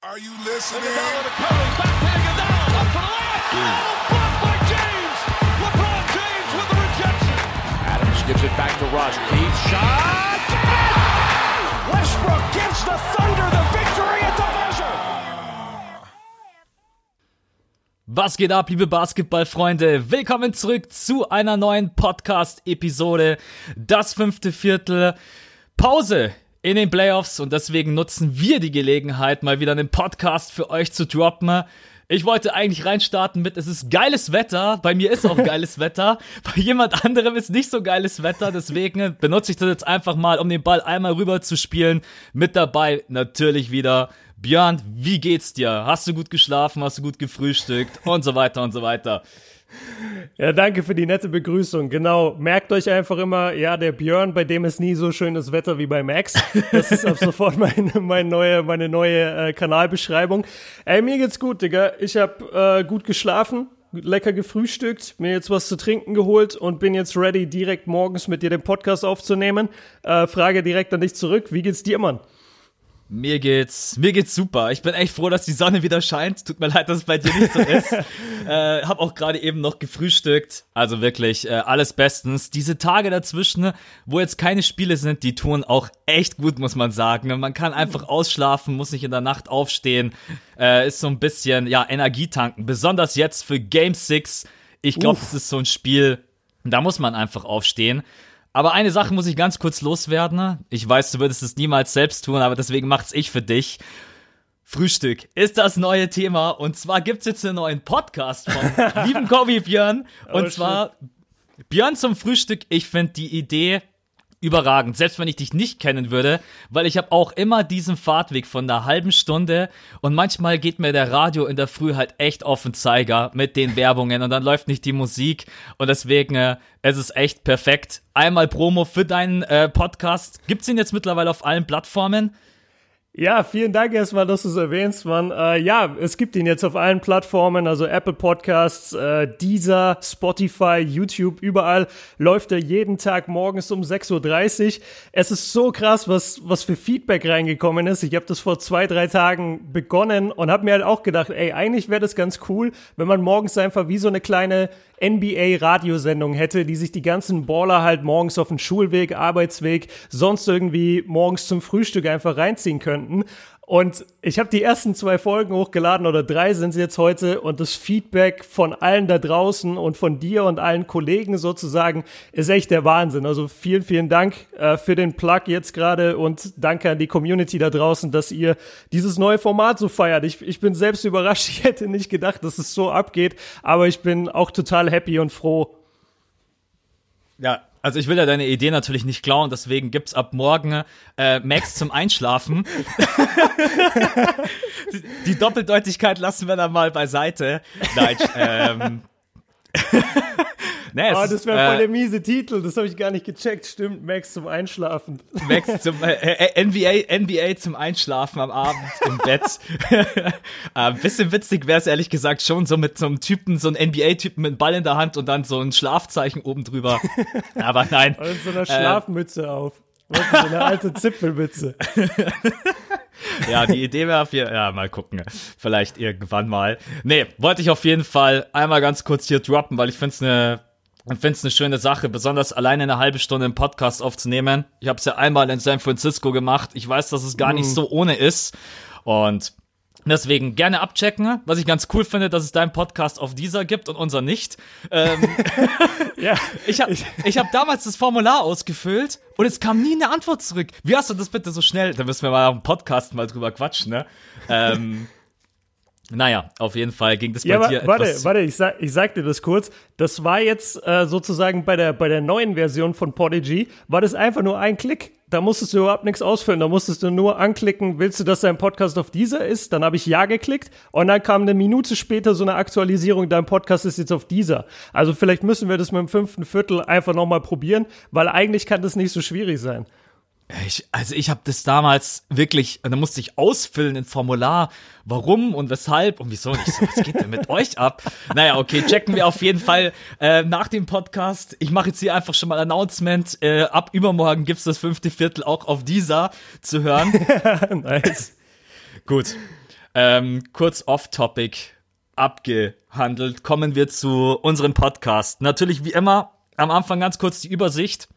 Are you listening? Iguodala to Curry, back to Iguodala, up for the layup. Oh, blocked by James. LeBron James with the rejection. Adams gives it back to Rush. Deep shot. Westbrook gives the Thunder the victory at the buzzer. Was geht ab, liebe Basketballfreunde? Willkommen zurück zu einer neuen Podcast-Episode. Das fünfte Viertel. Pause in den Playoffs und deswegen nutzen wir die Gelegenheit, mal wieder einen Podcast für euch zu droppen. Ich wollte eigentlich reinstarten mit, es ist geiles Wetter. Bei mir ist auch geiles Wetter. Bei jemand anderem ist nicht so geiles Wetter. Deswegen benutze ich das jetzt einfach mal, um den Ball einmal rüber zu spielen. Mit dabei natürlich wieder Björn. Wie geht's dir? Hast du gut geschlafen? Hast du gut gefrühstückt? Und so weiter und so weiter. Ja, danke für die nette Begrüßung. Genau, merkt euch einfach immer, ja, der Björn, bei dem ist nie so schönes Wetter wie bei Max. Das ist ab sofort meine, meine neue, meine neue äh, Kanalbeschreibung. Ey, mir geht's gut, Digga. Ich habe äh, gut geschlafen, lecker gefrühstückt, mir jetzt was zu trinken geholt und bin jetzt ready, direkt morgens mit dir den Podcast aufzunehmen. Äh, Frage direkt an dich zurück. Wie geht's dir, Mann? Mir geht's, mir geht's super. Ich bin echt froh, dass die Sonne wieder scheint. Tut mir leid, dass es bei dir nicht so ist. äh, hab auch gerade eben noch gefrühstückt. Also wirklich äh, alles bestens. Diese Tage dazwischen, wo jetzt keine Spiele sind, die tun auch echt gut, muss man sagen. Man kann einfach ausschlafen, muss nicht in der Nacht aufstehen. Äh, ist so ein bisschen, ja, Energietanken. Besonders jetzt für Game 6. Ich glaube, das ist so ein Spiel, da muss man einfach aufstehen. Aber eine Sache muss ich ganz kurz loswerden. Ich weiß, du würdest es niemals selbst tun, aber deswegen macht's ich für dich. Frühstück ist das neue Thema und zwar gibt's jetzt einen neuen Podcast von lieben Kobi Björn und Oh, zwar Björn zum Frühstück. Ich finde die Idee überragend, selbst wenn ich dich nicht kennen würde, weil ich habe auch immer diesen Fahrtweg von einer halben Stunde und manchmal geht mir der Radio in der Früh halt echt auf den Zeiger mit den Werbungen und dann läuft nicht die Musik und deswegen äh, es ist echt perfekt. Einmal Promo für deinen äh, Podcast. Gibt's ihn jetzt mittlerweile auf allen Plattformen? Ja, vielen Dank erstmal, dass du es erwähnst, Mann. Äh, ja, es gibt ihn jetzt auf allen Plattformen, also Apple Podcasts, äh, Deezer, Spotify, YouTube, überall läuft er jeden Tag morgens um 6.30 Uhr. Es ist so krass, was, was für Feedback reingekommen ist. Ich habe das vor zwei, drei Tagen begonnen und habe mir halt auch gedacht, ey, eigentlich wäre das ganz cool, wenn man morgens einfach wie so eine kleine NBA-Radiosendung hätte, die sich die ganzen Baller halt morgens auf den Schulweg, Arbeitsweg, sonst irgendwie morgens zum Frühstück einfach reinziehen könnten. Und ich habe die ersten zwei Folgen hochgeladen oder drei sind es jetzt heute und das Feedback von allen da draußen und von dir und allen Kollegen sozusagen ist echt der Wahnsinn. Also vielen, vielen Dank äh, für den Plug jetzt gerade und danke an die Community da draußen, dass ihr dieses neue Format so feiert. Ich, ich bin selbst überrascht. Ich hätte nicht gedacht, dass es so abgeht, aber ich bin auch total happy und froh. Ja, also ich will ja deine Idee natürlich nicht klauen, deswegen gibt's ab morgen äh, Max zum Einschlafen. die, Doppeldeutigkeit lassen wir dann mal beiseite. Nein, ähm, nee, Oh, das wäre voll äh, der miese Titel, das habe ich gar nicht gecheckt. Stimmt, Max zum Einschlafen. Max zum äh, äh, NBA, NBA zum Einschlafen am Abend im Bett. äh, bisschen witzig wäre es ehrlich gesagt schon so mit so einem Typen, so einem NBA-Typen mit einem Ball in der Hand und dann so ein Schlafzeichen oben drüber. Aber nein. Und so einer Schlafmütze auf. Was ist eine alte Zipfelmütze. Ja, die Idee wäre auf jeden ja, mal gucken. Vielleicht irgendwann mal. Nee, wollte ich auf jeden Fall einmal ganz kurz hier droppen, weil ich finde es eine ich finde es eine schöne Sache, besonders alleine eine halbe Stunde einen Podcast aufzunehmen. Ich habe es ja einmal in San Francisco gemacht. Ich weiß, dass es gar nicht so ohne ist. Und deswegen gerne abchecken. Was ich ganz cool finde, dass es deinen Podcast auf dieser gibt und unser nicht. Ähm, Ja, ich habe ich hab damals das Formular ausgefüllt und es kam nie eine Antwort zurück. Wie hast du das bitte so schnell? Da müssen wir mal am Podcast mal drüber quatschen, ne? Ähm, naja, auf jeden Fall ging das bei ja dir warte, etwas. warte, ich sag, ich sag dir das kurz. Das war jetzt äh, sozusagen bei der, bei der neuen Version von Podigy, war das einfach nur ein Klick. Da musstest du überhaupt nichts ausfüllen. Da musstest du nur anklicken, willst du, dass dein Podcast auf dieser ist? Dann habe ich Ja geklickt und dann kam eine Minute später so eine Aktualisierung, dein Podcast ist jetzt auf dieser. Also vielleicht müssen wir das mit dem fünften Viertel einfach nochmal probieren, weil eigentlich kann das nicht so schwierig sein. Ich, also ich habe das damals wirklich, da musste ich ausfüllen in Formular, warum und weshalb und wieso. Und ich so, was geht denn mit euch ab? Naja, okay, checken wir auf jeden Fall äh, nach dem Podcast. Ich mache jetzt hier einfach schon mal Announcement. Äh, ab übermorgen gibt's das fünfte Viertel auch auf dieser zu hören. nice. Gut. ähm, kurz off-topic abgehandelt, kommen wir zu unserem Podcast. Natürlich wie immer am Anfang ganz kurz die Übersicht.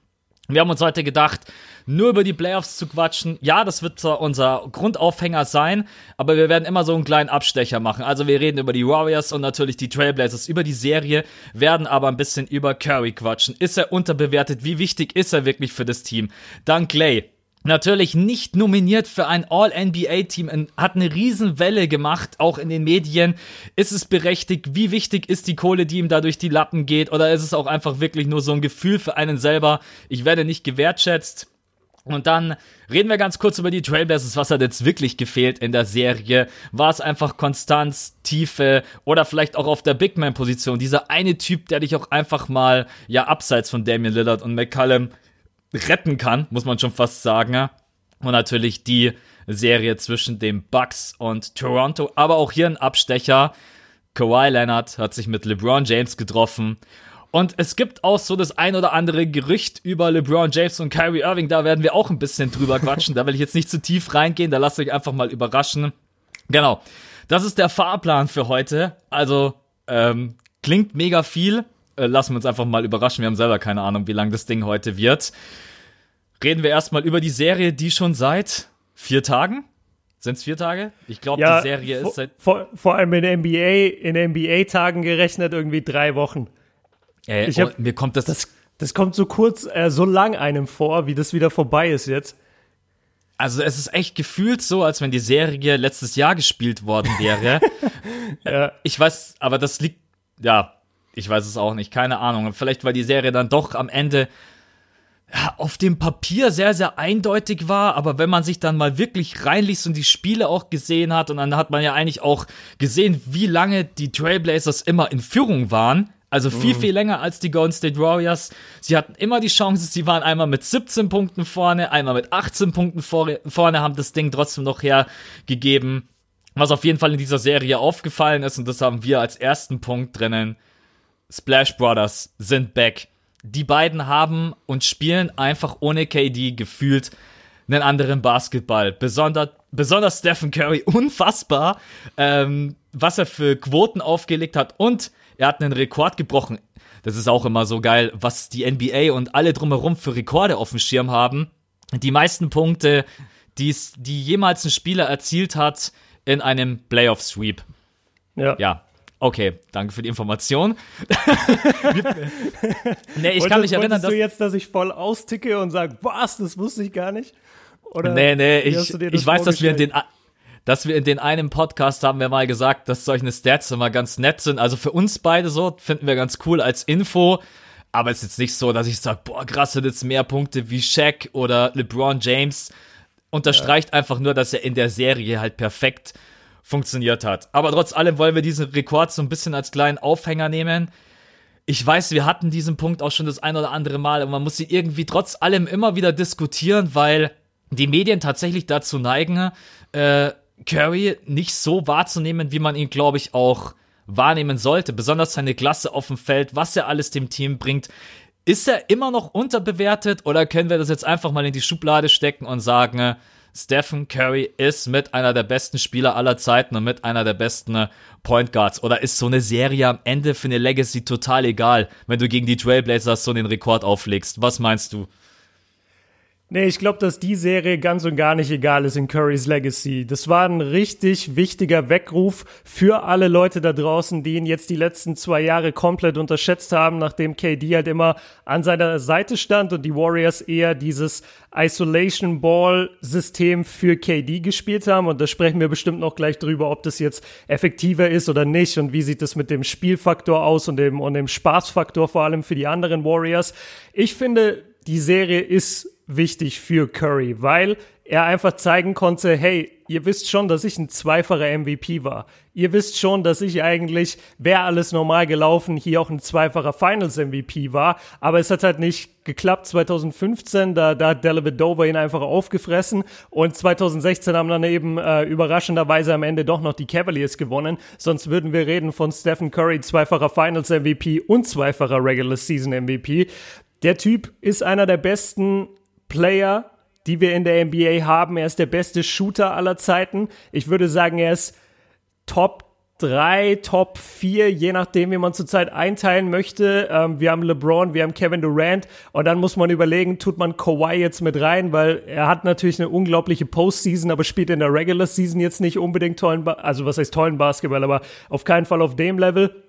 Wir haben uns heute gedacht, nur über die Playoffs zu quatschen. Ja, das wird zwar unser Grundaufhänger sein, aber wir werden immer so einen kleinen Abstecher machen. Also wir reden über die Warriors und natürlich die Trailblazers, über die Serie, werden aber ein bisschen über Curry quatschen. Ist er unterbewertet? Wie wichtig ist er wirklich für das Team? Dann Clay natürlich nicht nominiert für ein All-NBA-Team, hat eine Riesenwelle gemacht, auch in den Medien. Ist es berechtigt? Wie wichtig ist die Kohle, die ihm da durch die Lappen geht? Oder ist es auch einfach wirklich nur so ein Gefühl für einen selber? Ich werde nicht gewertschätzt. Und dann reden wir ganz kurz über die Trailblazers. Was hat jetzt wirklich gefehlt in der Serie? War es einfach Konstanz, Tiefe oder vielleicht auch auf der Big Man-Position? Dieser eine Typ, der dich auch einfach mal, ja, abseits von Damian Lillard und McCallum retten kann, muss man schon fast sagen. Und natürlich die Serie zwischen den Bucks und Toronto. Aber auch hier ein Abstecher. Kawhi Leonard hat sich mit LeBron James getroffen. Und es gibt auch so das ein oder andere Gerücht über LeBron James und Kyrie Irving. Da werden wir auch ein bisschen drüber quatschen. Da will ich jetzt nicht zu tief reingehen. Da lasst euch einfach mal überraschen. Genau. Das ist der Fahrplan für heute. Also, ähm, klingt mega viel äh, lassen wir uns einfach mal überraschen. Wir haben selber keine Ahnung, wie lang das Ding heute wird. Reden wir erstmal über die Serie, die schon seit vier Tagen sind es vier Tage? Ich glaube, ja, die Serie ist seit. Vor, vor, allem in NBA, in NBA-Tagen gerechnet irgendwie drei Wochen. Ey, ich hab, oh, mir kommt das, das. Das kommt so kurz, äh, so lang einem vor, wie das wieder vorbei ist jetzt. Also es ist echt gefühlt so, als wenn die Serie letztes Jahr gespielt worden wäre. ja. Ich weiß, aber das liegt, ja, ich weiß es auch nicht, keine Ahnung. Vielleicht, weil die Serie dann doch am Ende ja, auf dem Papier sehr, sehr eindeutig war, aber wenn man sich dann mal wirklich reinliest und die Spiele auch gesehen hat, und dann hat man ja eigentlich auch gesehen, wie lange die Trailblazers immer in Führung waren. Also viel, mhm. viel länger als die Golden State Warriors. Sie hatten immer die Chance, sie waren einmal mit 17 Punkten vorne, einmal mit 18 Punkten vorne, haben das Ding trotzdem noch hergegeben. Was auf jeden Fall in dieser Serie aufgefallen ist, und das haben wir als ersten Punkt drinnen, Splash Brothers sind back. Die beiden haben und spielen einfach ohne KD gefühlt einen anderen Basketball. Besonders, besonders Stephen Curry, unfassbar, ähm, was er für Quoten aufgelegt hat und er hat einen Rekord gebrochen. Das ist auch immer so geil, was die NBA und alle drumherum für Rekorde auf dem Schirm haben. Die meisten Punkte, die's, die jemals ein Spieler erzielt hat in einem Playoff-Sweep. Ja. ja. Okay, danke für die Information. nee, ich kann mich erinnern, dass du jetzt, dass ich voll austicke und sage, was, das wusste ich gar nicht? Oder nee, nee, ich, ich weiß, dass wir in den dass wir in den einen Podcast haben wir mal gesagt, dass solche Stats immer ganz nett sind. Also für uns beide so, finden wir ganz cool als Info. Aber es ist jetzt nicht so, dass ich sage, boah, krass, hat jetzt mehr Punkte wie Shaq oder LeBron James. Unterstreicht ja. einfach nur, dass er in der Serie halt perfekt funktioniert hat. Aber trotz allem wollen wir diesen Rekord so ein bisschen als kleinen Aufhänger nehmen. Ich weiß, wir hatten diesen Punkt auch schon das ein oder andere Mal, aber man muss sie irgendwie trotz allem immer wieder diskutieren, weil die Medien tatsächlich dazu neigen, äh, Curry nicht so wahrzunehmen, wie man ihn, glaube ich, auch wahrnehmen sollte. Besonders seine Klasse auf dem Feld, was er alles dem Team bringt. Ist er immer noch unterbewertet oder können wir das jetzt einfach mal in die Schublade stecken und sagen, Stephen Curry ist mit einer der besten Spieler aller Zeiten und mit einer der besten äh, Point Guards. Oder ist so eine Serie am Ende für eine Legacy total egal, wenn du gegen die Trailblazers so den Rekord auflegst? Was meinst du? Nee, ich glaube, dass die Serie ganz und gar nicht egal ist in Currys Legacy. Das war ein richtig wichtiger Weckruf für alle Leute da draußen, die ihn jetzt die letzten zwei Jahre komplett unterschätzt haben, nachdem KD halt immer an seiner Seite stand und die Warriors eher dieses Isolation Ball System für KD gespielt haben. Und da sprechen wir bestimmt noch gleich drüber, ob das jetzt effektiver ist oder nicht und wie sieht das mit dem Spielfaktor aus und dem, und dem Spaßfaktor vor allem für die anderen Warriors. Ich finde, die Serie ist wichtig für Curry, weil er einfach zeigen konnte, hey, ihr wisst schon, dass ich ein zweifacher MVP war. Ihr wisst schon, dass ich eigentlich, wäre alles normal gelaufen, hier auch ein zweifacher Finals MVP war. Aber es hat halt nicht geklappt 2015, da, da hat Dover ihn einfach aufgefressen. Und 2016 haben dann eben äh, überraschenderweise am Ende doch noch die Cavaliers gewonnen. Sonst würden wir reden von Stephen Curry, zweifacher Finals MVP und zweifacher Regular Season MVP. Der Typ ist einer der besten Player, die wir in der NBA haben. Er ist der beste Shooter aller Zeiten. Ich würde sagen, er ist Top drei, Top 4, je nachdem, wie man zurzeit einteilen möchte. Ähm, wir haben LeBron, wir haben Kevin Durant und dann muss man überlegen, tut man Kawhi jetzt mit rein, weil er hat natürlich eine unglaubliche Postseason, aber spielt in der Regular Season jetzt nicht unbedingt tollen, ba also was heißt tollen Basketball, aber auf keinen Fall auf dem Level.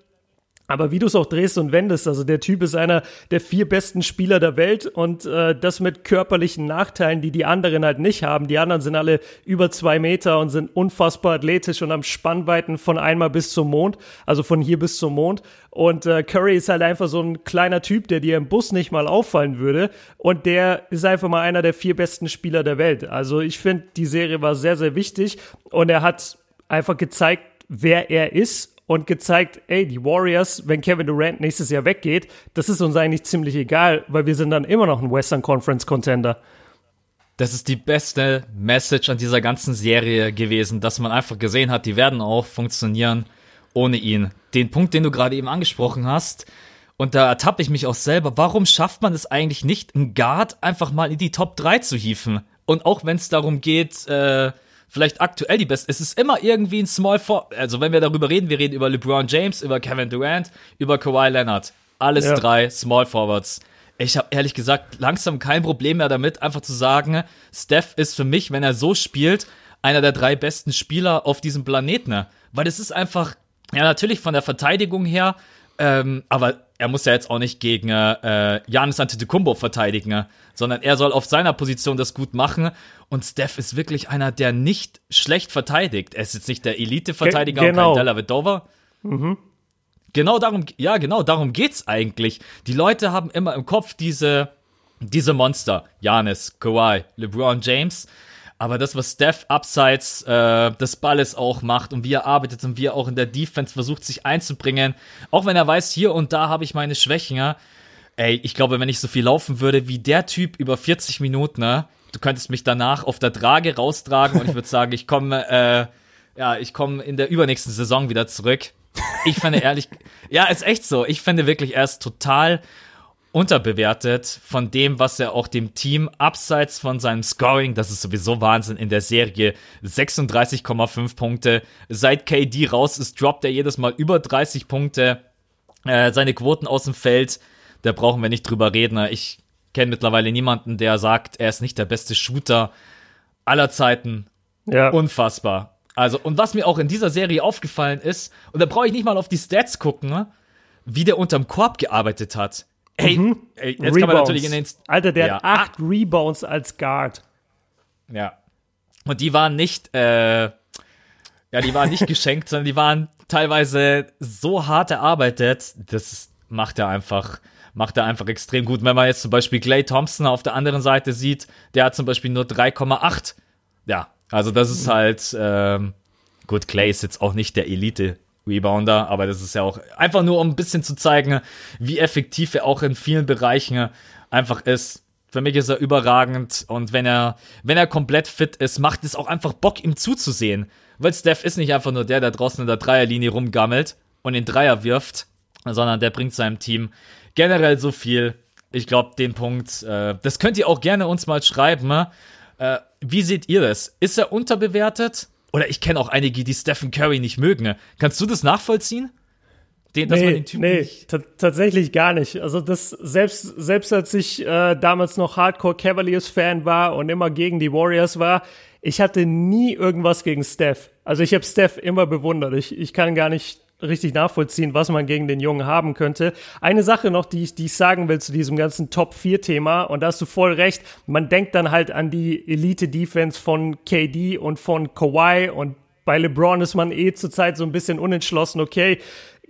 Aber wie du es auch drehst und wendest, also der Typ ist einer der vier besten Spieler der Welt und äh, das mit körperlichen Nachteilen, die die anderen halt nicht haben. Die anderen sind alle über zwei Meter und sind unfassbar athletisch und am Spannweiten von einmal bis zum Mond, also von hier bis zum Mond. Und äh, Curry ist halt einfach so ein kleiner Typ, der dir im Bus nicht mal auffallen würde. Und der ist einfach mal einer der vier besten Spieler der Welt. Also ich finde, die Serie war sehr, sehr wichtig und er hat einfach gezeigt, wer er ist und gezeigt, ey, die Warriors, wenn Kevin Durant nächstes Jahr weggeht, das ist uns eigentlich ziemlich egal, weil wir sind dann immer noch ein Western Conference Contender. Das ist die beste Message an dieser ganzen Serie gewesen, dass man einfach gesehen hat, die werden auch funktionieren ohne ihn. Den Punkt, den du gerade eben angesprochen hast, und da ertappe ich mich auch selber, warum schafft man es eigentlich nicht, einen Guard einfach mal in die Top 3 zu hieven? Und auch wenn es darum geht, äh, vielleicht aktuell die beste. Es ist immer irgendwie ein Small For Also wenn wir darüber reden, wir reden über LeBron James, über Kevin Durant, über Kawhi Leonard. Alles ja. drei Small Forwards. Ich habe ehrlich gesagt langsam kein Problem mehr damit, einfach zu sagen, Steph ist für mich, wenn er so spielt, einer der drei besten Spieler auf diesem Planeten. Weil es ist einfach, ja natürlich von der Verteidigung her, ähm, aber er muss ja jetzt auch nicht gegen äh, Janis Antetokounmpo verteidigen, sondern er soll auf seiner Position das gut machen. Und Steph ist wirklich einer, der nicht schlecht verteidigt. Er ist jetzt nicht der Elite-Verteidiger Ge genau. und kein Della Vedova. Mhm. Genau darum, ja, genau darum geht's eigentlich. Die Leute haben immer im Kopf diese, diese Monster. Janis, Kawhi, LeBron James. Aber das, was Steph abseits äh, des Balles auch macht und wie er arbeitet und wie er auch in der Defense versucht, sich einzubringen, auch wenn er weiß, hier und da habe ich meine Schwächen, ja, ey, ich glaube, wenn ich so viel laufen würde wie der Typ über 40 Minuten, ne, du könntest mich danach auf der Trage raustragen und ich würde sagen, ich komme, äh, ja, ich in der übernächsten Saison wieder zurück. Ich finde ehrlich, ja, ist echt so. Ich finde wirklich, er ist total unterbewertet von dem, was er auch dem Team abseits von seinem Scoring, das ist sowieso Wahnsinn in der Serie, 36,5 Punkte. Seit KD raus ist, droppt er jedes Mal über 30 Punkte. Äh, seine Quoten aus dem Feld, da brauchen wir nicht drüber reden. Ich kenne mittlerweile niemanden, der sagt, er ist nicht der beste Shooter aller Zeiten. Ja. Unfassbar. Also, und was mir auch in dieser Serie aufgefallen ist, und da brauche ich nicht mal auf die Stats gucken, wie der unterm Korb gearbeitet hat. Ey, mhm. ey jetzt Rebounds. kann man natürlich in den. Alter, der ja, hat acht, acht Rebounds als Guard. Ja. Und die waren nicht, äh, ja, die waren nicht geschenkt, sondern die waren teilweise so hart erarbeitet. Das macht er einfach, macht er einfach extrem gut. Wenn man jetzt zum Beispiel Clay Thompson auf der anderen Seite sieht, der hat zum Beispiel nur 3,8. Ja, also das ist halt, ähm, gut, Clay ist jetzt auch nicht der Elite Rebounder, aber das ist ja auch einfach nur, um ein bisschen zu zeigen, wie effektiv er auch in vielen Bereichen einfach ist. Für mich ist er überragend und wenn er, wenn er komplett fit ist, macht es auch einfach Bock, ihm zuzusehen. Weil Steph ist nicht einfach nur der, der draußen in der Dreierlinie rumgammelt und den Dreier wirft, sondern der bringt seinem Team generell so viel. Ich glaube, den Punkt, äh, das könnt ihr auch gerne uns mal schreiben. Äh, wie seht ihr das? Ist er unterbewertet? Oder ich kenne auch einige, die Stephen Curry nicht mögen. Kannst du das nachvollziehen? Den, nee, nee, tatsächlich gar nicht. Also das selbst selbst als ich äh, damals noch Hardcore Cavaliers Fan war und immer gegen die Warriors war, ich hatte nie irgendwas gegen Steph. Also ich habe Steph immer bewundert. Ich, ich kann gar nicht richtig nachvollziehen, was man gegen den Jungen haben könnte. Eine Sache noch, die ich, die ich sagen will zu diesem ganzen Top-4-Thema, und da hast du voll recht, man denkt dann halt an die Elite-Defense von KD und von Kawhi und bei LeBron ist man eh zurzeit so ein bisschen unentschlossen, okay,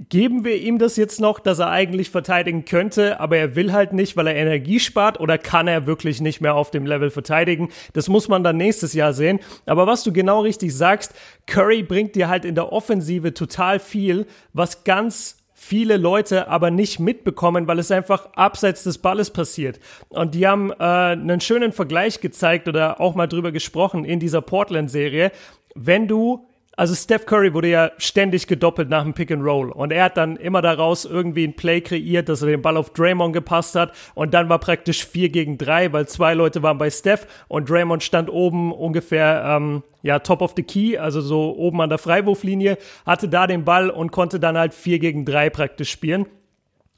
Geben wir ihm das jetzt noch, dass er eigentlich verteidigen könnte, aber er will halt nicht, weil er Energie spart oder kann er wirklich nicht mehr auf dem Level verteidigen? Das muss man dann nächstes Jahr sehen. Aber was du genau richtig sagst, Curry bringt dir halt in der Offensive total viel, was ganz viele Leute aber nicht mitbekommen, weil es einfach abseits des Balles passiert. Und die haben äh, einen schönen Vergleich gezeigt oder auch mal drüber gesprochen in dieser Portland-Serie. Wenn du also Steph Curry wurde ja ständig gedoppelt nach dem Pick and Roll und er hat dann immer daraus irgendwie ein Play kreiert, dass er den Ball auf Draymond gepasst hat und dann war praktisch vier gegen drei, weil zwei Leute waren bei Steph und Draymond stand oben ungefähr ähm, ja top of the key, also so oben an der Freiwurflinie, hatte da den Ball und konnte dann halt vier gegen drei praktisch spielen.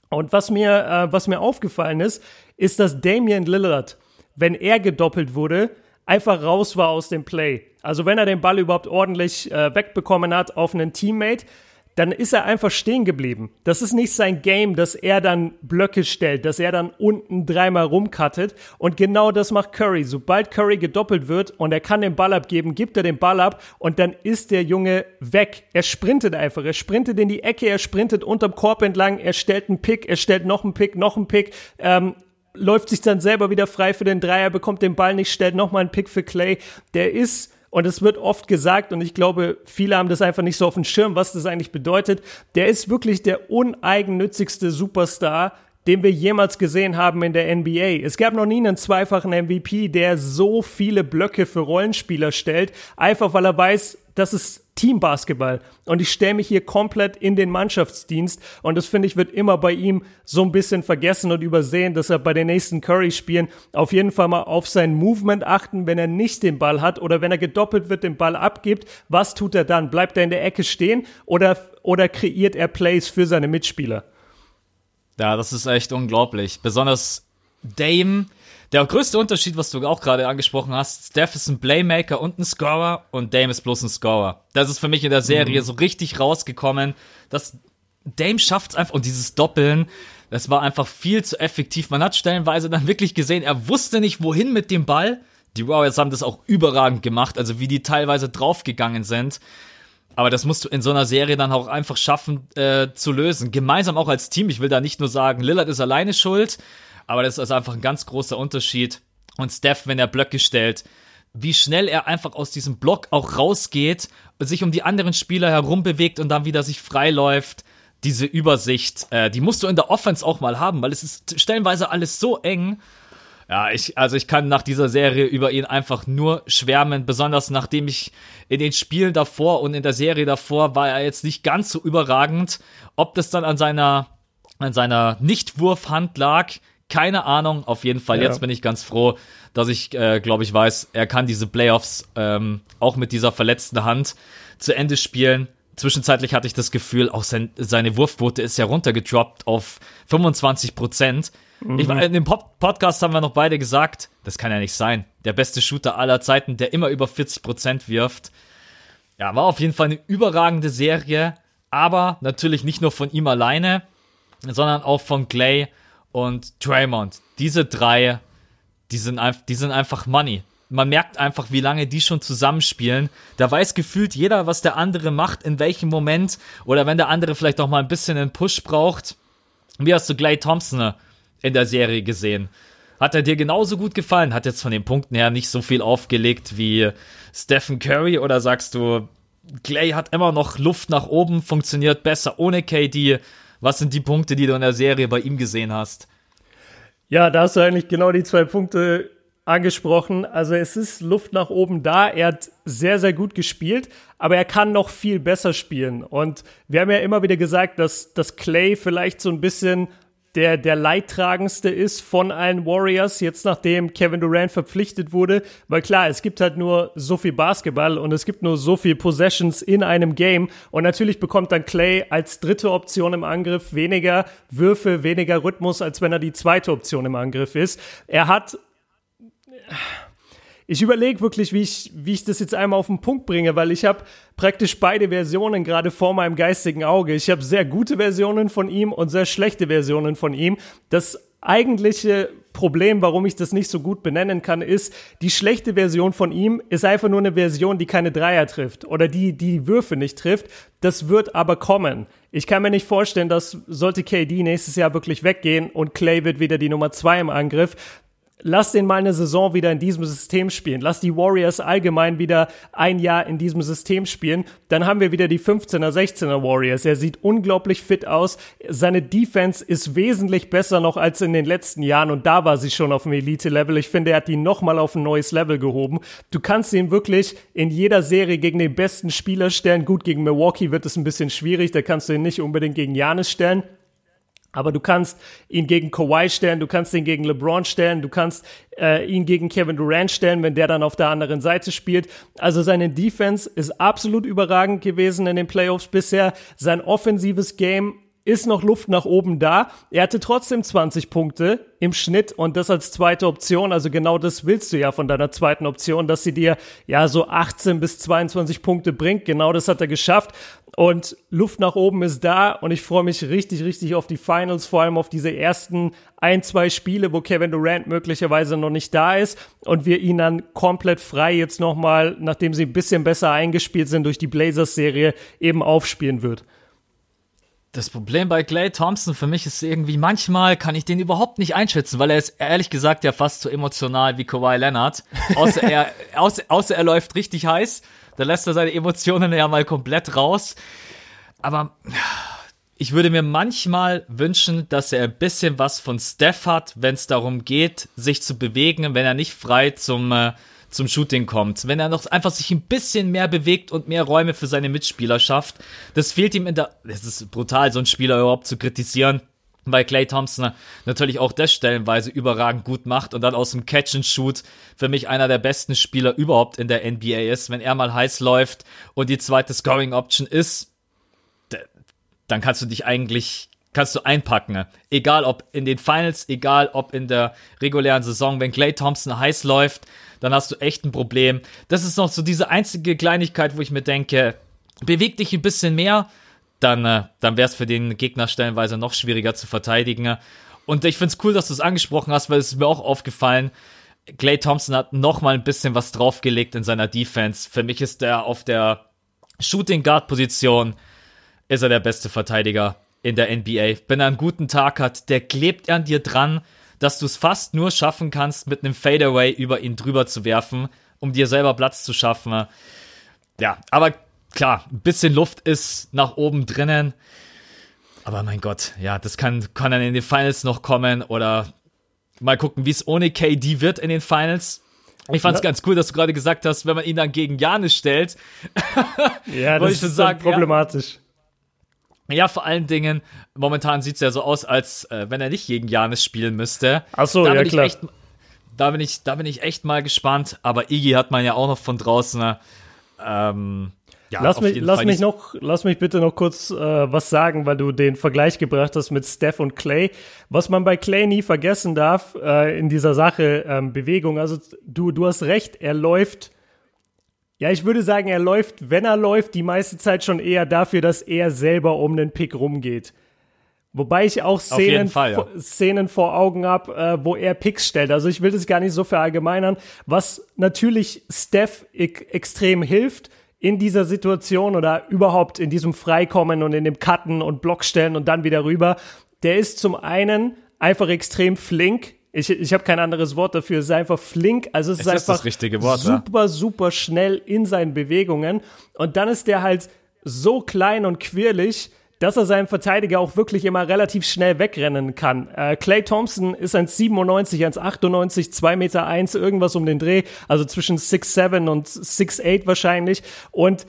Und was mir äh, was mir aufgefallen ist, ist, dass Damian Lillard, wenn er gedoppelt wurde, einfach raus war aus dem Play. Also wenn er den Ball überhaupt ordentlich äh, wegbekommen hat auf einen Teammate, dann ist er einfach stehen geblieben. Das ist nicht sein Game, dass er dann Blöcke stellt, dass er dann unten dreimal rumcuttet. Und genau das macht Curry. Sobald Curry gedoppelt wird und er kann den Ball abgeben, gibt er den Ball ab und dann ist der Junge weg. Er sprintet einfach. Er sprintet in die Ecke, er sprintet unterm Korb entlang, er stellt einen Pick, er stellt noch einen Pick, noch einen Pick. Ähm, läuft sich dann selber wieder frei für den Dreier, bekommt den Ball nicht, stellt nochmal einen Pick für Clay. Der ist, und es wird oft gesagt, und ich glaube, viele haben das einfach nicht so auf dem Schirm, was das eigentlich bedeutet, der ist wirklich der uneigennützigste Superstar, den wir jemals gesehen haben in der NBA. Es gab noch nie einen zweifachen MVP, der so viele Blöcke für Rollenspieler stellt, einfach weil er weiß, das ist Teambasketball. Und ich stelle mich hier komplett in den Mannschaftsdienst. Und das finde ich wird immer bei ihm so ein bisschen vergessen und übersehen, dass er bei den nächsten Curry-Spielen auf jeden Fall mal auf sein Movement achten, wenn er nicht den Ball hat oder wenn er gedoppelt wird, den Ball abgibt. Was tut er dann? Bleibt er in der Ecke stehen oder, oder kreiert er Plays für seine Mitspieler? Ja, das ist echt unglaublich. Besonders Dame. Der größte Unterschied, was du auch gerade angesprochen hast, Steph ist ein Playmaker und ein Scorer und Dame ist bloß ein Scorer. Das ist für mich in der Serie mhm. so richtig rausgekommen, dass Dame schafft es einfach und dieses Doppeln, das war einfach viel zu effektiv. Man hat stellenweise dann wirklich gesehen, er wusste nicht, wohin mit dem Ball. Die Warriors haben das auch überragend gemacht, also wie die teilweise draufgegangen sind. Aber das musst du in so einer Serie dann auch einfach schaffen äh, zu lösen. Gemeinsam auch als Team. Ich will da nicht nur sagen, Lillard ist alleine schuld, aber das ist einfach ein ganz großer Unterschied. Und Steph, wenn er Blöcke stellt, wie schnell er einfach aus diesem Block auch rausgeht, sich um die anderen Spieler herum bewegt und dann wieder sich freiläuft. Diese Übersicht, äh, die musst du in der Offense auch mal haben, weil es ist stellenweise alles so eng. Ja, ich, also ich kann nach dieser Serie über ihn einfach nur schwärmen, besonders nachdem ich in den Spielen davor und in der Serie davor war er jetzt nicht ganz so überragend. Ob das dann an seiner, an seiner Nichtwurfhand lag, keine Ahnung. Auf jeden Fall, ja. jetzt bin ich ganz froh, dass ich, äh, glaube ich, weiß, er kann diese Playoffs ähm, auch mit dieser verletzten Hand zu Ende spielen. Zwischenzeitlich hatte ich das Gefühl, auch sein, seine Wurfquote ist ja runtergedroppt auf 25 Prozent. Mhm. Ich, in dem Pop Podcast haben wir noch beide gesagt, das kann ja nicht sein. Der beste Shooter aller Zeiten, der immer über 40 Prozent wirft. Ja, war auf jeden Fall eine überragende Serie, aber natürlich nicht nur von ihm alleine, sondern auch von Clay und Draymond. Diese drei, die sind, die sind einfach Money. Man merkt einfach, wie lange die schon zusammenspielen. Da weiß gefühlt jeder, was der andere macht, in welchem Moment. Oder wenn der andere vielleicht auch mal ein bisschen einen Push braucht. Wie hast du Clay Thompson in der Serie gesehen? Hat er dir genauso gut gefallen? Hat jetzt von den Punkten her nicht so viel aufgelegt wie Stephen Curry? Oder sagst du, Clay hat immer noch Luft nach oben, funktioniert besser ohne KD? Was sind die Punkte, die du in der Serie bei ihm gesehen hast? Ja, da hast du eigentlich genau die zwei Punkte angesprochen. Also es ist Luft nach oben da. Er hat sehr, sehr gut gespielt, aber er kann noch viel besser spielen. Und wir haben ja immer wieder gesagt, dass, dass Clay vielleicht so ein bisschen der, der leidtragendste ist von allen Warriors, jetzt nachdem Kevin Durant verpflichtet wurde. Weil klar, es gibt halt nur so viel Basketball und es gibt nur so viel Possessions in einem Game. Und natürlich bekommt dann Clay als dritte Option im Angriff weniger Würfe, weniger Rhythmus, als wenn er die zweite Option im Angriff ist. Er hat ich überlege wirklich, wie ich, wie ich das jetzt einmal auf den Punkt bringe, weil ich habe praktisch beide Versionen gerade vor meinem geistigen Auge. Ich habe sehr gute Versionen von ihm und sehr schlechte Versionen von ihm. Das eigentliche Problem, warum ich das nicht so gut benennen kann, ist, die schlechte Version von ihm ist einfach nur eine Version, die keine Dreier trifft oder die die Würfe nicht trifft. Das wird aber kommen. Ich kann mir nicht vorstellen, dass sollte KD nächstes Jahr wirklich weggehen und Clay wird wieder die Nummer zwei im Angriff, lass den mal eine Saison wieder in diesem System spielen. Lass die Warriors allgemein wieder ein Jahr in diesem System spielen. Dann haben wir wieder die 15er, 16er Warriors. Er sieht unglaublich fit aus. Seine Defense ist wesentlich besser noch als in den letzten Jahren und da war sie schon auf dem Elite-Level. Ich finde, er hat die nochmal auf ein neues Level gehoben. Du kannst ihn wirklich in jeder Serie gegen den besten Spieler stellen. Gut, gegen Milwaukee wird es ein bisschen schwierig. Da kannst du ihn nicht unbedingt gegen Janis stellen. Aber du kannst ihn gegen Kawhi stellen, du kannst ihn gegen LeBron stellen, du kannst äh, ihn gegen Kevin Durant stellen, wenn der dann auf der anderen Seite spielt. Also seine Defense ist absolut überragend gewesen in den Playoffs bisher. Sein offensives Game ist noch Luft nach oben da. Er hatte trotzdem 20 Punkte im Schnitt und das als zweite Option. Also genau das willst du ja von deiner zweiten Option, dass sie dir ja so 18 bis 22 Punkte bringt. Genau das hat er geschafft. Und Luft nach oben ist da und ich freue mich richtig, richtig auf die Finals, vor allem auf diese ersten ein, zwei Spiele, wo Kevin Durant möglicherweise noch nicht da ist und wir ihn dann komplett frei jetzt nochmal, nachdem sie ein bisschen besser eingespielt sind durch die Blazers-Serie, eben aufspielen wird. Das Problem bei Clay Thompson für mich ist irgendwie, manchmal kann ich den überhaupt nicht einschätzen, weil er ist ehrlich gesagt ja fast so emotional wie Kawhi Leonard. Außer er, außer, außer er läuft richtig heiß, da lässt er seine Emotionen ja mal komplett raus. Aber ich würde mir manchmal wünschen, dass er ein bisschen was von Steph hat, wenn es darum geht, sich zu bewegen, wenn er nicht frei zum äh, zum Shooting kommt, wenn er noch einfach sich ein bisschen mehr bewegt und mehr Räume für seine Mitspieler schafft. Das fehlt ihm in der, es ist brutal, so einen Spieler überhaupt zu kritisieren weil Clay Thompson natürlich auch das stellenweise überragend gut macht und dann aus dem Catch and Shoot für mich einer der besten Spieler überhaupt in der NBA ist. Wenn er mal heiß läuft und die zweite Scoring Option ist, dann kannst du dich eigentlich kannst du einpacken. Egal ob in den Finals, egal ob in der regulären Saison, wenn Clay Thompson heiß läuft, dann hast du echt ein Problem. Das ist noch so diese einzige Kleinigkeit, wo ich mir denke, beweg dich ein bisschen mehr, dann, äh, dann wäre es für den Gegner stellenweise noch schwieriger zu verteidigen. Und ich finde es cool, dass du es angesprochen hast, weil es ist mir auch aufgefallen. Clay Thompson hat noch mal ein bisschen was draufgelegt in seiner Defense. Für mich ist er auf der Shooting Guard Position ist er der beste Verteidiger in der NBA. Wenn er einen guten Tag hat, der klebt an dir dran dass du es fast nur schaffen kannst, mit einem Fadeaway über ihn drüber zu werfen, um dir selber Platz zu schaffen. Ja, aber klar, ein bisschen Luft ist nach oben drinnen. Aber mein Gott, ja, das kann, kann dann in den Finals noch kommen oder mal gucken, wie es ohne KD wird in den Finals. Ich fand es ganz cool, dass du gerade gesagt hast, wenn man ihn dann gegen Janis stellt. ja, das ist sagen, problematisch. Ja, ja, vor allen Dingen, momentan sieht's ja so aus, als äh, wenn er nicht gegen Janis spielen müsste. Ach so, ja klar. Echt, da, bin ich, da bin ich echt mal gespannt. Aber Iggy hat man ja auch noch von draußen. Ne? Ähm, ja, lass mich, lass mich noch, lass mich bitte noch kurz äh, was sagen, weil du den Vergleich gebracht hast mit Steph und Clay. Was man bei Clay nie vergessen darf äh, in dieser Sache ähm, Bewegung. Also du, du hast recht, er läuft ja, ich würde sagen, er läuft, wenn er läuft, die meiste Zeit schon eher dafür, dass er selber um den Pick rumgeht. Wobei ich auch Szenen, Fall, ja. Szenen vor Augen habe, äh, wo er Picks stellt. Also ich will das gar nicht so verallgemeinern. Was natürlich Steph extrem hilft in dieser Situation oder überhaupt in diesem Freikommen und in dem Cutten und Blockstellen und dann wieder rüber, der ist zum einen einfach extrem flink ich, ich habe kein anderes Wort dafür. Es ist einfach flink. Also es, es ist einfach das richtige Wort, super, ja. super schnell in seinen Bewegungen. Und dann ist der halt so klein und quirlig, dass er seinen Verteidiger auch wirklich immer relativ schnell wegrennen kann. Äh, Clay Thompson ist ein 97, 1,98, 2 Meter 1, irgendwas um den Dreh, also zwischen 6'7 und 6'8 wahrscheinlich. Und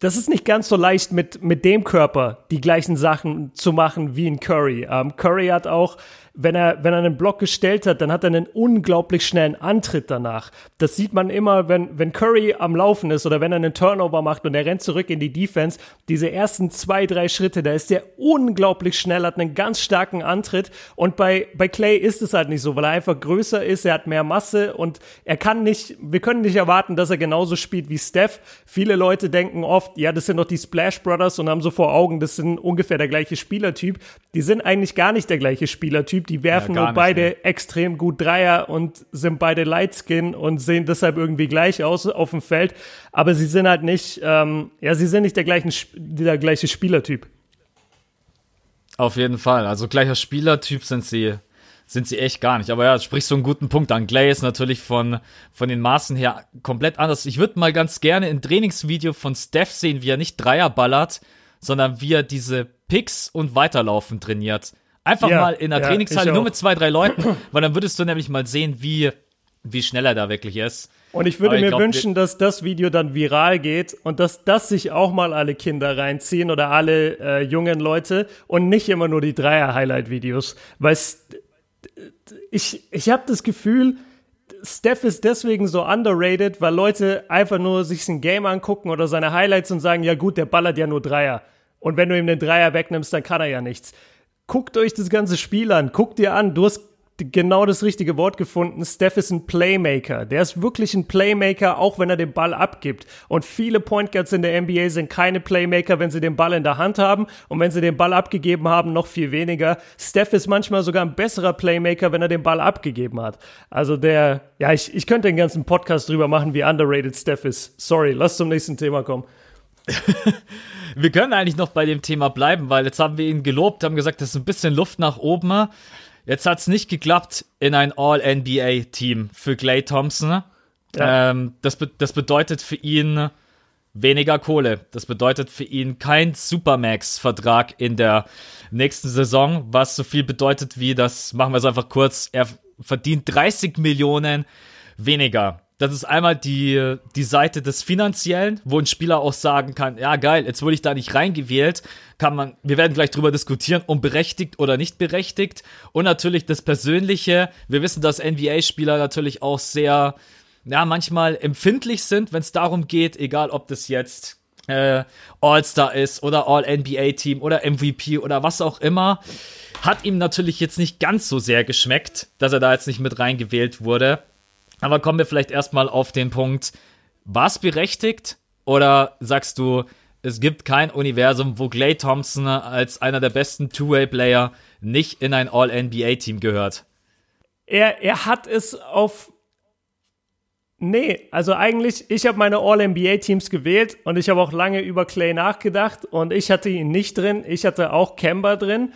das ist nicht ganz so leicht mit, mit dem Körper die gleichen Sachen zu machen wie in Curry. Ähm, Curry hat auch wenn er, wenn er einen Block gestellt hat, dann hat er einen unglaublich schnellen Antritt danach. Das sieht man immer, wenn, wenn Curry am Laufen ist oder wenn er einen Turnover macht und er rennt zurück in die Defense. Diese ersten zwei, drei Schritte, da ist der unglaublich schnell, hat einen ganz starken Antritt. Und bei, bei Clay ist es halt nicht so, weil er einfach größer ist, er hat mehr Masse und er kann nicht, wir können nicht erwarten, dass er genauso spielt wie Steph. Viele Leute denken oft, ja, das sind doch die Splash Brothers und haben so vor Augen, das sind ungefähr der gleiche Spielertyp. Die sind eigentlich gar nicht der gleiche Spielertyp die werfen ja, nur beide mehr. extrem gut Dreier und sind beide Lightskin und sehen deshalb irgendwie gleich aus auf dem Feld. Aber sie sind halt nicht, ähm, ja, sie sind nicht der, gleichen, der gleiche Spielertyp. Auf jeden Fall. Also gleicher Spielertyp sind sie sind sie echt gar nicht. Aber ja, sprichst so einen guten Punkt an. Clay ist natürlich von, von den Maßen her komplett anders. Ich würde mal ganz gerne ein Trainingsvideo von Steph sehen, wie er nicht Dreier ballert, sondern wie er diese Picks und Weiterlaufen trainiert. Einfach ja, mal in der ja, Trainingshalle nur mit zwei, drei Leuten, weil dann würdest du nämlich mal sehen, wie, wie schnell er da wirklich ist. Und ich würde ich mir glaub, wünschen, dass das Video dann viral geht und dass das sich auch mal alle Kinder reinziehen oder alle äh, jungen Leute und nicht immer nur die Dreier-Highlight-Videos. Weil ich, ich habe das Gefühl, Steph ist deswegen so underrated, weil Leute einfach nur sich ein Game angucken oder seine Highlights und sagen, ja gut, der ballert ja nur Dreier. Und wenn du ihm den Dreier wegnimmst, dann kann er ja nichts. Guckt euch das ganze Spiel an, guckt dir an, du hast genau das richtige Wort gefunden. Steph ist ein Playmaker. Der ist wirklich ein Playmaker, auch wenn er den Ball abgibt. Und viele Point Guards in der NBA sind keine Playmaker, wenn sie den Ball in der Hand haben. Und wenn sie den Ball abgegeben haben, noch viel weniger. Steph ist manchmal sogar ein besserer Playmaker, wenn er den Ball abgegeben hat. Also der, ja, ich, ich könnte den ganzen Podcast drüber machen, wie underrated Steph ist. Sorry, lass zum nächsten Thema kommen. wir können eigentlich noch bei dem Thema bleiben, weil jetzt haben wir ihn gelobt, haben gesagt, das ist ein bisschen Luft nach oben. Jetzt hat es nicht geklappt in ein All-NBA-Team für Clay Thompson. Ja. Ähm, das, be das bedeutet für ihn weniger Kohle. Das bedeutet für ihn kein Supermax-Vertrag in der nächsten Saison, was so viel bedeutet wie, das machen wir es einfach kurz, er verdient 30 Millionen weniger das ist einmal die, die Seite des Finanziellen, wo ein Spieler auch sagen kann, ja geil, jetzt wurde ich da nicht reingewählt, kann man, wir werden gleich drüber diskutieren, um berechtigt oder nicht berechtigt. Und natürlich das Persönliche. Wir wissen, dass NBA-Spieler natürlich auch sehr, ja, manchmal empfindlich sind, wenn es darum geht, egal ob das jetzt äh, All-Star ist oder All-NBA-Team oder MVP oder was auch immer. Hat ihm natürlich jetzt nicht ganz so sehr geschmeckt, dass er da jetzt nicht mit reingewählt wurde. Aber kommen wir vielleicht erstmal auf den Punkt, war es berechtigt oder sagst du, es gibt kein Universum, wo Clay Thompson als einer der besten Two-Way-Player nicht in ein All-NBA-Team gehört? Er, er hat es auf. Nee, also eigentlich, ich habe meine All-NBA-Teams gewählt und ich habe auch lange über Clay nachgedacht und ich hatte ihn nicht drin. Ich hatte auch Kemba drin.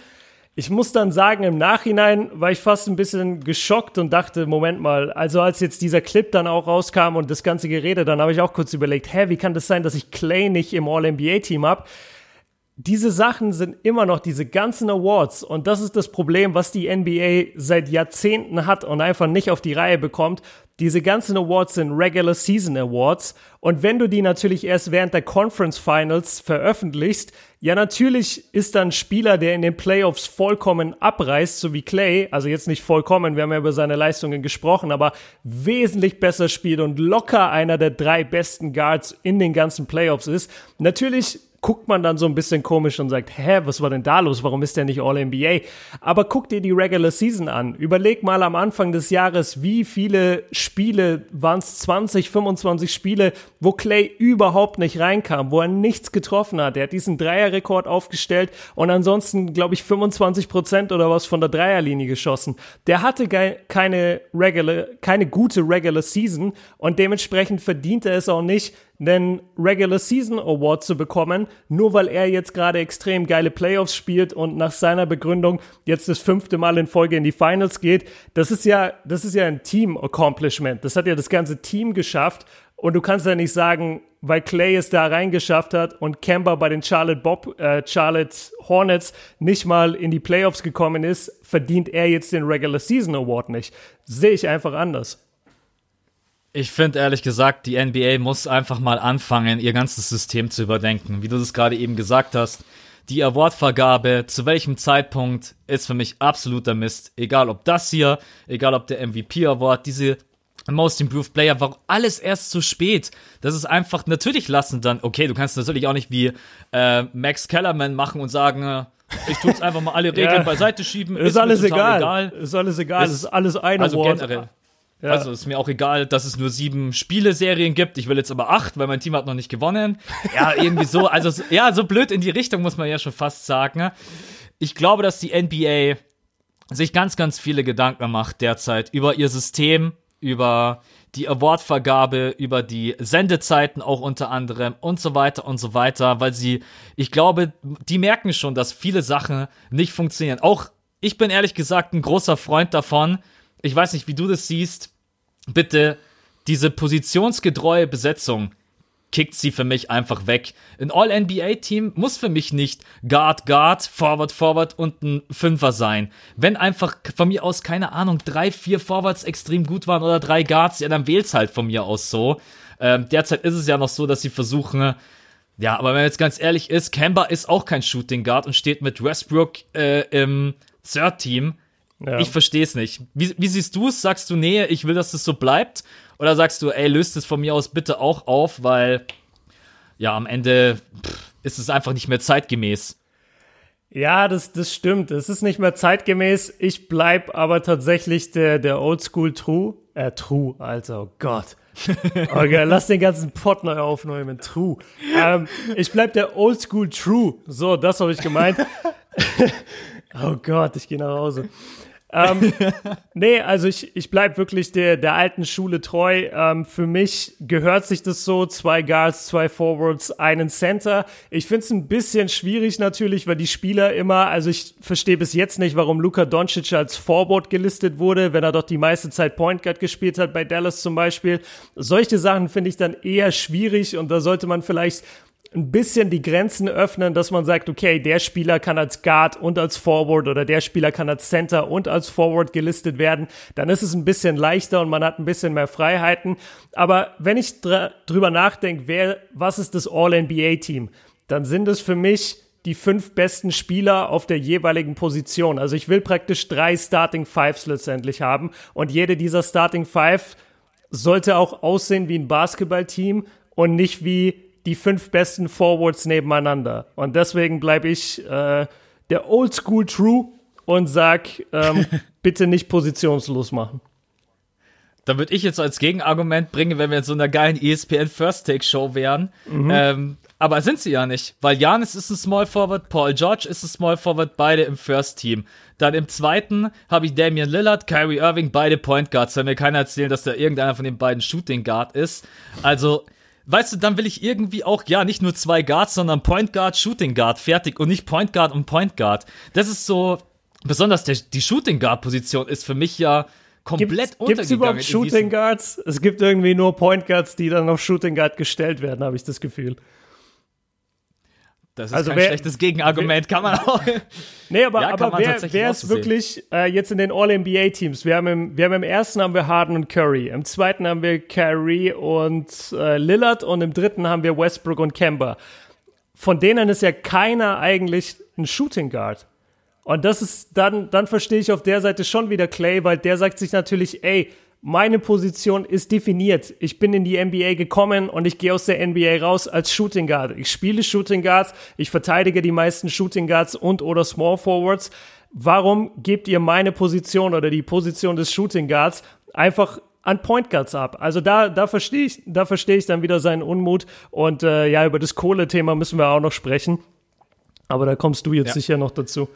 Ich muss dann sagen, im Nachhinein war ich fast ein bisschen geschockt und dachte, Moment mal, also als jetzt dieser Clip dann auch rauskam und das ganze Gerede, dann habe ich auch kurz überlegt, hä, wie kann das sein, dass ich Clay nicht im All-NBA-Team habe? Diese Sachen sind immer noch diese ganzen Awards und das ist das Problem, was die NBA seit Jahrzehnten hat und einfach nicht auf die Reihe bekommt. Diese ganzen Awards sind Regular Season Awards und wenn du die natürlich erst während der Conference Finals veröffentlichst, ja natürlich ist dann ein Spieler, der in den Playoffs vollkommen abreißt, so wie Clay, also jetzt nicht vollkommen, wir haben ja über seine Leistungen gesprochen, aber wesentlich besser spielt und locker einer der drei besten Guards in den ganzen Playoffs ist. Natürlich guckt man dann so ein bisschen komisch und sagt, hä, was war denn da los? Warum ist der nicht All-NBA? Aber guck dir die Regular Season an. Überleg mal am Anfang des Jahres, wie viele Spiele waren es 20, 25 Spiele, wo Clay überhaupt nicht reinkam, wo er nichts getroffen hat. Er hat diesen Dreierrekord aufgestellt und ansonsten, glaube ich, 25 Prozent oder was von der Dreierlinie geschossen. Der hatte keine Regular, keine gute Regular Season und dementsprechend verdient er es auch nicht, einen Regular Season Award zu bekommen, nur weil er jetzt gerade extrem geile Playoffs spielt und nach seiner Begründung jetzt das fünfte Mal in Folge in die Finals geht. Das ist ja, das ist ja ein Team Accomplishment. Das hat ja das ganze Team geschafft. Und du kannst ja nicht sagen, weil Clay es da reingeschafft hat und Kemba bei den Charlotte, Bob, äh, Charlotte Hornets nicht mal in die Playoffs gekommen ist, verdient er jetzt den Regular Season Award nicht. Sehe ich einfach anders. Ich finde ehrlich gesagt, die NBA muss einfach mal anfangen, ihr ganzes System zu überdenken. Wie du das gerade eben gesagt hast, die Awardvergabe, zu welchem Zeitpunkt, ist für mich absoluter Mist. Egal ob das hier, egal ob der MVP Award, diese Most Improved Player, war alles erst zu spät. Das ist einfach, natürlich lassen dann, okay, du kannst natürlich auch nicht wie äh, Max Kellerman machen und sagen, äh, ich tue jetzt einfach mal alle Regeln ja. beiseite schieben. Ist, ist alles egal. egal. Ist alles egal. Ist, ist alles ein also Award. Generell. Ja. Also ist mir auch egal, dass es nur sieben Spieleserien gibt. Ich will jetzt aber acht, weil mein Team hat noch nicht gewonnen. Ja, irgendwie so. Also ja, so blöd in die Richtung muss man ja schon fast sagen. Ich glaube, dass die NBA sich ganz, ganz viele Gedanken macht derzeit über ihr System, über die Awardvergabe, über die Sendezeiten auch unter anderem und so weiter und so weiter, weil sie, ich glaube, die merken schon, dass viele Sachen nicht funktionieren. Auch ich bin ehrlich gesagt ein großer Freund davon. Ich weiß nicht, wie du das siehst. Bitte diese positionsgetreue Besetzung kickt sie für mich einfach weg. Ein All-NBA-Team muss für mich nicht Guard, Guard, Forward, Forward und ein Fünfer sein. Wenn einfach von mir aus, keine Ahnung, drei, vier Forwards extrem gut waren oder drei Guards, ja, dann wählt's halt von mir aus so. Ähm, derzeit ist es ja noch so, dass sie versuchen, ja, aber wenn man jetzt ganz ehrlich ist, Kemba ist auch kein Shooting Guard und steht mit Westbrook äh, im Third Team. Ja. Ich verstehe es nicht. Wie, wie siehst du es? Sagst du, nee, ich will, dass das so bleibt? Oder sagst du, ey, löst es von mir aus bitte auch auf, weil ja, am Ende pff, ist es einfach nicht mehr zeitgemäß. Ja, das, das stimmt. Es ist nicht mehr zeitgemäß. Ich bleib aber tatsächlich der, der Oldschool True. Äh, True, also, oh Gott. Okay, lass den ganzen Pot neu aufnehmen. True. Ähm, ich bleib der Oldschool True. So, das habe ich gemeint. oh Gott, ich gehe nach Hause ähm, nee, also ich, ich bleib wirklich der, der alten Schule treu. Ähm, für mich gehört sich das so, zwei Guards, zwei Forwards, einen Center. Ich find's ein bisschen schwierig natürlich, weil die Spieler immer, also ich verstehe bis jetzt nicht, warum Luka Doncic als Forward gelistet wurde, wenn er doch die meiste Zeit Point Guard gespielt hat, bei Dallas zum Beispiel. Solche Sachen finde ich dann eher schwierig und da sollte man vielleicht ein bisschen die Grenzen öffnen, dass man sagt, okay, der Spieler kann als Guard und als Forward oder der Spieler kann als Center und als Forward gelistet werden, dann ist es ein bisschen leichter und man hat ein bisschen mehr Freiheiten. Aber wenn ich dr drüber nachdenke, wer, was ist das All-NBA-Team, dann sind es für mich die fünf besten Spieler auf der jeweiligen Position. Also ich will praktisch drei Starting Fives letztendlich haben und jede dieser Starting Five sollte auch aussehen wie ein Basketballteam und nicht wie die fünf besten Forwards nebeneinander. Und deswegen bleibe ich äh, der Oldschool True und sag, ähm, bitte nicht positionslos machen. Da würde ich jetzt als Gegenargument bringen, wenn wir in so einer geilen ESPN First Take Show wären. Mhm. Ähm, aber sind sie ja nicht, weil Janis ist ein Small Forward, Paul George ist ein Small Forward, beide im First Team. Dann im zweiten habe ich Damian Lillard, Kyrie Irving, beide Point Guards. Soll mir keiner erzählen, dass da irgendeiner von den beiden Shooting Guard ist. Also weißt du, dann will ich irgendwie auch, ja, nicht nur zwei Guards, sondern Point Guard, Shooting Guard, fertig und nicht Point Guard und Point Guard. Das ist so, besonders der, die Shooting Guard Position ist für mich ja komplett gibt's, untergegangen. Gibt es überhaupt Shooting Guards? Es gibt irgendwie nur Point Guards, die dann auf Shooting Guard gestellt werden, habe ich das Gefühl. Das ist also kein wer, schlechtes Gegenargument, wer, kann man auch. Nee, aber, ja, aber wer, wer ist wirklich äh, jetzt in den All-NBA-Teams? Wir, haben im, wir haben im ersten haben wir Harden und Curry, im zweiten haben wir Curry und äh, Lillard und im dritten haben wir Westbrook und Kemba. Von denen ist ja keiner eigentlich ein Shooting Guard. Und das ist, dann, dann verstehe ich auf der Seite schon wieder Clay, weil der sagt sich natürlich, ey, meine Position ist definiert. Ich bin in die NBA gekommen und ich gehe aus der NBA raus als Shooting Guard. Ich spiele Shooting Guards, ich verteidige die meisten Shooting Guards und oder Small Forwards. Warum gebt ihr meine Position oder die Position des Shooting Guards einfach an Point Guards ab. Also da, da verstehe ich, da verstehe ich dann wieder seinen Unmut. Und äh, ja, über das Kohle-Thema müssen wir auch noch sprechen. Aber da kommst du jetzt ja. sicher noch dazu.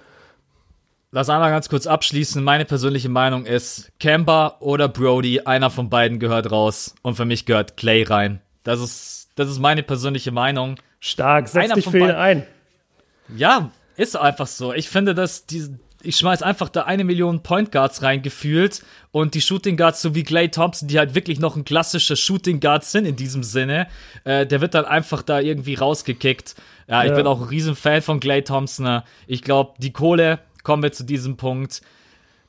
Lass einmal ganz kurz abschließen. Meine persönliche Meinung ist, Kemba oder Brody, einer von beiden gehört raus. Und für mich gehört Clay rein. Das ist, das ist meine persönliche Meinung. Stark, setz einer dich für ihn ein. Ja, ist einfach so. Ich finde, dass die, ich schmeiß einfach da eine Million Point Guards reingefühlt und die Shooting Guards, so wie Clay Thompson, die halt wirklich noch ein klassischer Shooting Guard sind in diesem Sinne, äh, der wird dann einfach da irgendwie rausgekickt. Ja, ich ja. bin auch ein riesen Fan von Clay Thompson. Ich glaube, die Kohle kommen wir zu diesem Punkt.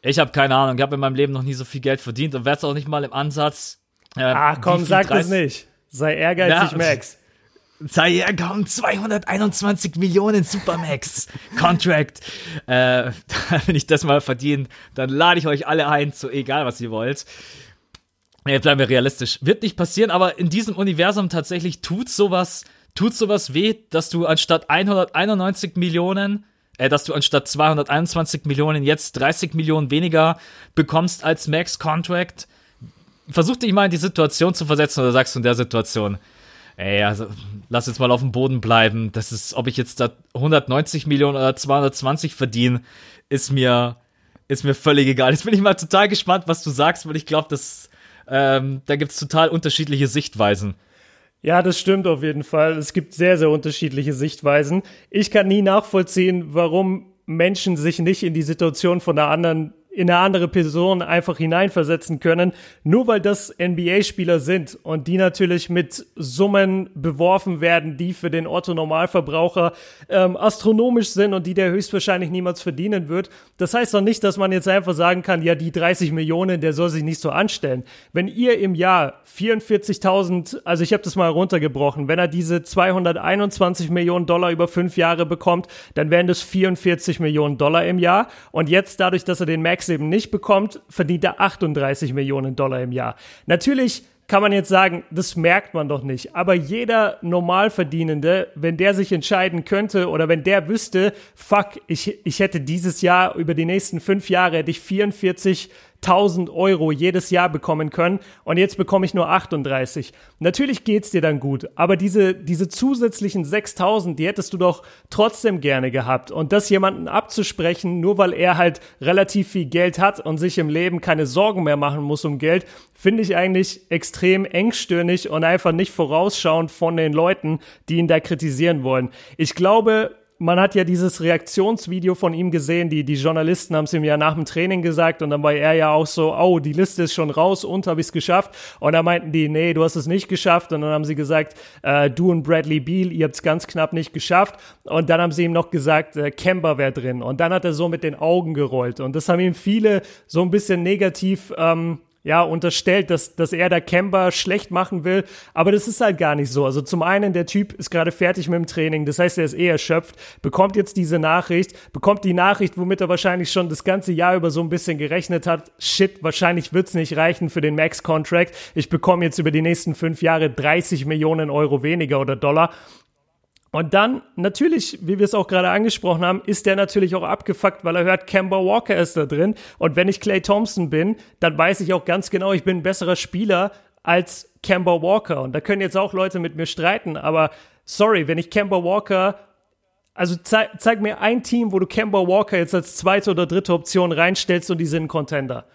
Ich habe keine Ahnung, ich habe in meinem Leben noch nie so viel Geld verdient und werde es auch nicht mal im Ansatz. Äh, ah, komm, sag das nicht. Sei ehrgeizig, ja, Max. Sei komm, 221 Millionen Supermax Contract. äh, wenn ich das mal verdiene, dann lade ich euch alle ein, so egal was ihr wollt. Nee, bleiben wir realistisch. Wird nicht passieren, aber in diesem Universum tatsächlich tut sowas, tut sowas weh, dass du anstatt 191 Millionen äh, dass du anstatt 221 Millionen jetzt 30 Millionen weniger bekommst als Max Contract. Versuch dich mal in die Situation zu versetzen oder sagst du in der Situation, ey, also lass jetzt mal auf dem Boden bleiben. Das ist, ob ich jetzt da 190 Millionen oder 220 verdiene, ist mir, ist mir völlig egal. Jetzt bin ich mal total gespannt, was du sagst, weil ich glaube, dass ähm, da gibt's total unterschiedliche Sichtweisen. Ja, das stimmt auf jeden Fall. Es gibt sehr, sehr unterschiedliche Sichtweisen. Ich kann nie nachvollziehen, warum Menschen sich nicht in die Situation von der anderen in eine andere Person einfach hineinversetzen können, nur weil das NBA-Spieler sind und die natürlich mit Summen beworfen werden, die für den Otto-Normalverbraucher ähm, astronomisch sind und die der höchstwahrscheinlich niemals verdienen wird. Das heißt doch nicht, dass man jetzt einfach sagen kann, ja, die 30 Millionen, der soll sich nicht so anstellen. Wenn ihr im Jahr 44.000, also ich habe das mal runtergebrochen, wenn er diese 221 Millionen Dollar über fünf Jahre bekommt, dann wären das 44 Millionen Dollar im Jahr. Und jetzt dadurch, dass er den Max eben nicht bekommt, verdient er 38 Millionen Dollar im Jahr. Natürlich kann man jetzt sagen, das merkt man doch nicht. Aber jeder Normalverdienende, wenn der sich entscheiden könnte oder wenn der wüsste, fuck, ich, ich hätte dieses Jahr über die nächsten fünf Jahre hätte ich 44 1000 Euro jedes Jahr bekommen können und jetzt bekomme ich nur 38. Natürlich geht's dir dann gut, aber diese, diese zusätzlichen 6000, die hättest du doch trotzdem gerne gehabt und das jemanden abzusprechen, nur weil er halt relativ viel Geld hat und sich im Leben keine Sorgen mehr machen muss um Geld, finde ich eigentlich extrem engstirnig und einfach nicht vorausschauend von den Leuten, die ihn da kritisieren wollen. Ich glaube, man hat ja dieses Reaktionsvideo von ihm gesehen, die, die Journalisten haben es ihm ja nach dem Training gesagt und dann war er ja auch so, oh, die Liste ist schon raus und habe ich es geschafft. Und dann meinten die, nee, du hast es nicht geschafft. Und dann haben sie gesagt, äh, du und Bradley Beal, ihr habt es ganz knapp nicht geschafft. Und dann haben sie ihm noch gesagt, äh, Kemba wäre drin. Und dann hat er so mit den Augen gerollt. Und das haben ihm viele so ein bisschen negativ ähm, ja, unterstellt, dass, dass er da Kemba schlecht machen will. Aber das ist halt gar nicht so. Also zum einen, der Typ ist gerade fertig mit dem Training, das heißt, er ist eh erschöpft, bekommt jetzt diese Nachricht, bekommt die Nachricht, womit er wahrscheinlich schon das ganze Jahr über so ein bisschen gerechnet hat. Shit, wahrscheinlich wird's nicht reichen für den Max-Contract. Ich bekomme jetzt über die nächsten fünf Jahre 30 Millionen Euro weniger oder Dollar. Und dann, natürlich, wie wir es auch gerade angesprochen haben, ist der natürlich auch abgefuckt, weil er hört, Kemba Walker ist da drin. Und wenn ich Clay Thompson bin, dann weiß ich auch ganz genau, ich bin ein besserer Spieler als Kemba Walker. Und da können jetzt auch Leute mit mir streiten, aber sorry, wenn ich Kemba Walker also zeig, zeig, mir ein Team, wo du Kemba Walker jetzt als zweite oder dritte Option reinstellst und die sind Contender.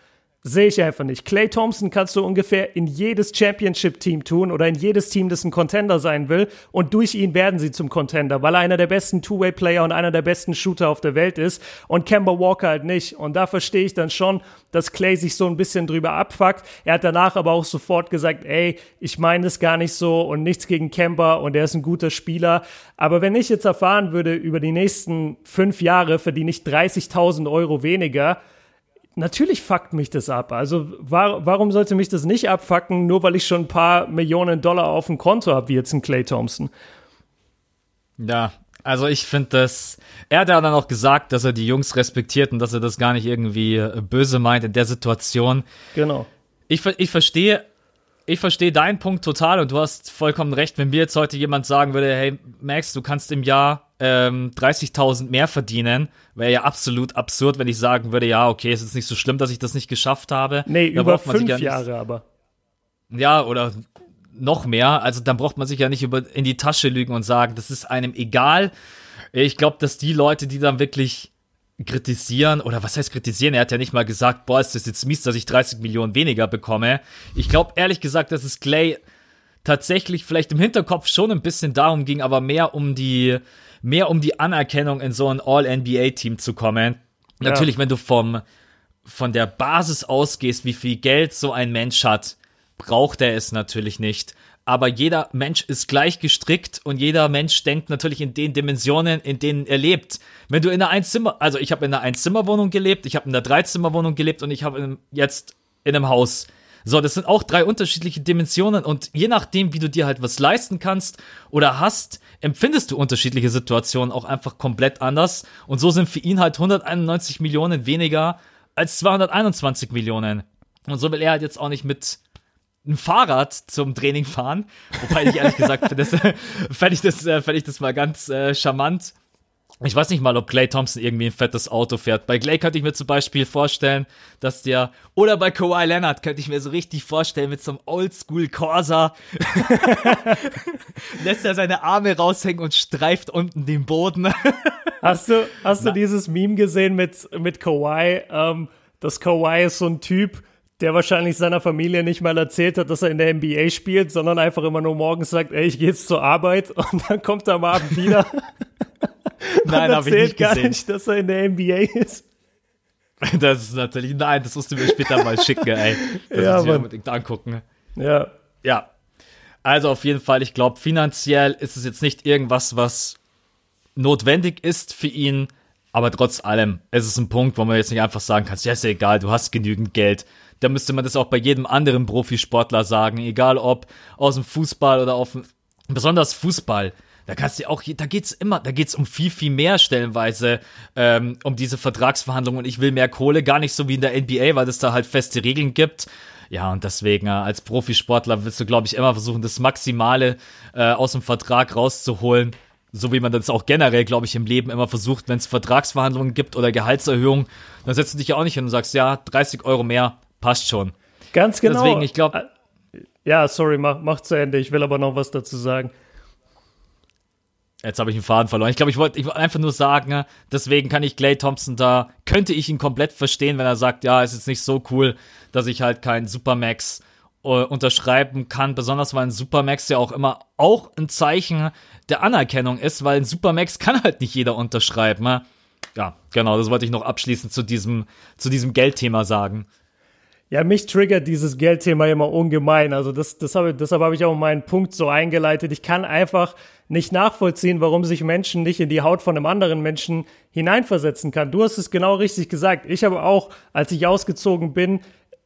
Sehe ich einfach nicht. Clay Thompson kannst du ungefähr in jedes Championship-Team tun oder in jedes Team, das ein Contender sein will. Und durch ihn werden sie zum Contender, weil er einer der besten Two-Way-Player und einer der besten Shooter auf der Welt ist. Und Kemba Walker halt nicht. Und da verstehe ich dann schon, dass Clay sich so ein bisschen drüber abfuckt. Er hat danach aber auch sofort gesagt, ey, ich meine das gar nicht so und nichts gegen Kemba und er ist ein guter Spieler. Aber wenn ich jetzt erfahren würde, über die nächsten fünf Jahre verdiene ich 30.000 Euro weniger, natürlich fuckt mich das ab. Also war, warum sollte mich das nicht abfucken, nur weil ich schon ein paar Millionen Dollar auf dem Konto habe, wie jetzt ein Clay Thompson? Ja, also ich finde das, er hat ja dann auch gesagt, dass er die Jungs respektiert und dass er das gar nicht irgendwie äh, böse meint in der Situation. Genau. Ich, ich verstehe, ich verstehe deinen Punkt total und du hast vollkommen recht, wenn mir jetzt heute jemand sagen würde, hey Max, du kannst im Jahr ähm, 30.000 mehr verdienen, wäre ja absolut absurd, wenn ich sagen würde, ja, okay, es ist nicht so schlimm, dass ich das nicht geschafft habe. Nee, da über fünf ja Jahre aber. Ja, oder noch mehr. Also dann braucht man sich ja nicht über in die Tasche lügen und sagen, das ist einem egal. Ich glaube, dass die Leute, die dann wirklich kritisieren, oder was heißt kritisieren? Er hat ja nicht mal gesagt, boah, ist das jetzt mies, dass ich 30 Millionen weniger bekomme. Ich glaube ehrlich gesagt, dass es Clay tatsächlich vielleicht im Hinterkopf schon ein bisschen darum ging, aber mehr um die mehr um die Anerkennung in so ein All-NBA-Team zu kommen. Ja. Natürlich, wenn du vom, von der Basis ausgehst, wie viel Geld so ein Mensch hat, braucht er es natürlich nicht. Aber jeder Mensch ist gleich gestrickt und jeder Mensch denkt natürlich in den Dimensionen, in denen er lebt. Wenn du in einer Einzimmer, also ich habe in einer Einzimmerwohnung gelebt, ich habe in einer Dreizimmerwohnung gelebt und ich habe jetzt in einem Haus. So, das sind auch drei unterschiedliche Dimensionen und je nachdem, wie du dir halt was leisten kannst oder hast, empfindest du unterschiedliche Situationen auch einfach komplett anders. Und so sind für ihn halt 191 Millionen weniger als 221 Millionen. Und so will er halt jetzt auch nicht mit einem Fahrrad zum Training fahren. Wobei ich ehrlich gesagt, fände fänd ich, das, äh, fänd ich das mal ganz äh, charmant. Ich weiß nicht mal, ob Clay Thompson irgendwie ein fettes Auto fährt. Bei Clay könnte ich mir zum Beispiel vorstellen, dass der, oder bei Kawhi Leonard könnte ich mir so richtig vorstellen, mit so einem Oldschool Corsa, lässt er seine Arme raushängen und streift unten den Boden. hast du, hast du dieses Meme gesehen mit, mit Kawhi? Ähm, dass Kawhi ist so ein Typ, der wahrscheinlich seiner Familie nicht mal erzählt hat, dass er in der NBA spielt, sondern einfach immer nur morgens sagt, ey, ich gehe jetzt zur Arbeit und dann kommt er am Abend wieder. Nein, habe ich nicht gar gesehen. nicht, dass er in der NBA ist. Das ist natürlich, nein, das musst du mir später mal schicken, ey. Das Ja, muss ich unbedingt angucken. Ja. Ja. Also auf jeden Fall, ich glaube, finanziell ist es jetzt nicht irgendwas, was notwendig ist für ihn, aber trotz allem, es ist ein Punkt, wo man jetzt nicht einfach sagen kann, ja, ist ja egal, du hast genügend Geld. Da müsste man das auch bei jedem anderen Profisportler sagen, egal ob aus dem Fußball oder auf dem, besonders Fußball. Da kannst du auch, da geht's immer, da geht's um viel, viel mehr stellenweise, ähm, um diese Vertragsverhandlungen und ich will mehr Kohle, gar nicht so wie in der NBA, weil es da halt feste Regeln gibt. Ja, und deswegen, äh, als Profisportler willst du, glaube ich, immer versuchen, das Maximale äh, aus dem Vertrag rauszuholen. So wie man das auch generell, glaube ich, im Leben immer versucht, wenn es Vertragsverhandlungen gibt oder Gehaltserhöhungen, dann setzt du dich ja auch nicht hin und sagst, ja, 30 Euro mehr, passt schon. Ganz genau. Deswegen, ich glaube, Ja, sorry, mach, mach zu Ende. Ich will aber noch was dazu sagen. Jetzt habe ich den Faden verloren. Ich glaube, ich wollte ich wollte einfach nur sagen, ne, deswegen kann ich Clay Thompson da, könnte ich ihn komplett verstehen, wenn er sagt, ja, ist jetzt nicht so cool, dass ich halt keinen Supermax äh, unterschreiben kann, besonders weil ein Supermax ja auch immer auch ein Zeichen der Anerkennung ist, weil ein Supermax kann halt nicht jeder unterschreiben. Ne? Ja, genau, das wollte ich noch abschließend zu diesem, zu diesem Geldthema sagen. Ja, mich triggert dieses Geldthema immer ungemein. Also das, das habe, deshalb habe ich auch meinen Punkt so eingeleitet. Ich kann einfach nicht nachvollziehen, warum sich Menschen nicht in die Haut von einem anderen Menschen hineinversetzen kann. Du hast es genau richtig gesagt. Ich habe auch, als ich ausgezogen bin,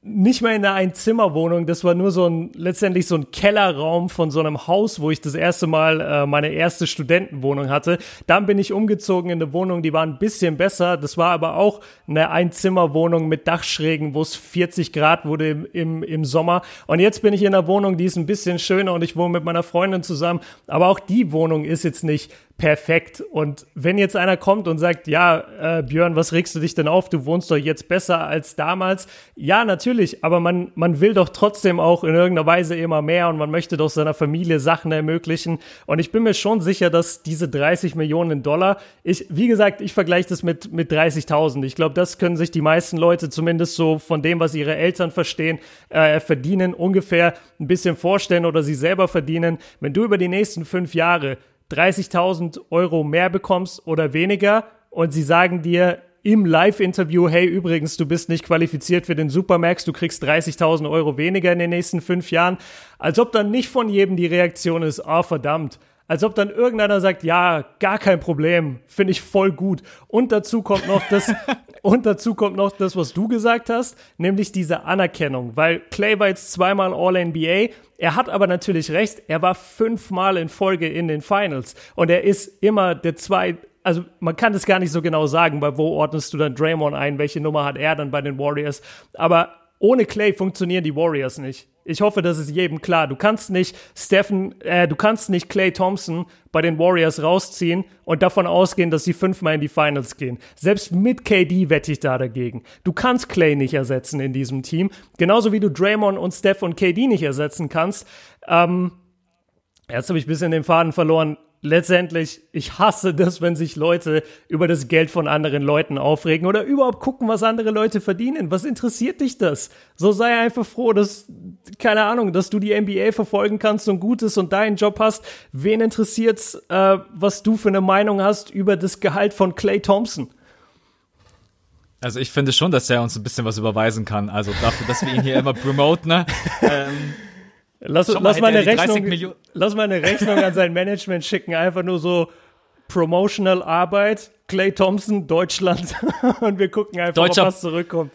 nicht mehr in einer Einzimmerwohnung. Das war nur so ein, letztendlich so ein Kellerraum von so einem Haus, wo ich das erste Mal äh, meine erste Studentenwohnung hatte. Dann bin ich umgezogen in eine Wohnung, die war ein bisschen besser. Das war aber auch eine Einzimmerwohnung mit Dachschrägen, wo es 40 Grad wurde im, im, im Sommer. Und jetzt bin ich in einer Wohnung, die ist ein bisschen schöner und ich wohne mit meiner Freundin zusammen. Aber auch die Wohnung ist jetzt nicht perfekt. Und wenn jetzt einer kommt und sagt, ja, äh, Björn, was regst du dich denn auf? Du wohnst doch jetzt besser als damals. Ja, natürlich, aber man, man will doch trotzdem auch in irgendeiner Weise immer mehr und man möchte doch seiner Familie Sachen ermöglichen. Und ich bin mir schon sicher, dass diese 30 Millionen Dollar, ich, wie gesagt, ich vergleiche das mit, mit 30.000. Ich glaube, das können sich die meisten Leute zumindest so von dem, was ihre Eltern verstehen, äh, verdienen, ungefähr ein bisschen vorstellen oder sie selber verdienen. Wenn du über die nächsten fünf Jahre 30.000 Euro mehr bekommst oder weniger und sie sagen dir im Live-Interview, hey, übrigens, du bist nicht qualifiziert für den Supermax, du kriegst 30.000 Euro weniger in den nächsten fünf Jahren, als ob dann nicht von jedem die Reaktion ist, ah, verdammt. Als ob dann irgendeiner sagt, ja, gar kein Problem, finde ich voll gut. Und dazu kommt noch das, und dazu kommt noch das, was du gesagt hast, nämlich diese Anerkennung, weil Clay war jetzt zweimal All-NBA, er hat aber natürlich recht, er war fünfmal in Folge in den Finals und er ist immer der zwei, also man kann das gar nicht so genau sagen, bei wo ordnest du dann Draymond ein, welche Nummer hat er dann bei den Warriors, aber ohne Clay funktionieren die Warriors nicht. Ich hoffe, das ist jedem klar. Du kannst nicht Stephen, äh, du kannst nicht Clay Thompson bei den Warriors rausziehen und davon ausgehen, dass sie fünfmal in die Finals gehen. Selbst mit KD wette ich da dagegen. Du kannst Clay nicht ersetzen in diesem Team, genauso wie du Draymond und Steph und KD nicht ersetzen kannst. Ähm, jetzt habe ich ein bisschen den Faden verloren letztendlich, ich hasse das, wenn sich Leute über das Geld von anderen Leuten aufregen oder überhaupt gucken, was andere Leute verdienen. Was interessiert dich das? So sei einfach froh, dass, keine Ahnung, dass du die NBA verfolgen kannst und gut ist und deinen Job hast. Wen interessiert's, äh, was du für eine Meinung hast über das Gehalt von Clay Thompson? Also ich finde schon, dass er uns ein bisschen was überweisen kann. Also dafür, dass wir ihn hier immer promoten. Ne? Ähm, Lass, mal lass, mal eine die 30 Rechnung, lass mal eine Rechnung an sein Management schicken. Einfach nur so Promotional Arbeit, Clay Thompson, Deutschland. und wir gucken einfach, Deutscher- ob was zurückkommt.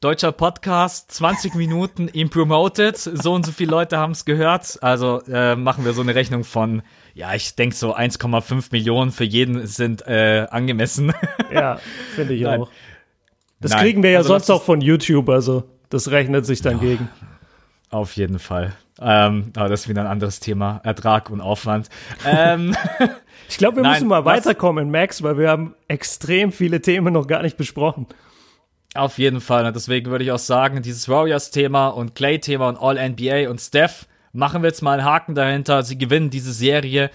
deutscher Podcast, 20 Minuten, ihn promoted. So und so viele Leute haben es gehört. Also äh, machen wir so eine Rechnung von, ja, ich denke so 1,5 Millionen für jeden sind äh, angemessen. Ja, finde ich Nein. auch. Das Nein, kriegen wir ja also sonst auch von YouTube, also das rechnet sich dann gegen. Auf jeden Fall. Ähm, aber das ist wieder ein anderes Thema. Ertrag und Aufwand. Ähm, Ich glaube, wir Nein, müssen mal weiterkommen, Max, weil wir haben extrem viele Themen noch gar nicht besprochen. Auf jeden Fall. Und deswegen würde ich auch sagen, dieses Warriors-Thema und Clay-Thema und All-NBA und Steph, machen wir jetzt mal einen Haken dahinter. Sie gewinnen diese Serie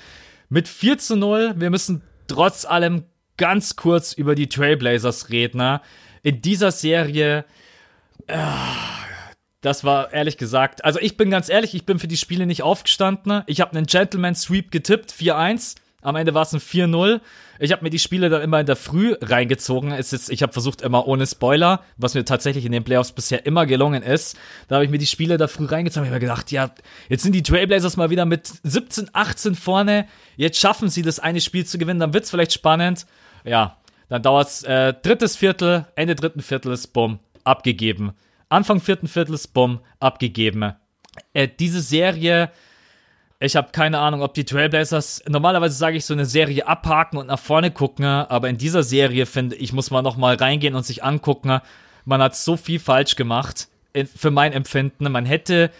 mit 4 zu 0. Wir müssen trotz allem ganz kurz über die Trailblazers reden. In dieser Serie, äh, das war ehrlich gesagt, also ich bin ganz ehrlich, ich bin für die Spiele nicht aufgestanden. Ich habe einen Gentleman Sweep getippt, 4-1. Am Ende war es ein 4-0. Ich habe mir die Spiele dann immer in der Früh reingezogen. Ist, ich habe versucht immer ohne Spoiler, was mir tatsächlich in den Playoffs bisher immer gelungen ist. Da habe ich mir die Spiele da früh reingezogen. Ich habe mir gedacht, ja, jetzt sind die Trailblazers mal wieder mit 17, 18 vorne. Jetzt schaffen sie das eine Spiel zu gewinnen. Dann wird's vielleicht spannend. Ja, dann dauert's äh, drittes Viertel, Ende dritten Viertels, bumm, abgegeben. Anfang vierten Viertels, bumm, abgegeben. Äh, diese Serie ich habe keine Ahnung, ob die Trailblazers, normalerweise sage ich so eine Serie abhaken und nach vorne gucken, aber in dieser Serie finde ich, muss man nochmal reingehen und sich angucken. Man hat so viel falsch gemacht, für mein Empfinden. Man hätte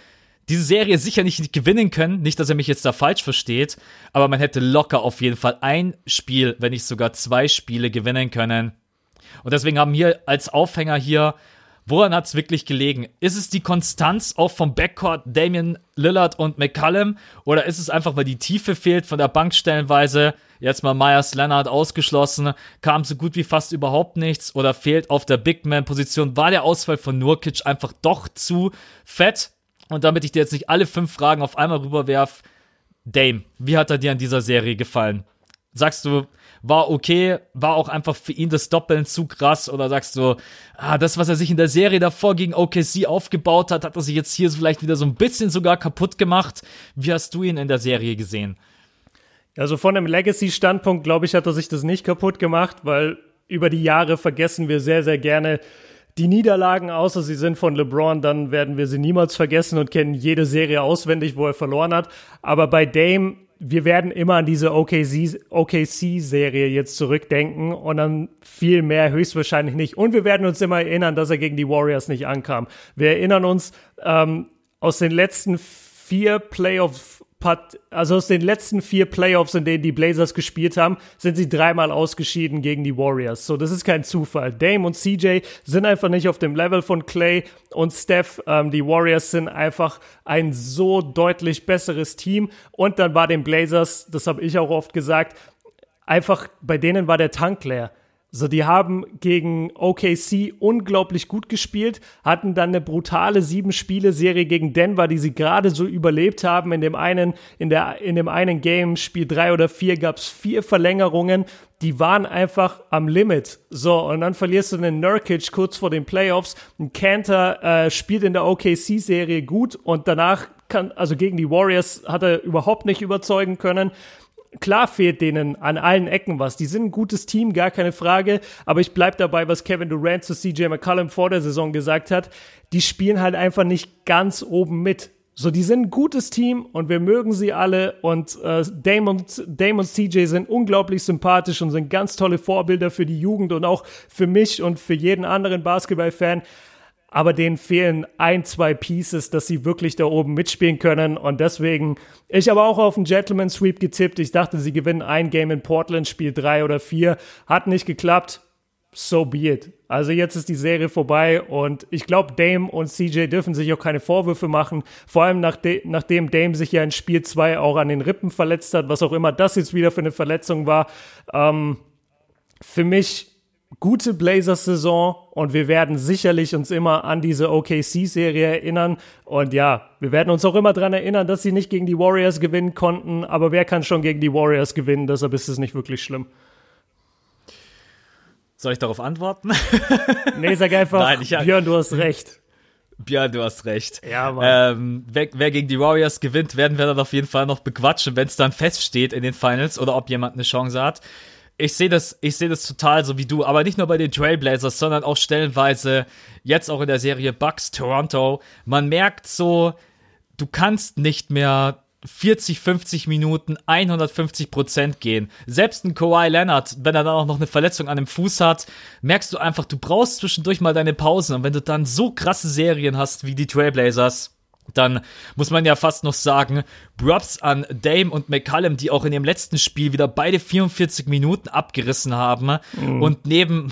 diese Serie sicher nicht gewinnen können, nicht, dass er mich jetzt da falsch versteht, aber man hätte locker auf jeden Fall ein Spiel, wenn nicht sogar zwei Spiele gewinnen können. Und deswegen haben wir als Aufhänger hier Woran hat es wirklich gelegen? Ist es die Konstanz auch vom Backcourt Damian Lillard und McCallum? Oder ist es einfach, weil die Tiefe fehlt von der Bank stellenweise? Jetzt mal Myers Leonard ausgeschlossen, kam so gut wie fast überhaupt nichts oder fehlt auf der Big Man-Position. War der Ausfall von Nurkic einfach doch zu fett? Und damit ich dir jetzt nicht alle fünf Fragen auf einmal rüberwerf, Dame, wie hat er dir an dieser Serie gefallen? Sagst du, war okay, war auch einfach für ihn das Doppeln zu krass oder sagst du, ah, das, was er sich in der Serie davor gegen OKC aufgebaut hat, hat er sich jetzt hier vielleicht wieder so ein bisschen sogar kaputt gemacht. Wie hast du ihn in der Serie gesehen? Also von einem Legacy-Standpunkt, glaube ich, hat er sich das nicht kaputt gemacht, weil über die Jahre vergessen wir sehr, sehr gerne die Niederlagen, außer sie sind von LeBron, dann werden wir sie niemals vergessen und kennen jede Serie auswendig, wo er verloren hat. Aber bei Dame wir werden immer an diese OKC-Serie jetzt zurückdenken und dann viel mehr höchstwahrscheinlich nicht. Und wir werden uns immer erinnern, dass er gegen die Warriors nicht ankam. Wir erinnern uns ähm, aus den letzten vier Playoff also aus den letzten vier Playoffs, in denen die Blazers gespielt haben, sind sie dreimal ausgeschieden gegen die Warriors. So, das ist kein Zufall. Dame und CJ sind einfach nicht auf dem Level von Clay und Steph. Ähm, die Warriors sind einfach ein so deutlich besseres Team. Und dann war den Blazers, das habe ich auch oft gesagt, einfach bei denen war der Tank leer. So, die haben gegen OKC unglaublich gut gespielt, hatten dann eine brutale Sieben-Spiele-Serie gegen Denver, die sie gerade so überlebt haben. In dem einen, in der, in dem einen Game, Spiel drei oder vier, gab es vier Verlängerungen. Die waren einfach am Limit. So, und dann verlierst du einen Nurkic kurz vor den Playoffs. Ein Cantor äh, spielt in der OKC-Serie gut und danach kann, also gegen die Warriors hat er überhaupt nicht überzeugen können klar fehlt denen an allen Ecken was. Die sind ein gutes Team, gar keine Frage. Aber ich bleib dabei, was Kevin Durant zu CJ McCollum vor der Saison gesagt hat. Die spielen halt einfach nicht ganz oben mit. So, die sind ein gutes Team und wir mögen sie alle und äh, Dame, und, Dame und CJ sind unglaublich sympathisch und sind ganz tolle Vorbilder für die Jugend und auch für mich und für jeden anderen Basketballfan aber denen fehlen ein, zwei Pieces, dass sie wirklich da oben mitspielen können. Und deswegen, ich habe auch auf einen Gentleman Sweep getippt. Ich dachte, sie gewinnen ein Game in Portland, Spiel drei oder vier. Hat nicht geklappt. So be it. Also jetzt ist die Serie vorbei und ich glaube, Dame und CJ dürfen sich auch keine Vorwürfe machen. Vor allem nachde nachdem Dame sich ja in Spiel zwei auch an den Rippen verletzt hat, was auch immer das jetzt wieder für eine Verletzung war. Ähm, für mich gute Blazers-Saison und wir werden sicherlich uns immer an diese OKC-Serie erinnern. Und ja, wir werden uns auch immer daran erinnern, dass sie nicht gegen die Warriors gewinnen konnten. Aber wer kann schon gegen die Warriors gewinnen? Deshalb ist es nicht wirklich schlimm. Soll ich darauf antworten? nee, sag einfach, Nein, ich, Björn, du hast recht. Björn, du hast recht. Ja, Mann. Ähm, wer, wer, gegen die Warriors gewinnt, werden wir dann auf jeden Fall noch bequatschen, wenn es dann feststeht in den Finals oder ob jemand eine Chance hat ich sehe das, ich sehe das total so wie du, aber nicht nur bei den Trailblazers, sondern auch stellenweise jetzt auch in der Serie Bucks Toronto. Man merkt so, du kannst nicht mehr 40, 50 Minuten 150 Prozent gehen. Selbst ein Kawhi Leonard, wenn er dann auch noch eine Verletzung an dem Fuß hat, merkst du einfach, du brauchst zwischendurch mal deine Pausen. Und wenn du dann so krasse Serien hast wie die Trailblazers, dann muss man ja fast noch sagen, Props an Dame und McCallum, die auch in dem letzten Spiel wieder beide 44 Minuten abgerissen haben mhm. und neben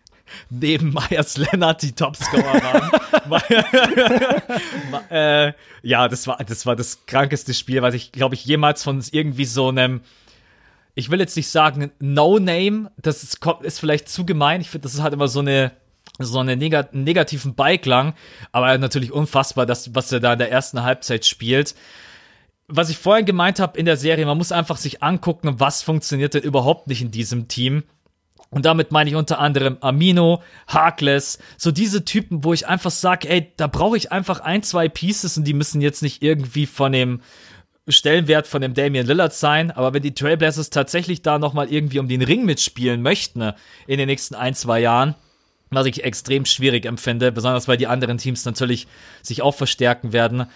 neben Myers Leonard die Topscorer waren. äh, ja, das war, das war das krankeste Spiel, was ich, glaube ich, jemals von irgendwie so einem, ich will jetzt nicht sagen No-Name, das ist, ist vielleicht zu gemein. Ich finde, das ist halt immer so eine, so einen negat negativen Beiklang, aber natürlich unfassbar, das, was er da in der ersten Halbzeit spielt. was ich vorhin gemeint habe in der Serie, man muss einfach sich angucken, was funktioniert denn überhaupt nicht in diesem Team. Und damit meine ich unter anderem Amino, Harkless, so diese Typen, wo ich einfach sage, ey, da brauche ich einfach ein, zwei Pieces und die müssen jetzt nicht irgendwie von dem Stellenwert von dem Damian Lillard sein, aber wenn die Trailblazers tatsächlich da nochmal irgendwie um den Ring mitspielen möchten ne, in den nächsten ein, zwei Jahren, was ich extrem schwierig empfinde, besonders weil die anderen Teams natürlich sich auch verstärken werden,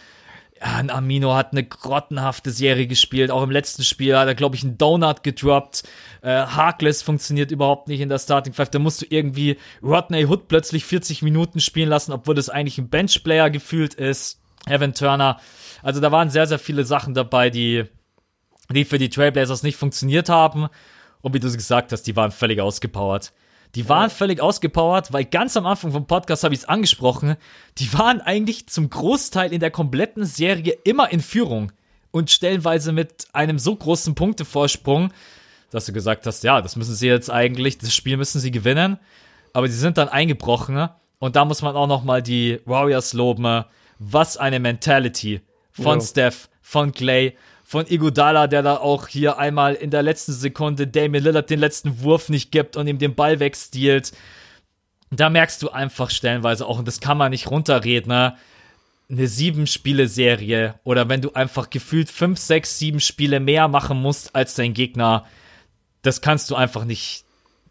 ja, ein Amino hat eine grottenhafte Serie gespielt. Auch im letzten Spiel hat er, glaube ich, einen Donut gedroppt. Äh, Harkless funktioniert überhaupt nicht in der Starting Five. Da musst du irgendwie Rodney Hood plötzlich 40 Minuten spielen lassen, obwohl das eigentlich ein Benchplayer gefühlt ist. Evan Turner. Also da waren sehr, sehr viele Sachen dabei, die, die für die Trailblazers nicht funktioniert haben. Und wie du gesagt hast, die waren völlig ausgepowert. Die waren völlig ausgepowert, weil ganz am Anfang vom Podcast habe ich es angesprochen. Die waren eigentlich zum Großteil in der kompletten Serie immer in Führung und stellenweise mit einem so großen Punktevorsprung, dass du gesagt hast, ja, das müssen sie jetzt eigentlich, das Spiel müssen sie gewinnen. Aber sie sind dann eingebrochen und da muss man auch noch mal die Warriors loben. Was eine Mentality von Ja. Steph, von Clay, von Iguodala, der da auch hier einmal in der letzten Sekunde Damian Lillard den letzten Wurf nicht gibt und ihm den Ball wegstiehlt. Da merkst du einfach stellenweise auch, und das kann man nicht runterreden, ne? eine sieben Spiele Serie oder wenn du einfach gefühlt fünf, sechs, sieben Spiele mehr machen musst als dein Gegner, das kannst du einfach nicht.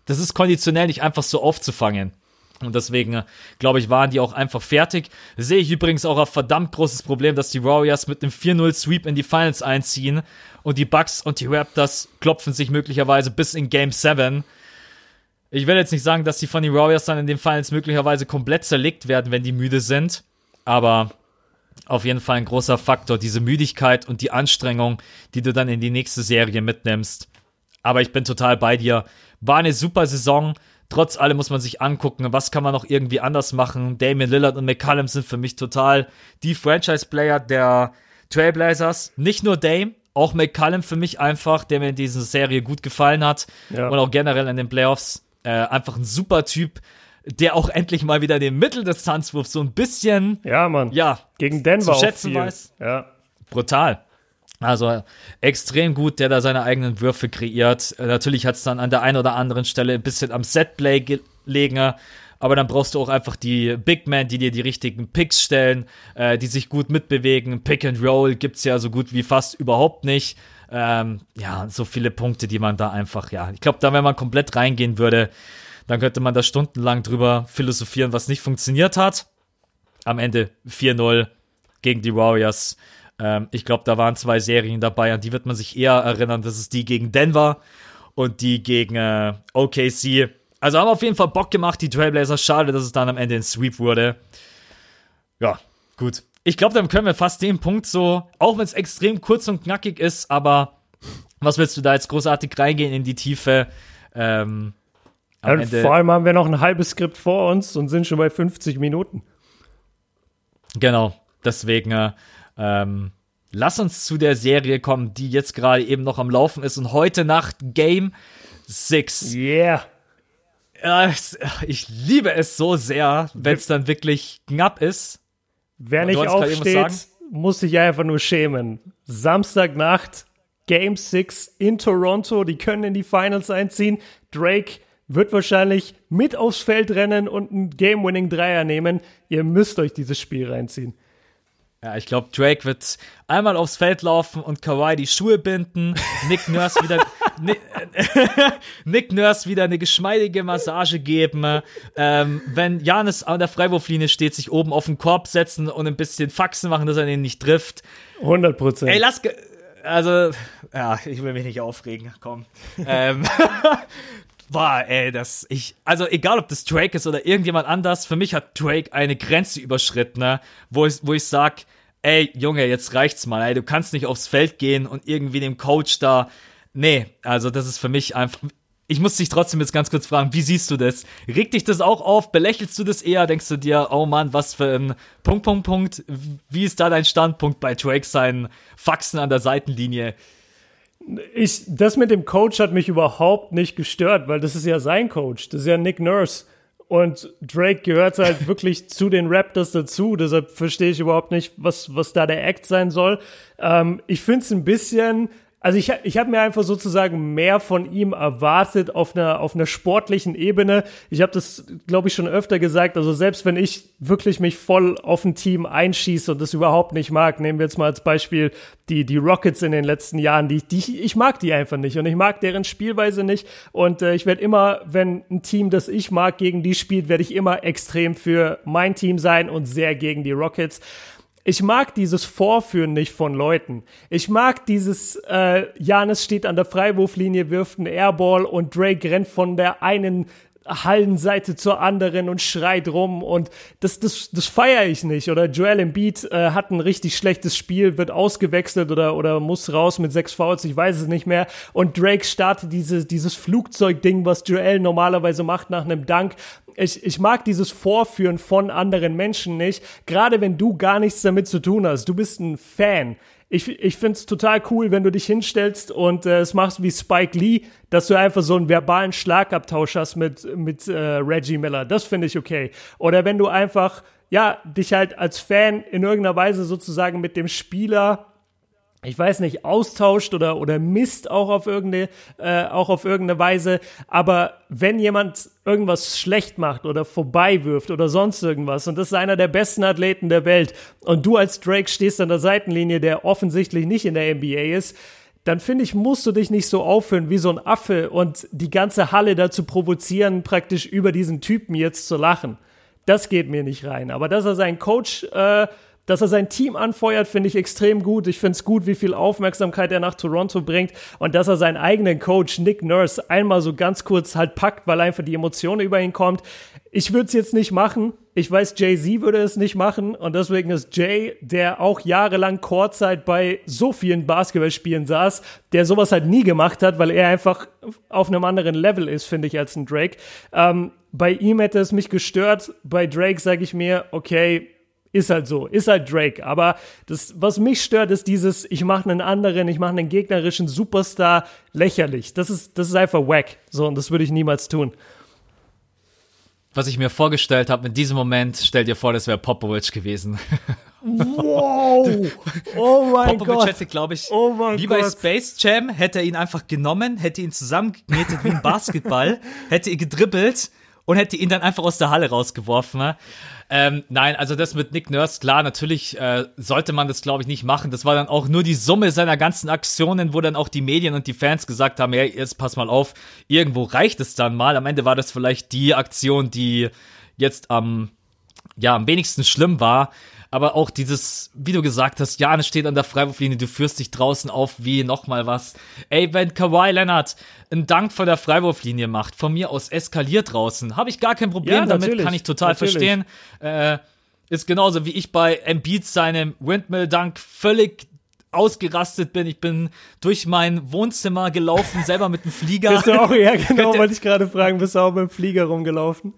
Das ist konditionell nicht einfach so aufzufangen. Und deswegen, äh, glaube ich, waren die auch einfach fertig. Sehe ich übrigens auch ein verdammt großes Problem, dass die Warriors mit einem 4-0-Sweep in die Finals einziehen und die Bucks und die Raptors klopfen sich möglicherweise bis in Game 7. Ich will jetzt nicht sagen, dass die von den Warriors dann in den Finals möglicherweise komplett zerlegt werden, wenn die müde sind, aber auf jeden Fall ein großer Faktor, diese Müdigkeit und die Anstrengung, die du dann in die nächste Serie mitnimmst. Aber ich bin total bei dir. War eine super Saison. Trotz allem muss man sich angucken, was kann man noch irgendwie anders machen. Damian Lillard und McCallum sind für mich total die Franchise-Player der Trailblazers. Nicht nur Dame, auch McCallum für mich einfach, der mir in dieser Serie gut gefallen hat. Ja. Und auch generell in den Playoffs. Äh, einfach ein super Typ, der auch endlich mal wieder den Mitteldistanzwurf so ein bisschen, Ja, Mann. ja, Gegen Denver zu schätzen weiß. Ja. brutal. Also extrem gut, der da seine eigenen Würfe kreiert. Äh, Natürlich hat es dann an der einen oder anderen Stelle ein bisschen am Setplay gelegen, aber dann brauchst du auch einfach die Big Men, die dir die richtigen Picks stellen, äh, die sich gut mitbewegen. Pick and Roll gibt's ja so gut wie fast überhaupt nicht. Ähm, ja, so viele Punkte, die man da einfach, ja, ich glaube, da, wenn man komplett reingehen würde, dann könnte man da stundenlang drüber philosophieren, was nicht funktioniert hat. Am Ende 4-0 gegen die Warriors. Ähm, ich glaube, da waren zwei Serien dabei, an die wird man sich eher erinnern. Das ist die gegen Denver und die gegen äh, OKC. Also haben auf jeden Fall Bock gemacht, die Trailblazers. Schade, dass es dann am Ende ein Sweep wurde. Ja, gut. Ich glaube, dann können wir fast den Punkt so, auch wenn es extrem kurz und knackig ist, aber was willst du da jetzt großartig reingehen in die Tiefe? Ähm, vor allem haben wir noch ein halbes Skript vor uns und sind schon bei 50 Minuten. Genau, deswegen äh, ähm, lass uns zu der Serie kommen, die jetzt gerade eben noch am Laufen ist und heute Nacht Game 6. Yeah. Ich liebe es so sehr, wenn es dann wirklich knapp ist. Wer nicht aufsteht, muss sich einfach nur schämen. Samstagnacht, Game 6 in Toronto, die können in die Finals einziehen. Drake wird wahrscheinlich mit aufs Feld rennen und einen Game-Winning-Dreier nehmen. Ihr müsst euch dieses Spiel reinziehen. Ja, ich glaube, Drake wird einmal aufs Feld laufen und Kawhi die Schuhe binden. Nick Nurse wieder, Nick, Nick Nurse wieder eine geschmeidige Massage geben. Ähm, wenn Janis an der Freiwurflinie steht, sich oben auf den Korb setzen und ein bisschen Faxen machen, dass er den nicht trifft. 100 Prozent. Ey, lass. ge- Also, ja, ich will mich nicht aufregen. Komm. ähm, Boah, ey, das, ich, also egal ob das Drake ist oder irgendjemand anders, für mich hat Drake eine Grenze überschritten, ne, wo ich, wo ich sag, ey, Junge, jetzt reicht's mal, ey, du kannst nicht aufs Feld gehen und irgendwie dem Coach da, nee, also das ist für mich einfach, ich muss dich trotzdem jetzt ganz kurz fragen, wie siehst du das? Regt dich das auch auf? Belächelst du das eher? Denkst du dir, oh Mann, was für ein Punkt, Punkt, Punkt? Wie ist da dein Standpunkt bei Drake seinen Faxen an der Seitenlinie? Ich, das mit dem Coach hat mich überhaupt nicht gestört, weil das ist ja sein Coach. Das ist ja Nick Nurse. und Drake gehört halt wirklich zu den Raptors dazu. Deshalb verstehe ich überhaupt nicht, was, was da der Act sein soll. Ähm, ich finde es ein bisschen also ich, ich habe mir einfach sozusagen mehr von ihm erwartet auf einer, auf einer sportlichen Ebene. Ich habe das, glaube ich, schon öfter gesagt. Also selbst wenn ich wirklich mich voll auf ein Team einschieße und das überhaupt nicht mag, nehmen wir jetzt mal als Beispiel die, die Rockets in den letzten Jahren, die, die, ich mag die einfach nicht und ich mag deren Spielweise nicht. Und äh, ich werde immer, wenn ein Team, das ich mag, gegen die spielt, werde ich immer extrem für mein Team sein und sehr gegen die Rockets ich mag dieses Vorführen nicht von Leuten. Ich mag dieses, äh, Janis steht an der Freiwurflinie, wirft einen Airball und Drake rennt von der einen Hallenseite zur anderen und schreit rum und das, das, das feiere ich nicht. Oder Joel Embiid äh, hat ein richtig schlechtes Spiel, wird ausgewechselt oder, oder muss raus mit sechs Fouls, ich weiß es nicht mehr. Und Drake startet diese, dieses Flugzeugding, was Joel normalerweise macht nach einem Dank. Ich, ich mag dieses Vorführen von anderen Menschen nicht, gerade wenn du gar nichts damit zu tun hast. Du bist ein Fan ich, ich finde es total cool, wenn du dich hinstellst und äh, es machst wie Spike Lee, dass du einfach so einen verbalen Schlagabtausch hast mit, mit äh, Reggie Miller. Das finde ich okay. Oder wenn du einfach, ja, dich halt als Fan in irgendeiner Weise sozusagen mit dem Spieler ich weiß nicht, austauscht oder, oder misst auch auf irgendeine, äh, auch auf irgendeine Weise. Aber wenn jemand irgendwas schlecht macht oder vorbeiwirft oder sonst irgendwas und das ist einer der besten Athleten der Welt und du als Drake stehst an der Seitenlinie, der offensichtlich nicht in der NBA ist, dann finde ich, musst du dich nicht so aufhören wie so ein Affe und die ganze Halle dazu provozieren, praktisch über diesen Typen jetzt zu lachen. Das geht mir nicht rein. Aber dass er seinen Coach äh, dass er sein Team anfeuert, finde ich extrem gut. Ich finde es gut, wie viel Aufmerksamkeit er nach Toronto bringt und dass er seinen eigenen Coach Nick Nurse einmal so ganz kurz halt packt, weil einfach die Emotion über ihn kommt. Ich würde es jetzt nicht machen. Ich weiß, Jay-Z würde es nicht machen und deswegen ist Jay, der auch jahrelang Chorzeit bei so vielen Basketballspielen saß, der sowas halt nie gemacht hat, weil er einfach auf einem anderen Level ist, finde ich, als ein Drake. Ähm, bei ihm hätte es mich gestört. Bei Drake sage ich mir, okay, ist halt so, ist halt Drake. Aber das, was mich stört, ist dieses, ich mache einen anderen, ich mache einen gegnerischen Superstar lächerlich. Das ist, das ist einfach wack. So, und das würde ich niemals tun. Was ich mir vorgestellt habe in diesem Moment, stell dir vor, das wäre Popovic gewesen. Wow! Oh mein Popovic Gott! hätte, glaube ich, Oh mein wie bei Gott. Space Jam, hätte er ihn einfach genommen, hätte ihn zusammengeknetet wie ein Basketball, hätte ihn gedribbelt und hätte ihn dann einfach aus der Halle rausgeworfen. Ähm, nein, also das mit Nick Nurse, klar, natürlich äh, sollte man das, glaube ich, nicht machen. Das war dann auch nur die Summe seiner ganzen Aktionen, wo dann auch die Medien und die Fans gesagt haben, hey, jetzt pass mal auf, irgendwo reicht es dann mal. Am Ende war das vielleicht die Aktion, die jetzt am, ja, am wenigsten schlimm war. Aber auch dieses, wie du gesagt hast, Janis steht an der Freiwurflinie, du führst dich draußen auf wie nochmal was. Ey, wenn Kawhi Leonard einen Dank von der Freiwurflinie macht, von mir aus eskaliert draußen, habe ich gar kein Problem Ja, damit, kann ich total Natürlich. verstehen. Äh, ist genauso wie ich bei Embiid seinem Windmill-Dunk völlig ausgerastet bin. Ich bin durch mein Wohnzimmer gelaufen, selber mit dem Flieger. Bist du auch, ja genau, wollte ich gerade fragen, bist du auch mit dem Flieger rumgelaufen?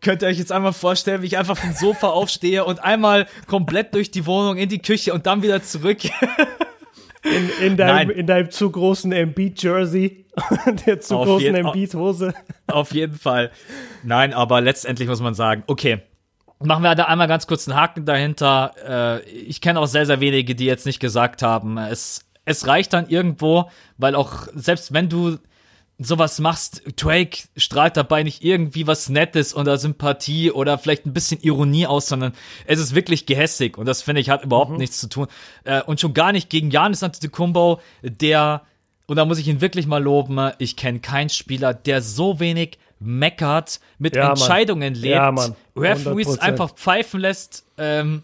Könnt ihr euch jetzt einmal vorstellen, wie ich einfach vom Sofa aufstehe und einmal komplett durch die Wohnung in die Küche und dann wieder zurück. In, in, deinem, Nein. in deinem zu großen Embiid-Jersey und der zu Auf großen Embiid-Hose. Auf jeden Fall. Nein, aber letztendlich muss man sagen, okay. Machen wir da einmal ganz kurz einen Haken dahinter. Äh, ich kenne auch sehr, sehr wenige, die jetzt nicht gesagt haben, es, es reicht dann irgendwo, weil auch, selbst wenn du sowas machst, Drake strahlt dabei nicht irgendwie was Nettes oder Sympathie oder vielleicht ein bisschen Ironie aus, sondern es ist wirklich gehässig und das finde ich hat überhaupt nichts zu tun. Äh, und schon gar nicht gegen Janis Antetokounmpo, der, und da muss ich ihn wirklich mal loben, ich kenne keinen Spieler, der so wenig meckert, mit Ja, Mann. Entscheidungen lebt, Ja, Mann. Referees 100%. einfach pfeifen lässt, ähm,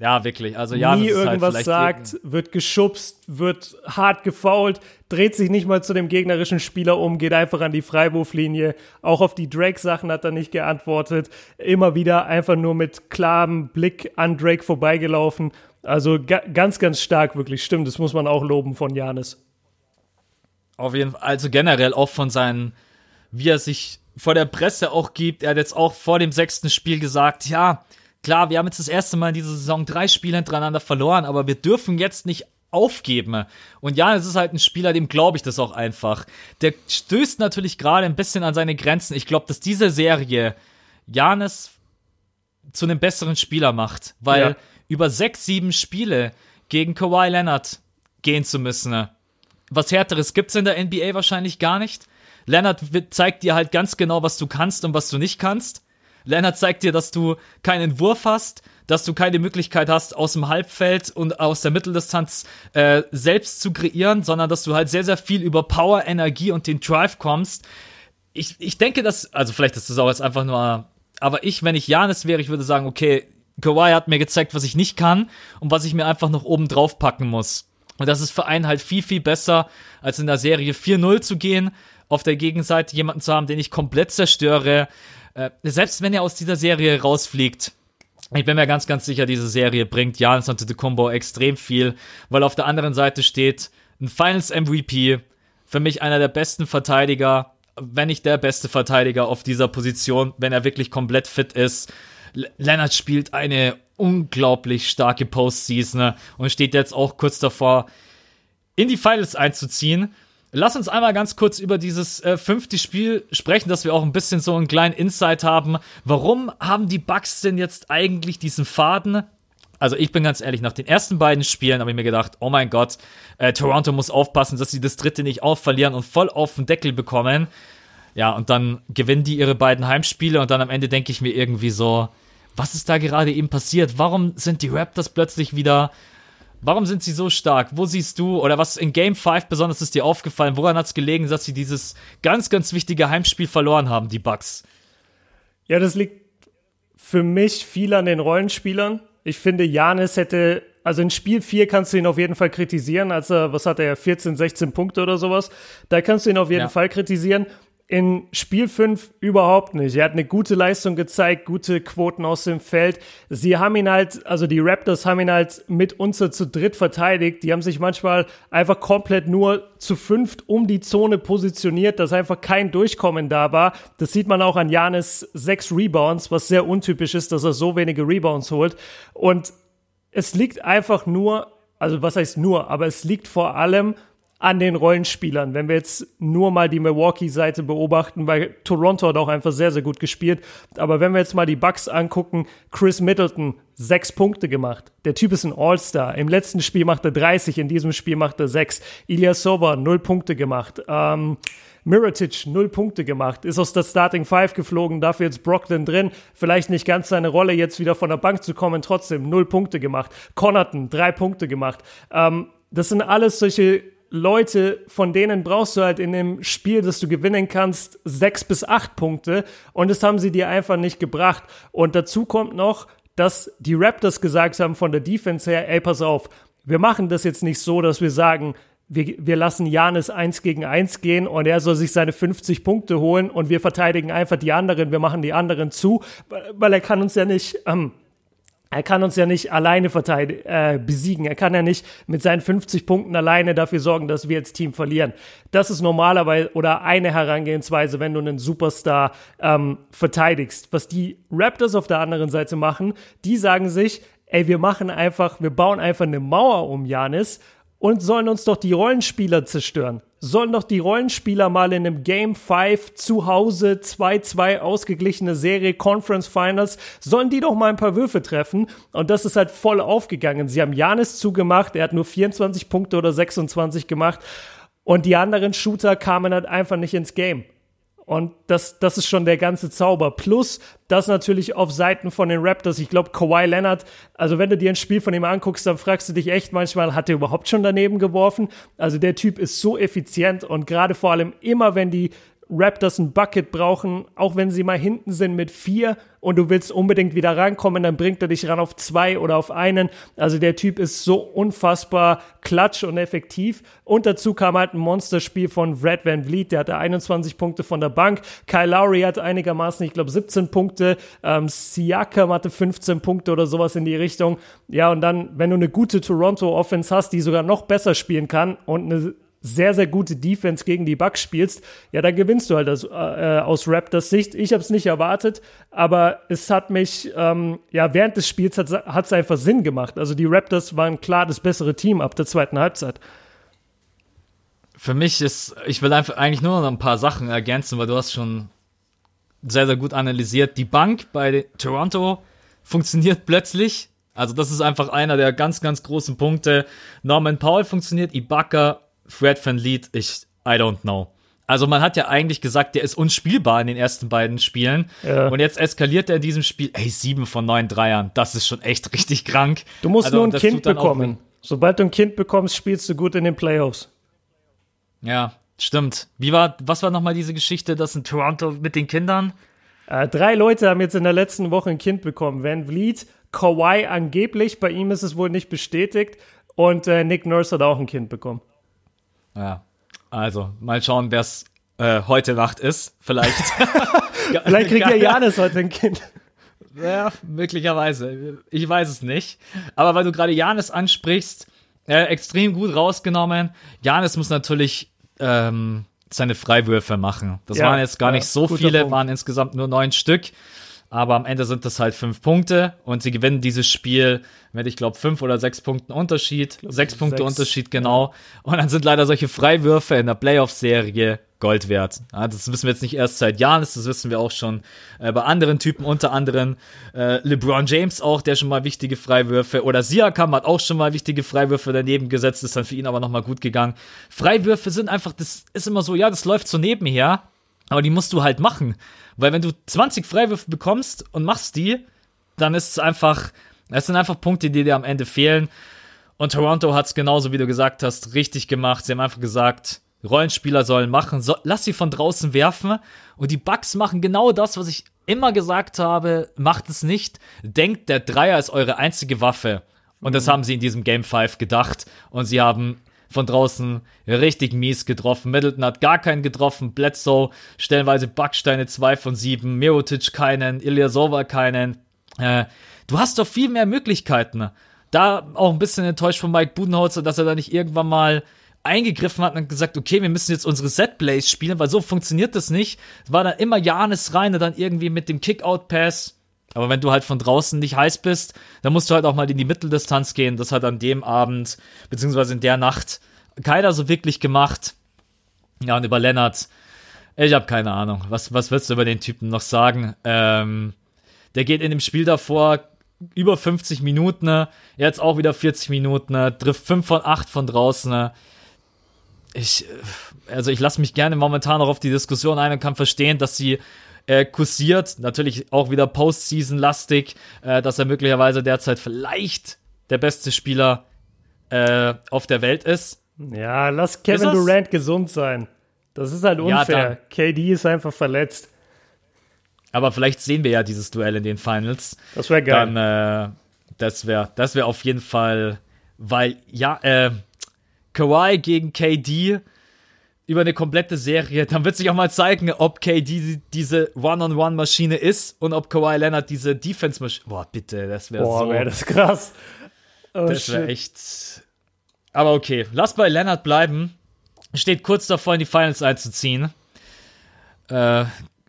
ja, wirklich. Also Janis nie halt irgendwas vielleicht sagt, wird geschubst, wird hart gefoult, dreht sich nicht mal zu dem gegnerischen Spieler um, geht einfach an die Freiwurflinie. Auch auf die Drake-Sachen hat er nicht geantwortet. Immer wieder einfach nur mit klarem Blick an Drake vorbeigelaufen. Also ga ganz, ganz stark wirklich. Stimmt, das muss man auch loben von Janis. Auf jeden Fall, also generell auch von seinen, wie er sich vor der Presse auch gibt. Er hat jetzt auch vor dem sechsten Spiel gesagt, ja, klar, wir haben jetzt das erste Mal in dieser Saison drei Spiele hintereinander verloren, aber wir dürfen jetzt nicht aufgeben. Und ja, es ist halt ein Spieler, dem glaube ich das auch einfach. Der stößt natürlich gerade ein bisschen an seine Grenzen. Ich glaube, dass diese Serie Janis zu einem besseren Spieler macht, weil Ja. über sechs, sieben Spiele gegen Kawhi Leonard gehen zu müssen. Was härteres gibt's in der NBA wahrscheinlich gar nicht. Leonard zeigt dir halt ganz genau, was du kannst und was du nicht kannst. Leonard zeigt dir, dass du keinen Wurf hast, dass du keine Möglichkeit hast, aus dem Halbfeld und aus der Mitteldistanz äh, selbst zu kreieren, sondern dass du halt sehr, sehr viel über Power, Energie und den Drive kommst. Ich, ich denke, dass, also vielleicht ist das auch jetzt einfach nur, aber ich, wenn ich Janis wäre, ich würde sagen, okay, Kawhi hat mir gezeigt, was ich nicht kann und was ich mir einfach noch oben drauf packen muss. Und das ist für einen halt viel, viel besser, als in der Serie 4-0 zu gehen, auf der Gegenseite jemanden zu haben, den ich komplett zerstöre. Äh, selbst wenn er aus dieser Serie rausfliegt, ich bin mir ganz, ganz sicher, diese Serie bringt Giannis Antetokounmpo extrem viel, weil auf der anderen Seite steht ein Finals MVP, für mich einer der besten Verteidiger, wenn nicht der beste Verteidiger auf dieser Position, wenn er wirklich komplett fit ist. Leonard spielt eine unglaublich starke Postseason und steht jetzt auch kurz davor, in die Finals einzuziehen. Lass uns einmal ganz kurz über dieses äh, fünfte Spiel sprechen, dass wir auch ein bisschen so einen kleinen Insight haben. Warum haben die Bucks denn jetzt eigentlich diesen Faden? Also ich bin ganz ehrlich, nach den ersten beiden Spielen habe ich mir gedacht, oh mein Gott, äh, Toronto muss aufpassen, dass sie das dritte nicht aufverlieren und voll auf den Deckel bekommen. Ja, und dann gewinnen die ihre beiden Heimspiele und dann am Ende denke ich mir irgendwie so, was ist da gerade eben passiert? Warum sind die Raptors plötzlich wieder Warum sind sie so stark? Wo siehst du, oder was in Game 5 besonders ist dir aufgefallen? Woran hat es gelegen, dass sie dieses ganz, ganz wichtige Heimspiel verloren haben, die Bucks? Ja, das liegt für mich viel an den Rollenspielern. Ich finde, Janis hätte, also in Spiel 4 kannst du ihn auf jeden Fall kritisieren, als er, was hat er, 14, 16 Punkte oder sowas. Da kannst du ihn auf jeden Ja. Fall kritisieren. In Spiel 5 überhaupt nicht. Er hat eine gute Leistung gezeigt, gute Quoten aus dem Feld. Sie haben ihn halt, also die Raptors haben ihn halt mit uns zu dritt verteidigt. Die haben sich manchmal einfach komplett nur zu fünft um die Zone positioniert, dass einfach kein Durchkommen da war. Das sieht man auch an Janis sechs Rebounds, was sehr untypisch ist, dass er so wenige Rebounds holt. Und es liegt einfach nur, also was heißt nur, aber es liegt vor allem an den Rollenspielern. Wenn wir jetzt nur mal die Milwaukee-Seite beobachten, weil Toronto hat auch einfach sehr, sehr gut gespielt. Aber wenn wir jetzt mal die Bucks angucken, Chris Middleton, sechs Punkte gemacht. Der Typ ist ein All-Star. Im letzten Spiel macht er 30, in diesem Spiel macht er sechs. Ilya Sova, null Punkte gemacht. Ähm, Mirotic, null Punkte gemacht, ist aus der Starting Five geflogen, dafür jetzt Brooklyn drin, vielleicht nicht ganz seine Rolle, jetzt wieder von der Bank zu kommen, trotzdem null Punkte gemacht. Connaughton, drei Punkte gemacht. Ähm, das sind alles solche Leute, von denen brauchst du halt in dem Spiel, das du gewinnen kannst, sechs bis acht Punkte und das haben sie dir einfach nicht gebracht. Und dazu kommt noch, dass die Raptors gesagt haben von der Defense her, ey, pass auf, wir machen das jetzt nicht so, dass wir sagen, wir, wir lassen Janis eins gegen eins gehen und er soll sich seine 50 Punkte holen und wir verteidigen einfach die anderen, wir machen die anderen zu, weil- er kann uns ja nicht, ähm, er kann uns ja nicht alleine verteidigen, äh, besiegen. Er kann ja nicht mit seinen 50 Punkten alleine dafür sorgen, dass wir als Team verlieren. Das ist normalerweise oder eine Herangehensweise, wenn du einen Superstar ähm, verteidigst. Was die Raptors auf der anderen Seite machen, die sagen sich, ey, wir machen einfach, wir bauen einfach eine Mauer um Janis und sollen uns doch die Rollenspieler zerstören. Sollen doch die Rollenspieler mal in einem Game 5 zu Hause 2-2 ausgeglichene Serie Conference Finals, sollen die doch mal ein paar Würfe treffen und das ist halt voll aufgegangen. Sie haben Janis zugemacht, er hat nur 24 Punkte oder 26 gemacht und die anderen Shooter kamen halt einfach nicht ins Game. Und das, das ist schon der ganze Zauber. Plus, das natürlich auf Seiten von den Raptors. Ich glaube, Kawhi Leonard, also wenn du dir ein Spiel von ihm anguckst, dann fragst du dich echt manchmal, hat er überhaupt schon daneben geworfen? Also der Typ ist so effizient und gerade vor allem immer, wenn die Raptors ein Bucket brauchen, auch wenn sie mal hinten sind mit vier und du willst unbedingt wieder rankommen, dann bringt er dich ran auf zwei oder auf einen. Also der Typ ist so unfassbar klatsch und effektiv. Und dazu kam halt ein Monsterspiel von Red Van Vliet, der hatte 21 Punkte von der Bank. Kyle Lowry hatte einigermaßen, ich glaube, 17 Punkte. Ähm, Siakam hatte 15 Punkte oder sowas in die Richtung. Ja, und dann, wenn du eine gute Toronto-Offense hast, die sogar noch besser spielen kann und eine sehr, sehr gute Defense gegen die Bucks spielst, ja, dann gewinnst du halt das, äh, aus Raptors Sicht. Ich habe es nicht erwartet, aber es hat mich, ähm, ja, während des Spiels hat es einfach Sinn gemacht. Also die Raptors waren klar das bessere Team ab der zweiten Halbzeit. Für mich ist, ich will einfach eigentlich nur noch ein paar Sachen ergänzen, weil du hast schon sehr, sehr gut analysiert. Die Bank bei Toronto funktioniert plötzlich. Also das ist einfach einer der ganz, ganz großen Punkte. Norman Powell funktioniert, Ibaka, Fred Van Leet, ich, I don't know. Also man hat ja eigentlich gesagt, der ist unspielbar in den ersten beiden Spielen. Ja. Und jetzt eskaliert er in diesem Spiel. Ey, sieben von neun Dreiern. Das ist schon echt richtig krank. Du musst Also, nur ein Kind bekommen. Sobald du ein Kind bekommst, spielst du gut in den Playoffs. Ja, stimmt. Wie war, was war nochmal diese Geschichte, das in Toronto mit den Kindern? Äh, drei Leute haben jetzt in der letzten Woche ein Kind bekommen. Van Vliet, Kawhi angeblich, bei ihm ist es wohl nicht bestätigt. Und äh, Nick Nurse hat auch ein Kind bekommen. Ja, also mal schauen, wer es äh, heute Nacht ist. Vielleicht. Vielleicht kriegt ja Janis heute ein Kind. Ja, möglicherweise. Ich weiß es nicht. Aber weil du gerade Janis ansprichst, äh, extrem gut rausgenommen. Janis muss natürlich ähm, seine Freiwürfe machen. Das Ja, waren jetzt gar ja, nicht so viele, Punkt. waren insgesamt nur neun Stück. Aber am Ende sind das halt fünf Punkte und sie gewinnen dieses Spiel mit, ich glaube, fünf oder sechs Punkten Unterschied. Sechs Punkte sechs. Unterschied, genau. Und dann sind leider solche Freiwürfe in der Playoff-Serie Gold wert. Ja, das wissen wir jetzt nicht erst seit Jahren, das wissen wir auch schon äh, bei anderen Typen, unter anderem äh, LeBron James auch, der schon mal wichtige Freiwürfe, oder Siakam hat auch schon mal wichtige Freiwürfe daneben gesetzt, ist dann für ihn aber nochmal gut gegangen. Freiwürfe sind einfach, das ist immer so, ja, das läuft so nebenher, aber die musst du halt machen. Weil wenn du 20 Freiwürfe bekommst und machst die, dann ist es einfach, es sind einfach Punkte, die dir am Ende fehlen. Und Toronto hat es genauso, wie du gesagt hast, richtig gemacht. Sie haben einfach gesagt, Rollenspieler sollen machen, so, lass sie von draußen werfen. Und die Bucks machen genau das, was ich immer gesagt habe, macht es nicht. Denkt, der Dreier ist eure einzige Waffe. Und das haben sie in diesem Game 5 gedacht. Und sie haben von draußen richtig mies getroffen. Middleton hat gar keinen getroffen. Bledsoe stellenweise Backsteine 2 von 7. Mirotic keinen. Ilyasova keinen. Äh, du hast doch viel mehr Möglichkeiten. Da auch ein bisschen enttäuscht von Mike Budenholzer, dass er da nicht irgendwann mal eingegriffen hat und gesagt, okay, wir müssen jetzt unsere Set-Plays spielen, weil so funktioniert das nicht. Es war dann immer Janis rein und dann irgendwie mit dem Kick-Out-Pass. Aber wenn du halt von draußen nicht heiß bist, dann musst du halt auch mal in die Mitteldistanz gehen. Das hat an dem Abend, beziehungsweise in der Nacht, keiner so wirklich gemacht. Ja, und über Lennart, ich habe keine Ahnung. Was, was willst du über den Typen noch sagen? Ähm, der geht in dem Spiel davor über 50 Minuten, ne? jetzt auch wieder 40 Minuten, ne? trifft 5 von 8 von draußen. ne? Ich, äh, also ich lasse mich gerne momentan auch auf die Diskussion ein und kann verstehen, dass sie äh, kursiert, natürlich auch wieder Postseason-lastig, äh, dass er möglicherweise derzeit vielleicht der beste Spieler äh, auf der Welt ist. Ja, lass Kevin Durant gesund sein. Das ist halt Ja, unfair. KD ist einfach verletzt. Aber vielleicht sehen wir ja dieses Duell in den Finals. Das wäre geil. Dann, äh, das wäre das wär auf jeden Fall, weil, ja, äh, Kawhi gegen KD über eine komplette Serie, dann wird sich auch mal zeigen, ob KD diese One-on-One-Maschine ist und ob Kawhi Leonard diese Defense-Maschine. Boah, bitte, das wäre Boah, so. wäre das krass. Oh, Das wäre echt. Aber okay, lass bei Leonard bleiben. Steht kurz davor, in die Finals einzuziehen. Äh,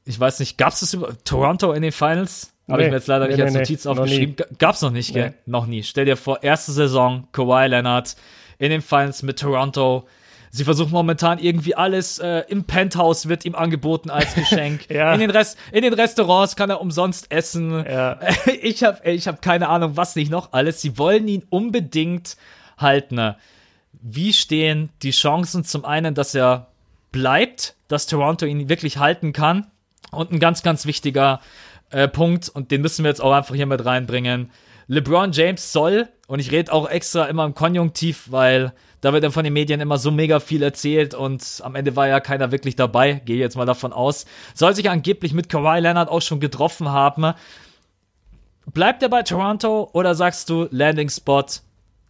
ich weiß nicht, gab es das über Toronto in den Finals? Habe Nee. ich mir jetzt leider Nee, nicht nee, als nee. Notiz Noch aufgeschrieben. Ga- Gab's noch nicht, gell? Nee. Noch nie. Stell dir vor, erste Saison, Kawhi Leonard in den Finals mit Toronto. Sie versuchen momentan irgendwie alles äh, im Penthouse wird ihm angeboten als Geschenk. Ja. in, den Rest, in den Restaurants kann er umsonst essen. Ja. Ich habe ich hab keine Ahnung, was nicht noch alles. Sie wollen ihn unbedingt halten. Wie stehen die Chancen zum einen, dass er bleibt, dass Toronto ihn wirklich halten kann? Und ein ganz, ganz wichtiger äh, Punkt, und den müssen wir jetzt auch einfach hier mit reinbringen. LeBron James soll, und ich rede auch extra immer im Konjunktiv, weil da wird dann von den Medien immer so mega viel erzählt und am Ende war ja keiner wirklich dabei, gehe jetzt mal davon aus, soll sich angeblich mit Kawhi Leonard auch schon getroffen haben. Bleibt er bei Toronto oder sagst du Landing Spot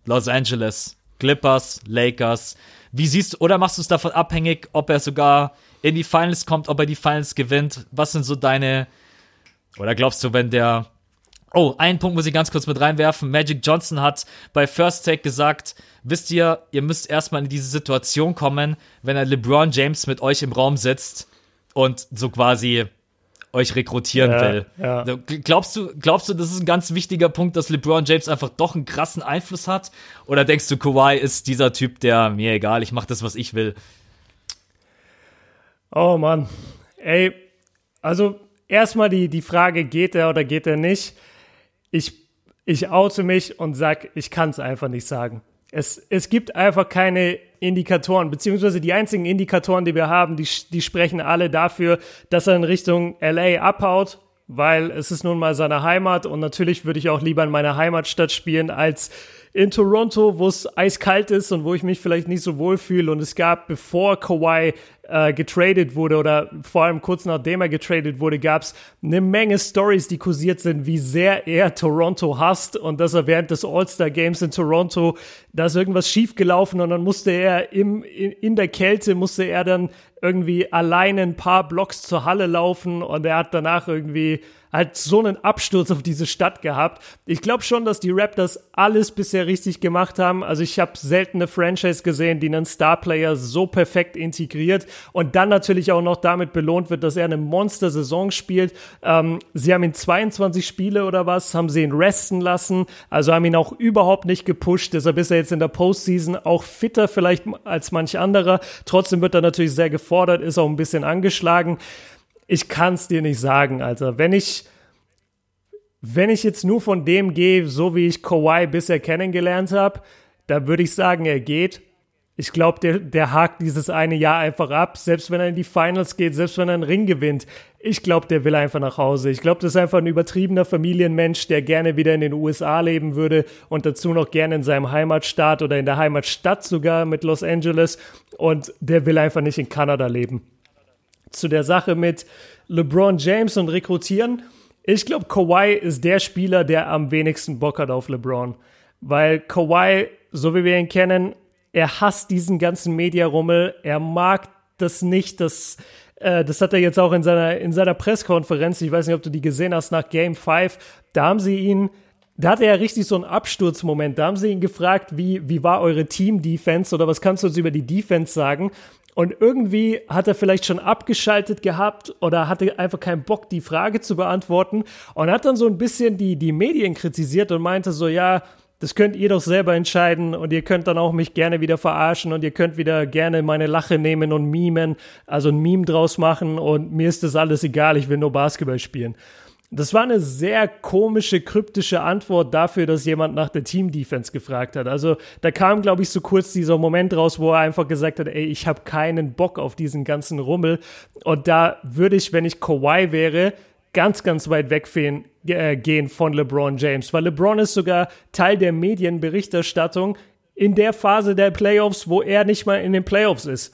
Los Angeles, Clippers, Lakers? Wie siehst du, oder machst du es davon abhängig, ob er sogar in die Finals kommt, ob er die Finals gewinnt? Was sind so deine, oder glaubst du, wenn der, oh, einen Punkt muss ich ganz kurz mit reinwerfen. Magic Johnson hat bei First Take gesagt, wisst ihr, ihr müsst erstmal in diese Situation kommen, wenn ein LeBron James mit euch im Raum sitzt und so quasi euch rekrutieren Ja, will. ja. Glaubst du, glaubst du, das ist ein ganz wichtiger Punkt, dass LeBron James einfach doch einen krassen Einfluss hat? Oder denkst du, Kawhi ist dieser Typ, der mir egal, ich mach das, was ich will? Oh Mann. Ey, also erstmal die, die Frage, geht er oder geht er nicht? Ich, ich oute mich und sag, ich kann es einfach nicht sagen. Es, es gibt einfach keine Indikatoren, beziehungsweise die einzigen Indikatoren, die wir haben, die, die sprechen alle dafür, dass er in Richtung LA abhaut, weil es ist nun mal seine Heimat und natürlich würde ich auch lieber in meiner Heimatstadt spielen, als in Toronto, wo es eiskalt ist und wo ich mich vielleicht nicht so wohl fühle. Und es gab, bevor Kawhi äh, getradet wurde oder vor allem kurz nachdem er getradet wurde, gab es eine Menge Stories, die kursiert sind, wie sehr er Toronto hasst und dass er während des All-Star Games in Toronto, da ist irgendwas schiefgelaufen und dann musste er im, in, in der Kälte, musste er dann irgendwie alleine ein paar Blocks zur Halle laufen und er hat danach irgendwie halt so einen Absturz auf diese Stadt gehabt. Ich glaube schon, dass die Raptors alles bisher richtig gemacht haben. Also ich habe selten eine Franchise gesehen, die einen Starplayer so perfekt integriert und dann natürlich auch noch damit belohnt wird, dass er eine Monster-Saison spielt. Ähm, sie haben ihn 22 Spiele oder was, haben sie ihn resten lassen, also haben ihn auch überhaupt nicht gepusht. Deshalb ist er jetzt in der Postseason auch fitter vielleicht als manch anderer. Trotzdem wird er natürlich sehr gefordert, ist auch ein bisschen angeschlagen ich kann es dir nicht sagen, Alter. Wenn ich, wenn ich jetzt nur von dem gehe, so wie ich Kawhi bisher kennengelernt habe, da würde ich sagen, er geht. Ich glaube, der, der hakt dieses eine Jahr einfach ab, selbst wenn er in die Finals geht, selbst wenn er einen Ring gewinnt. Ich glaube, der will einfach nach Hause. Ich glaube, das ist einfach ein übertriebener Familienmensch, der gerne wieder in den USA leben würde und dazu noch gerne in seinem Heimatstaat oder in der Heimatstadt sogar mit Los Angeles. Und der will einfach nicht in Kanada leben zu der Sache mit LeBron James und Rekrutieren. Ich glaube, Kawhi ist der Spieler, der am wenigsten Bock hat auf LeBron. Weil Kawhi, so wie wir ihn kennen, er hasst diesen ganzen Mediarummel. Er mag das nicht, dass äh, das hat er jetzt auch in seiner, in seiner Pressekonferenz, ich weiß nicht, ob du die gesehen hast, nach Game 5, da haben sie ihn, da hatte er richtig so einen Absturzmoment. Da haben sie ihn gefragt, wie, wie war eure Team-Defense oder was kannst du uns über die Defense sagen? Und irgendwie hat er vielleicht schon abgeschaltet gehabt oder hatte einfach keinen Bock, die Frage zu beantworten und hat dann so ein bisschen die, die Medien kritisiert und meinte so, ja, das könnt ihr doch selber entscheiden und ihr könnt dann auch mich gerne wieder verarschen und ihr könnt wieder gerne meine Lache nehmen und mimen, also ein Meme draus machen und mir ist das alles egal, ich will nur Basketball spielen. Das war eine sehr komische, kryptische Antwort dafür, dass jemand nach der Team-Defense gefragt hat. Also da kam, glaube ich, so kurz dieser Moment raus, wo er einfach gesagt hat, ey, ich habe keinen Bock auf diesen ganzen Rummel. Und da würde ich, wenn ich Kawhi wäre, ganz, ganz weit weggehen äh, gehen von LeBron James. Weil LeBron ist sogar Teil der Medienberichterstattung in der Phase der Playoffs, wo er nicht mal in den Playoffs ist.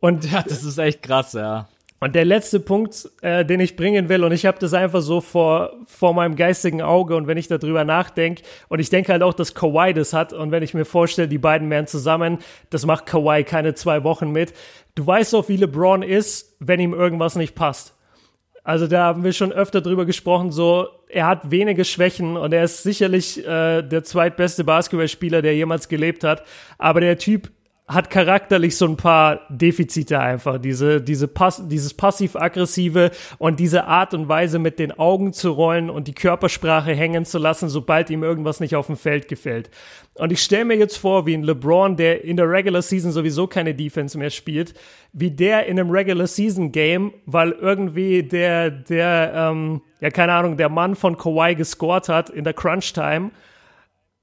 Und ja, das ist echt krass, ja. Und der letzte Punkt, äh, den ich bringen will, und ich habe das einfach so vor, vor meinem geistigen Auge und wenn ich darüber nachdenke, und ich denke halt auch, dass Kawhi das hat, und wenn ich mir vorstelle, die beiden wären zusammen, das macht Kawhi keine zwei Wochen mit. Du weißt doch, wie LeBron ist, wenn ihm irgendwas nicht passt. Also da haben wir schon öfter drüber gesprochen, so er hat wenige Schwächen und er ist sicherlich äh, der zweitbeste Basketballspieler, der jemals gelebt hat. Aber der Typ hat charakterlich so ein paar Defizite einfach. Diese, diese Pass, dieses passiv-aggressive und diese Art und Weise mit den Augen zu rollen und die Körpersprache hängen zu lassen, sobald ihm irgendwas nicht auf dem Feld gefällt. Und ich stelle mir jetzt vor, wie ein LeBron, der in der Regular Season sowieso keine Defense mehr spielt, wie der in einem Regular Season Game, weil irgendwie der, der, ähm, ja keine Ahnung, der Mann von Kawhi gescored hat in der Crunch Time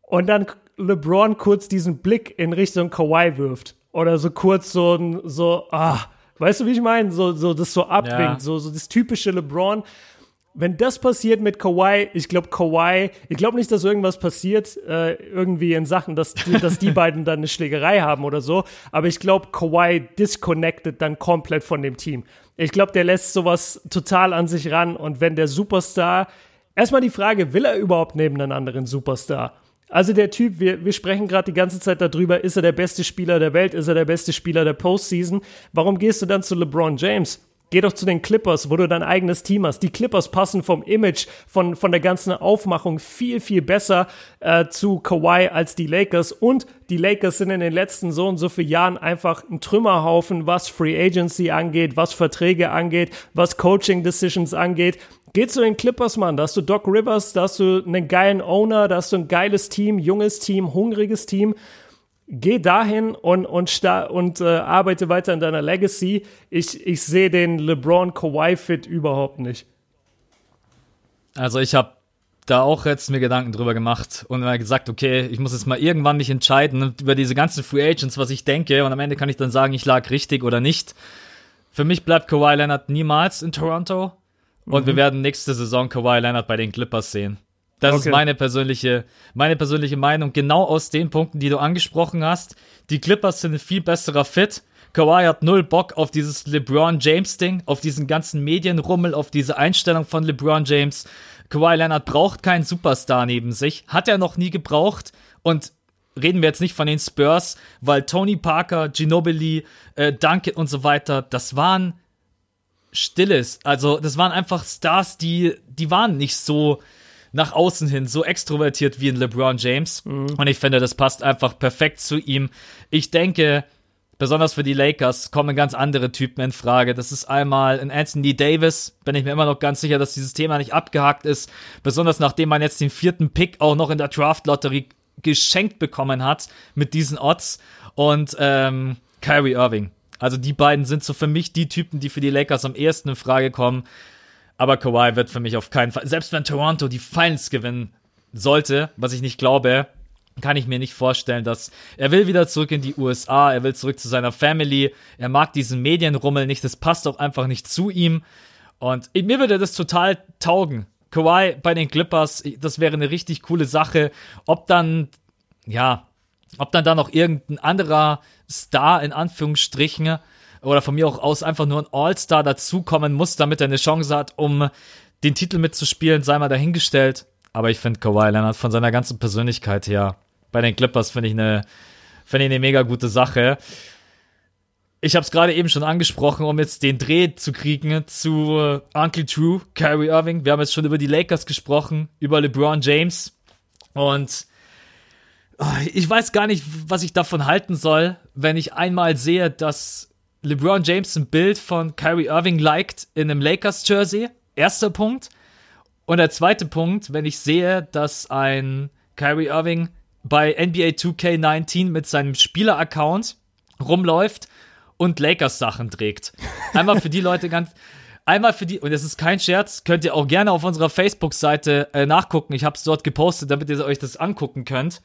und dann LeBron kurz diesen Blick in Richtung Kawhi wirft. Oder so kurz so, so, ah, weißt du, wie ich meine? So, so, das so abwinkt, ja. so, so das typische LeBron. Wenn das passiert mit Kawhi, ich glaube Kawhi, ich glaube nicht, dass irgendwas passiert, äh, irgendwie in Sachen, dass, dass die beiden dann eine Schlägerei haben oder so, aber ich glaube, Kawhi disconnected dann komplett von dem Team. Ich glaube, der lässt sowas total an sich ran und wenn der Superstar, erstmal die Frage, will er überhaupt neben einen anderen Superstar? Also der Typ, wir, wir sprechen gerade die ganze Zeit darüber, ist er der beste Spieler der Welt, ist er der beste Spieler der Postseason? Warum gehst du dann zu LeBron James? Geh doch zu den Clippers, wo du dein eigenes Team hast. Die Clippers passen vom Image, von, von der ganzen Aufmachung viel, viel besser äh, zu Kawhi als die Lakers. Und die Lakers sind in den letzten so und so vielen Jahren einfach ein Trümmerhaufen, was Free Agency angeht, was Verträge angeht, was Coaching Decisions angeht. Geh zu den Clippers, Mann. Da hast du Doc Rivers, da hast du einen geilen Owner, da hast du ein geiles Team, junges Team, hungriges Team. Geh dahin und, und, und äh, arbeite weiter an deiner Legacy. Ich, ich sehe den LeBron-Kawhi-Fit überhaupt nicht. Also ich habe da auch jetzt mir Gedanken drüber gemacht und mal gesagt, okay, ich muss jetzt mal irgendwann mich entscheiden über diese ganzen Free Agents, was ich denke und am Ende kann ich dann sagen, ich lag richtig oder nicht. Für mich bleibt Kawhi Leonard niemals in Toronto und mhm. wir werden nächste Saison Kawhi Leonard bei den Clippers sehen. Das okay. ist meine persönliche, meine persönliche Meinung. Genau aus den Punkten, die du angesprochen hast. Die Clippers sind ein viel besserer Fit. Kawhi hat null Bock auf dieses LeBron James Ding, auf diesen ganzen Medienrummel, auf diese Einstellung von LeBron James. Kawhi Leonard braucht keinen Superstar neben sich, hat er noch nie gebraucht und reden wir jetzt nicht von den Spurs, weil Tony Parker, Ginobili, äh, Duncan und so weiter, das waren stilles, also das waren einfach Stars, die die waren nicht so nach außen hin so extrovertiert wie ein LeBron James. Mhm. Und ich finde, das passt einfach perfekt zu ihm. Ich denke, besonders für die Lakers kommen ganz andere Typen in Frage. Das ist einmal ein Anthony Davis, bin ich mir immer noch ganz sicher, dass dieses Thema nicht abgehakt ist. Besonders nachdem man jetzt den vierten Pick auch noch in der Draft-Lotterie geschenkt bekommen hat mit diesen Odds. Und ähm, Kyrie Irving. Also die beiden sind so für mich die Typen, die für die Lakers am ehesten in Frage kommen. Aber Kawhi wird für mich auf keinen Fall, selbst wenn Toronto die Finals gewinnen sollte, was ich nicht glaube, kann ich mir nicht vorstellen, dass er will wieder zurück in die USA, er will zurück zu seiner Family, er mag diesen Medienrummel nicht, das passt auch einfach nicht zu ihm. Und mir würde das total taugen. Kawhi bei den Clippers, das wäre eine richtig coole Sache. Ob dann, ja, ob dann da noch irgendein anderer Star in Anführungsstrichen oder von mir auch aus einfach nur ein All-Star dazukommen muss, damit er eine Chance hat, um den Titel mitzuspielen, sei mal dahingestellt. Aber ich finde Kawhi Leonard von seiner ganzen Persönlichkeit her bei den Clippers finde ich eine finde ich eine mega gute Sache. Ich habe es gerade eben schon angesprochen, um jetzt den Dreh zu kriegen zu Uncle Drew, Kyrie Irving. Wir haben jetzt schon über die Lakers gesprochen, über LeBron James und oh, ich weiß gar nicht, was ich davon halten soll, wenn ich einmal sehe, dass LeBron James ein Bild von Kyrie Irving liked in einem Lakers-Jersey. Erster Punkt. Und der zweite Punkt, wenn ich sehe, dass ein Kyrie Irving bei NBA 2K19 mit seinem Spieler-Account rumläuft und Lakers-Sachen trägt. Einmal für die Leute ganz. Einmal für die, und es ist kein Scherz, könnt ihr auch gerne auf unserer Facebook-Seite äh, nachgucken. Ich habe es dort gepostet, damit ihr euch das angucken könnt.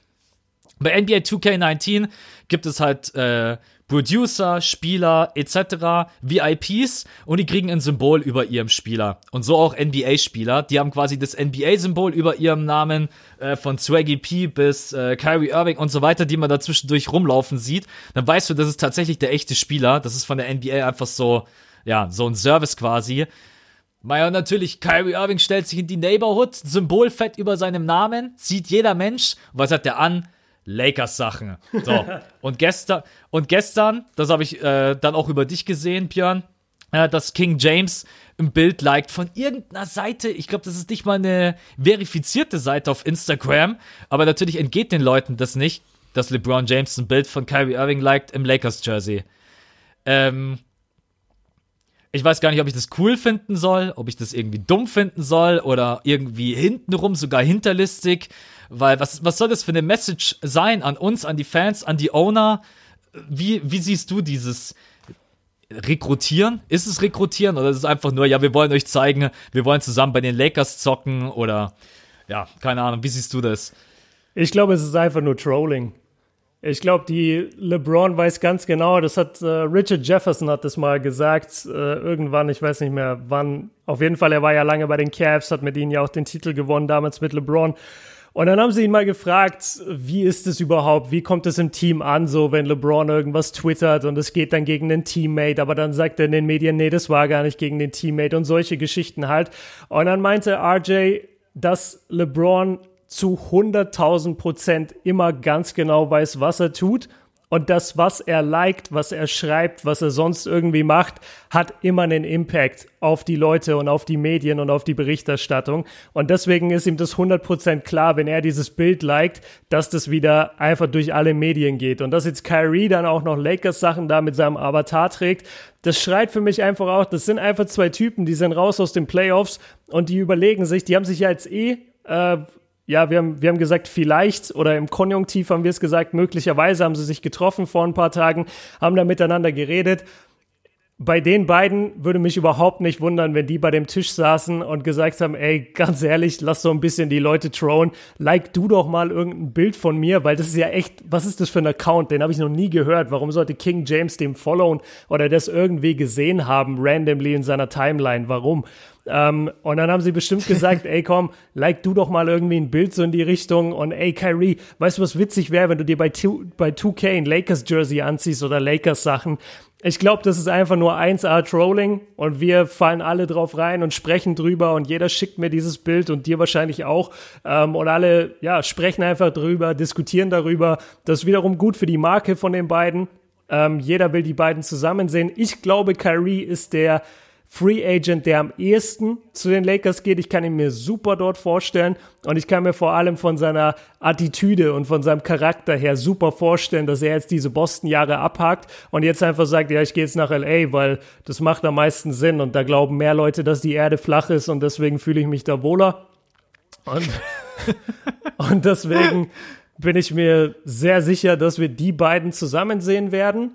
Bei NBA 2K19 gibt es halt äh, Producer, Spieler etc., VIPs und die kriegen ein Symbol über ihrem Spieler. Und so auch NBA-Spieler. Die haben quasi das NBA-Symbol über ihrem Namen äh, von Swaggy P bis äh, Kyrie Irving und so weiter, die man da zwischendurch rumlaufen sieht. Dann weißt du, das ist tatsächlich der echte Spieler. Das ist von der NBA einfach so, ja, so ein Service quasi. Naja, natürlich, Kyrie Irving stellt sich in die Neighborhood, Symbolfett über seinem Namen, sieht jeder Mensch. Was hat der an? Lakers-Sachen. So. und gestern, und gestern, das habe ich äh, dann auch über dich gesehen, Björn, äh, dass King James ein Bild liked von irgendeiner Seite. Ich glaube, das ist nicht mal eine verifizierte Seite auf Instagram, aber natürlich entgeht den Leuten das nicht, dass LeBron James ein Bild von Kyrie Irving liked im Lakers-Jersey. Ähm, ich weiß gar nicht, ob ich das cool finden soll, ob ich das irgendwie dumm finden soll oder irgendwie hintenrum sogar hinterlistig. Weil was, was soll das für eine Message sein an uns, an die Fans, an die Owner? Wie, wie siehst du dieses Rekrutieren? Ist es Rekrutieren oder ist es einfach nur, ja, wir wollen euch zeigen, wir wollen zusammen bei den Lakers zocken oder ja, keine Ahnung, wie siehst du das? Ich glaube, es ist einfach nur Trolling. Ich glaube, die LeBron weiß ganz genau, das hat äh, Richard Jefferson hat das mal gesagt, äh, irgendwann, ich weiß nicht mehr wann. Auf jeden Fall, er war ja lange bei den Cavs, hat mit ihnen ja auch den Titel gewonnen, damals mit LeBron. Und dann haben sie ihn mal gefragt, wie ist es überhaupt, wie kommt es im Team an, so wenn LeBron irgendwas twittert und es geht dann gegen den Teammate, aber dann sagt er in den Medien, nee, das war gar nicht gegen den Teammate und solche Geschichten halt. Und dann meinte RJ, dass LeBron zu 100.000 Prozent immer ganz genau weiß, was er tut und das, was er liked, was er schreibt, was er sonst irgendwie macht, hat immer einen Impact auf die Leute und auf die Medien und auf die Berichterstattung. Und deswegen ist ihm das 100% klar, wenn er dieses Bild liked, dass das wieder einfach durch alle Medien geht. Und dass jetzt Kyrie dann auch noch Lakers-Sachen da mit seinem Avatar trägt, das schreit für mich einfach auch, das sind einfach zwei Typen, die sind raus aus den Playoffs und die überlegen sich, die haben sich ja jetzt eh äh, ja, wir haben, wir haben gesagt, vielleicht oder im Konjunktiv haben wir es gesagt, möglicherweise haben sie sich getroffen vor ein paar Tagen, haben da miteinander geredet bei den beiden würde mich überhaupt nicht wundern, wenn die bei dem Tisch saßen und gesagt haben, ey, ganz ehrlich, lass so ein bisschen die Leute throwen. Like du doch mal irgendein Bild von mir, weil das ist ja echt, was ist das für ein Account? Den habe ich noch nie gehört. Warum sollte King James dem followen oder das irgendwie gesehen haben, randomly in seiner Timeline? Warum? Ähm, und dann haben sie bestimmt gesagt, ey komm, like du doch mal irgendwie ein Bild so in die Richtung und ey Kyrie, weißt du, was witzig wäre, wenn du dir bei, 2, bei 2K ein Lakers Jersey anziehst oder Lakers Sachen ich glaube, das ist einfach nur 1A Trolling und wir fallen alle drauf rein und sprechen drüber und jeder schickt mir dieses Bild und dir wahrscheinlich auch. Ähm, und alle ja, sprechen einfach drüber, diskutieren darüber. Das ist wiederum gut für die Marke von den beiden. Ähm, jeder will die beiden zusammen sehen. Ich glaube, Kyrie ist der Free Agent, der am ehesten zu den Lakers geht. Ich kann ihn mir super dort vorstellen und ich kann mir vor allem von seiner Attitüde und von seinem Charakter her super vorstellen, dass er jetzt diese Boston-Jahre abhakt und jetzt einfach sagt, ja, ich gehe jetzt nach LA, weil das macht am meisten Sinn und da glauben mehr Leute, dass die Erde flach ist und deswegen fühle ich mich da wohler. Und, und deswegen bin ich mir sehr sicher, dass wir die beiden zusammen sehen werden.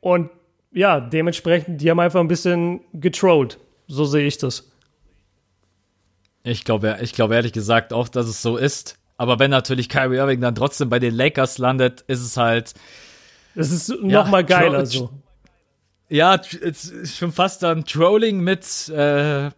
Und ja, dementsprechend, die haben einfach ein bisschen getrollt. So sehe ich das. Ich glaube, ich glaube ehrlich gesagt auch, dass es so ist. Aber wenn natürlich Kyrie Irving dann trotzdem bei den Lakers landet, ist es halt. Es ist ja, noch mal geiler so. Ja, es ist schon fast dann Trolling mit äh,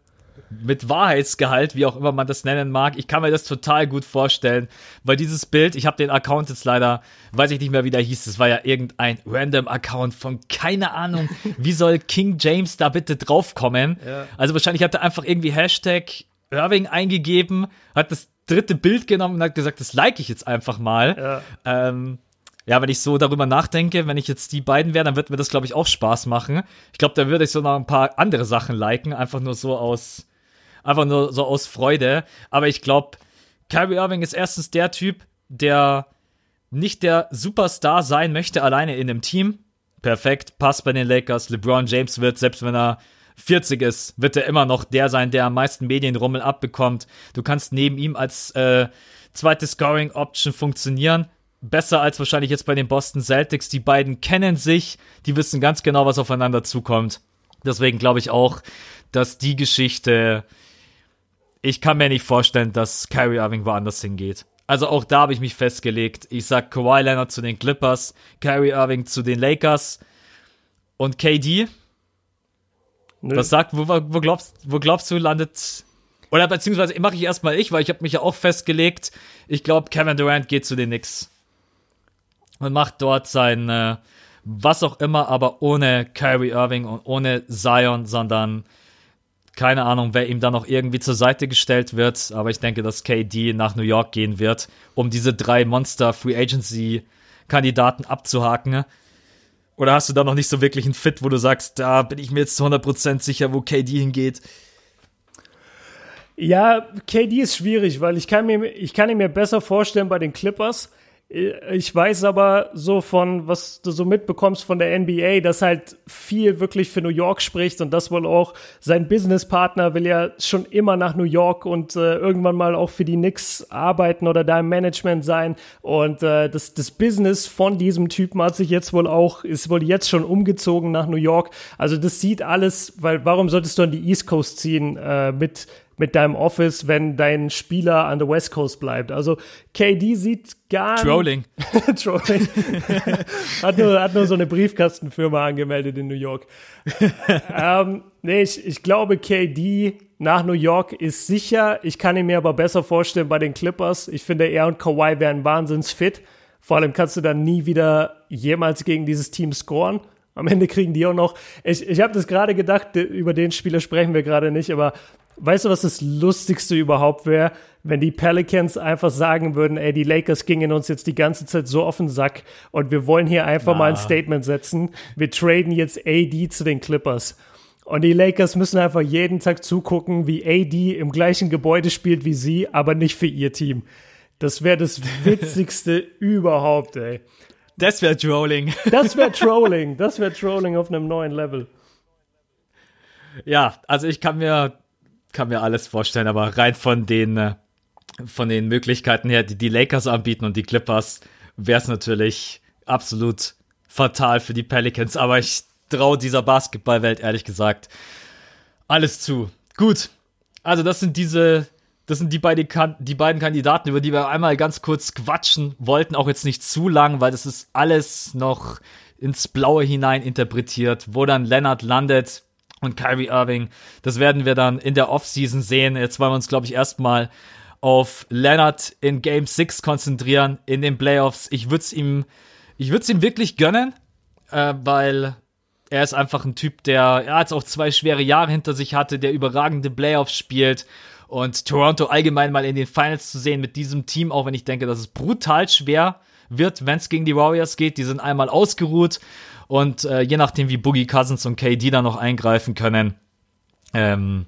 mit Wahrheitsgehalt, wie auch immer man das nennen mag. Ich kann mir das total gut vorstellen, weil dieses Bild, ich habe den Account jetzt leider, weiß ich nicht mehr, wie der hieß, das war ja irgendein random Account von keine Ahnung, wie soll King James da bitte draufkommen? Ja. Also wahrscheinlich hat er einfach irgendwie Hashtag Irving eingegeben, hat das dritte Bild genommen und hat gesagt, das like ich jetzt einfach mal. Ja. Ähm, ja, wenn ich so darüber nachdenke, wenn ich jetzt die beiden wäre, dann wird mir das, glaube ich, auch Spaß machen. Ich glaube, da würde ich so noch ein paar andere Sachen liken, einfach nur so aus, Einfach nur so aus Freude. Aber ich glaube, Kyrie Irving ist erstens der Typ, der nicht der Superstar sein möchte, alleine in einem Team. Perfekt, passt bei den Lakers. LeBron James wird, selbst wenn er 40 ist, wird er immer noch der sein, der am meisten Medienrummel abbekommt. Du kannst neben ihm als äh, zweite Scoring-Option funktionieren. Besser als wahrscheinlich jetzt bei den Boston Celtics. Die beiden kennen sich, die wissen ganz genau, was aufeinander zukommt. Deswegen glaube ich auch, dass die Geschichte ich kann mir nicht vorstellen, dass Kyrie Irving woanders hingeht. Also auch da habe ich mich festgelegt. Ich sag Kawhi Leonard zu den Clippers, Kyrie Irving zu den Lakers und KD. Nö. Was sagt, wo, wo, glaubst, wo glaubst du landet oder beziehungsweise mache ich erstmal ich, weil ich habe mich ja auch festgelegt. Ich glaube, Kevin Durant geht zu den Knicks und macht dort sein äh, was auch immer, aber ohne Kyrie Irving und ohne Zion, sondern keine Ahnung, wer ihm dann noch irgendwie zur Seite gestellt wird, aber ich denke, dass KD nach New York gehen wird, um diese drei Monster Free Agency Kandidaten abzuhaken. Oder hast du da noch nicht so wirklich einen Fit, wo du sagst, da bin ich mir jetzt zu 100% sicher, wo KD hingeht? Ja, KD ist schwierig, weil ich kann mir, ich kann ihn mir besser vorstellen bei den Clippers. Ich weiß aber so von, was du so mitbekommst von der NBA, dass halt viel wirklich für New York spricht und das wohl auch sein Businesspartner will ja schon immer nach New York und äh, irgendwann mal auch für die Knicks arbeiten oder da im Management sein und äh, das, das Business von diesem Typen hat sich jetzt wohl auch, ist wohl jetzt schon umgezogen nach New York. Also das sieht alles, weil warum solltest du an die East Coast ziehen äh, mit mit deinem Office, wenn dein Spieler an der West Coast bleibt. Also KD sieht gar Trolling. Trolling. hat, nur, hat nur so eine Briefkastenfirma angemeldet in New York. ähm, nee, ich, ich glaube, KD nach New York ist sicher. Ich kann ihn mir aber besser vorstellen bei den Clippers. Ich finde, er und Kawhi wären wahnsinns fit. Vor allem kannst du dann nie wieder jemals gegen dieses Team scoren. Am Ende kriegen die auch noch. Ich, ich habe das gerade gedacht, über den Spieler sprechen wir gerade nicht, aber Weißt du, was das Lustigste überhaupt wäre? Wenn die Pelicans einfach sagen würden, ey, die Lakers gingen uns jetzt die ganze Zeit so auf den Sack und wir wollen hier einfach Na. mal ein Statement setzen. Wir traden jetzt AD zu den Clippers. Und die Lakers müssen einfach jeden Tag zugucken, wie AD im gleichen Gebäude spielt wie sie, aber nicht für ihr Team. Das wäre das Witzigste überhaupt, ey. Das wäre Trolling. Das wäre Trolling. Das wäre Trolling auf einem neuen Level. Ja, also ich kann mir kann mir alles vorstellen, aber rein von den, äh, von den Möglichkeiten her, die die Lakers anbieten und die Clippers, wäre es natürlich absolut fatal für die Pelicans. Aber ich traue dieser Basketballwelt ehrlich gesagt alles zu. Gut. Also das sind diese, das sind die beiden, die beiden Kandidaten, über die wir einmal ganz kurz quatschen wollten. Auch jetzt nicht zu lang, weil das ist alles noch ins Blaue hinein interpretiert, wo dann Leonard landet und Kyrie Irving. Das werden wir dann in der Offseason sehen. Jetzt wollen wir uns, glaube ich, erstmal auf Leonard in Game 6 konzentrieren, in den Playoffs. Ich würde es ihm, ich würde es ihm wirklich gönnen, äh, weil er ist einfach ein Typ, der ja, jetzt auch zwei schwere Jahre hinter sich hatte, der überragende Playoffs spielt und Toronto allgemein mal in den Finals zu sehen mit diesem Team, auch wenn ich denke, dass es brutal schwer wird, wenn es gegen die Warriors geht. Die sind einmal ausgeruht und äh, je nachdem, wie Boogie Cousins und KD da noch eingreifen können, ähm,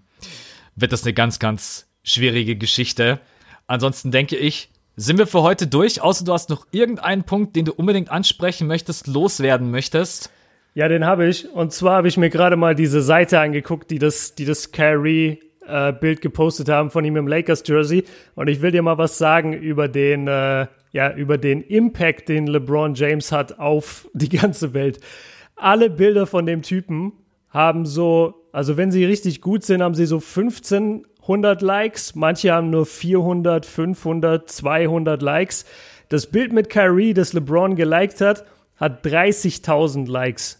wird das eine ganz, ganz schwierige Geschichte. Ansonsten denke ich, sind wir für heute durch, außer du hast noch irgendeinen Punkt, den du unbedingt ansprechen möchtest, loswerden möchtest. Ja, den habe ich. Und zwar habe ich mir gerade mal diese Seite angeguckt, die das, die das Kyrie äh, Bild gepostet haben von ihm im Lakers Jersey. Und ich will dir mal was sagen über den, äh, ja, über den Impact, den LeBron James hat auf die ganze Welt. Alle Bilder von dem Typen haben so, also wenn sie richtig gut sind, haben sie so 1500 Likes. Manche haben nur 400, 500, 200 Likes. Das Bild mit Kyrie, das LeBron geliked hat, hat 30.000 Likes.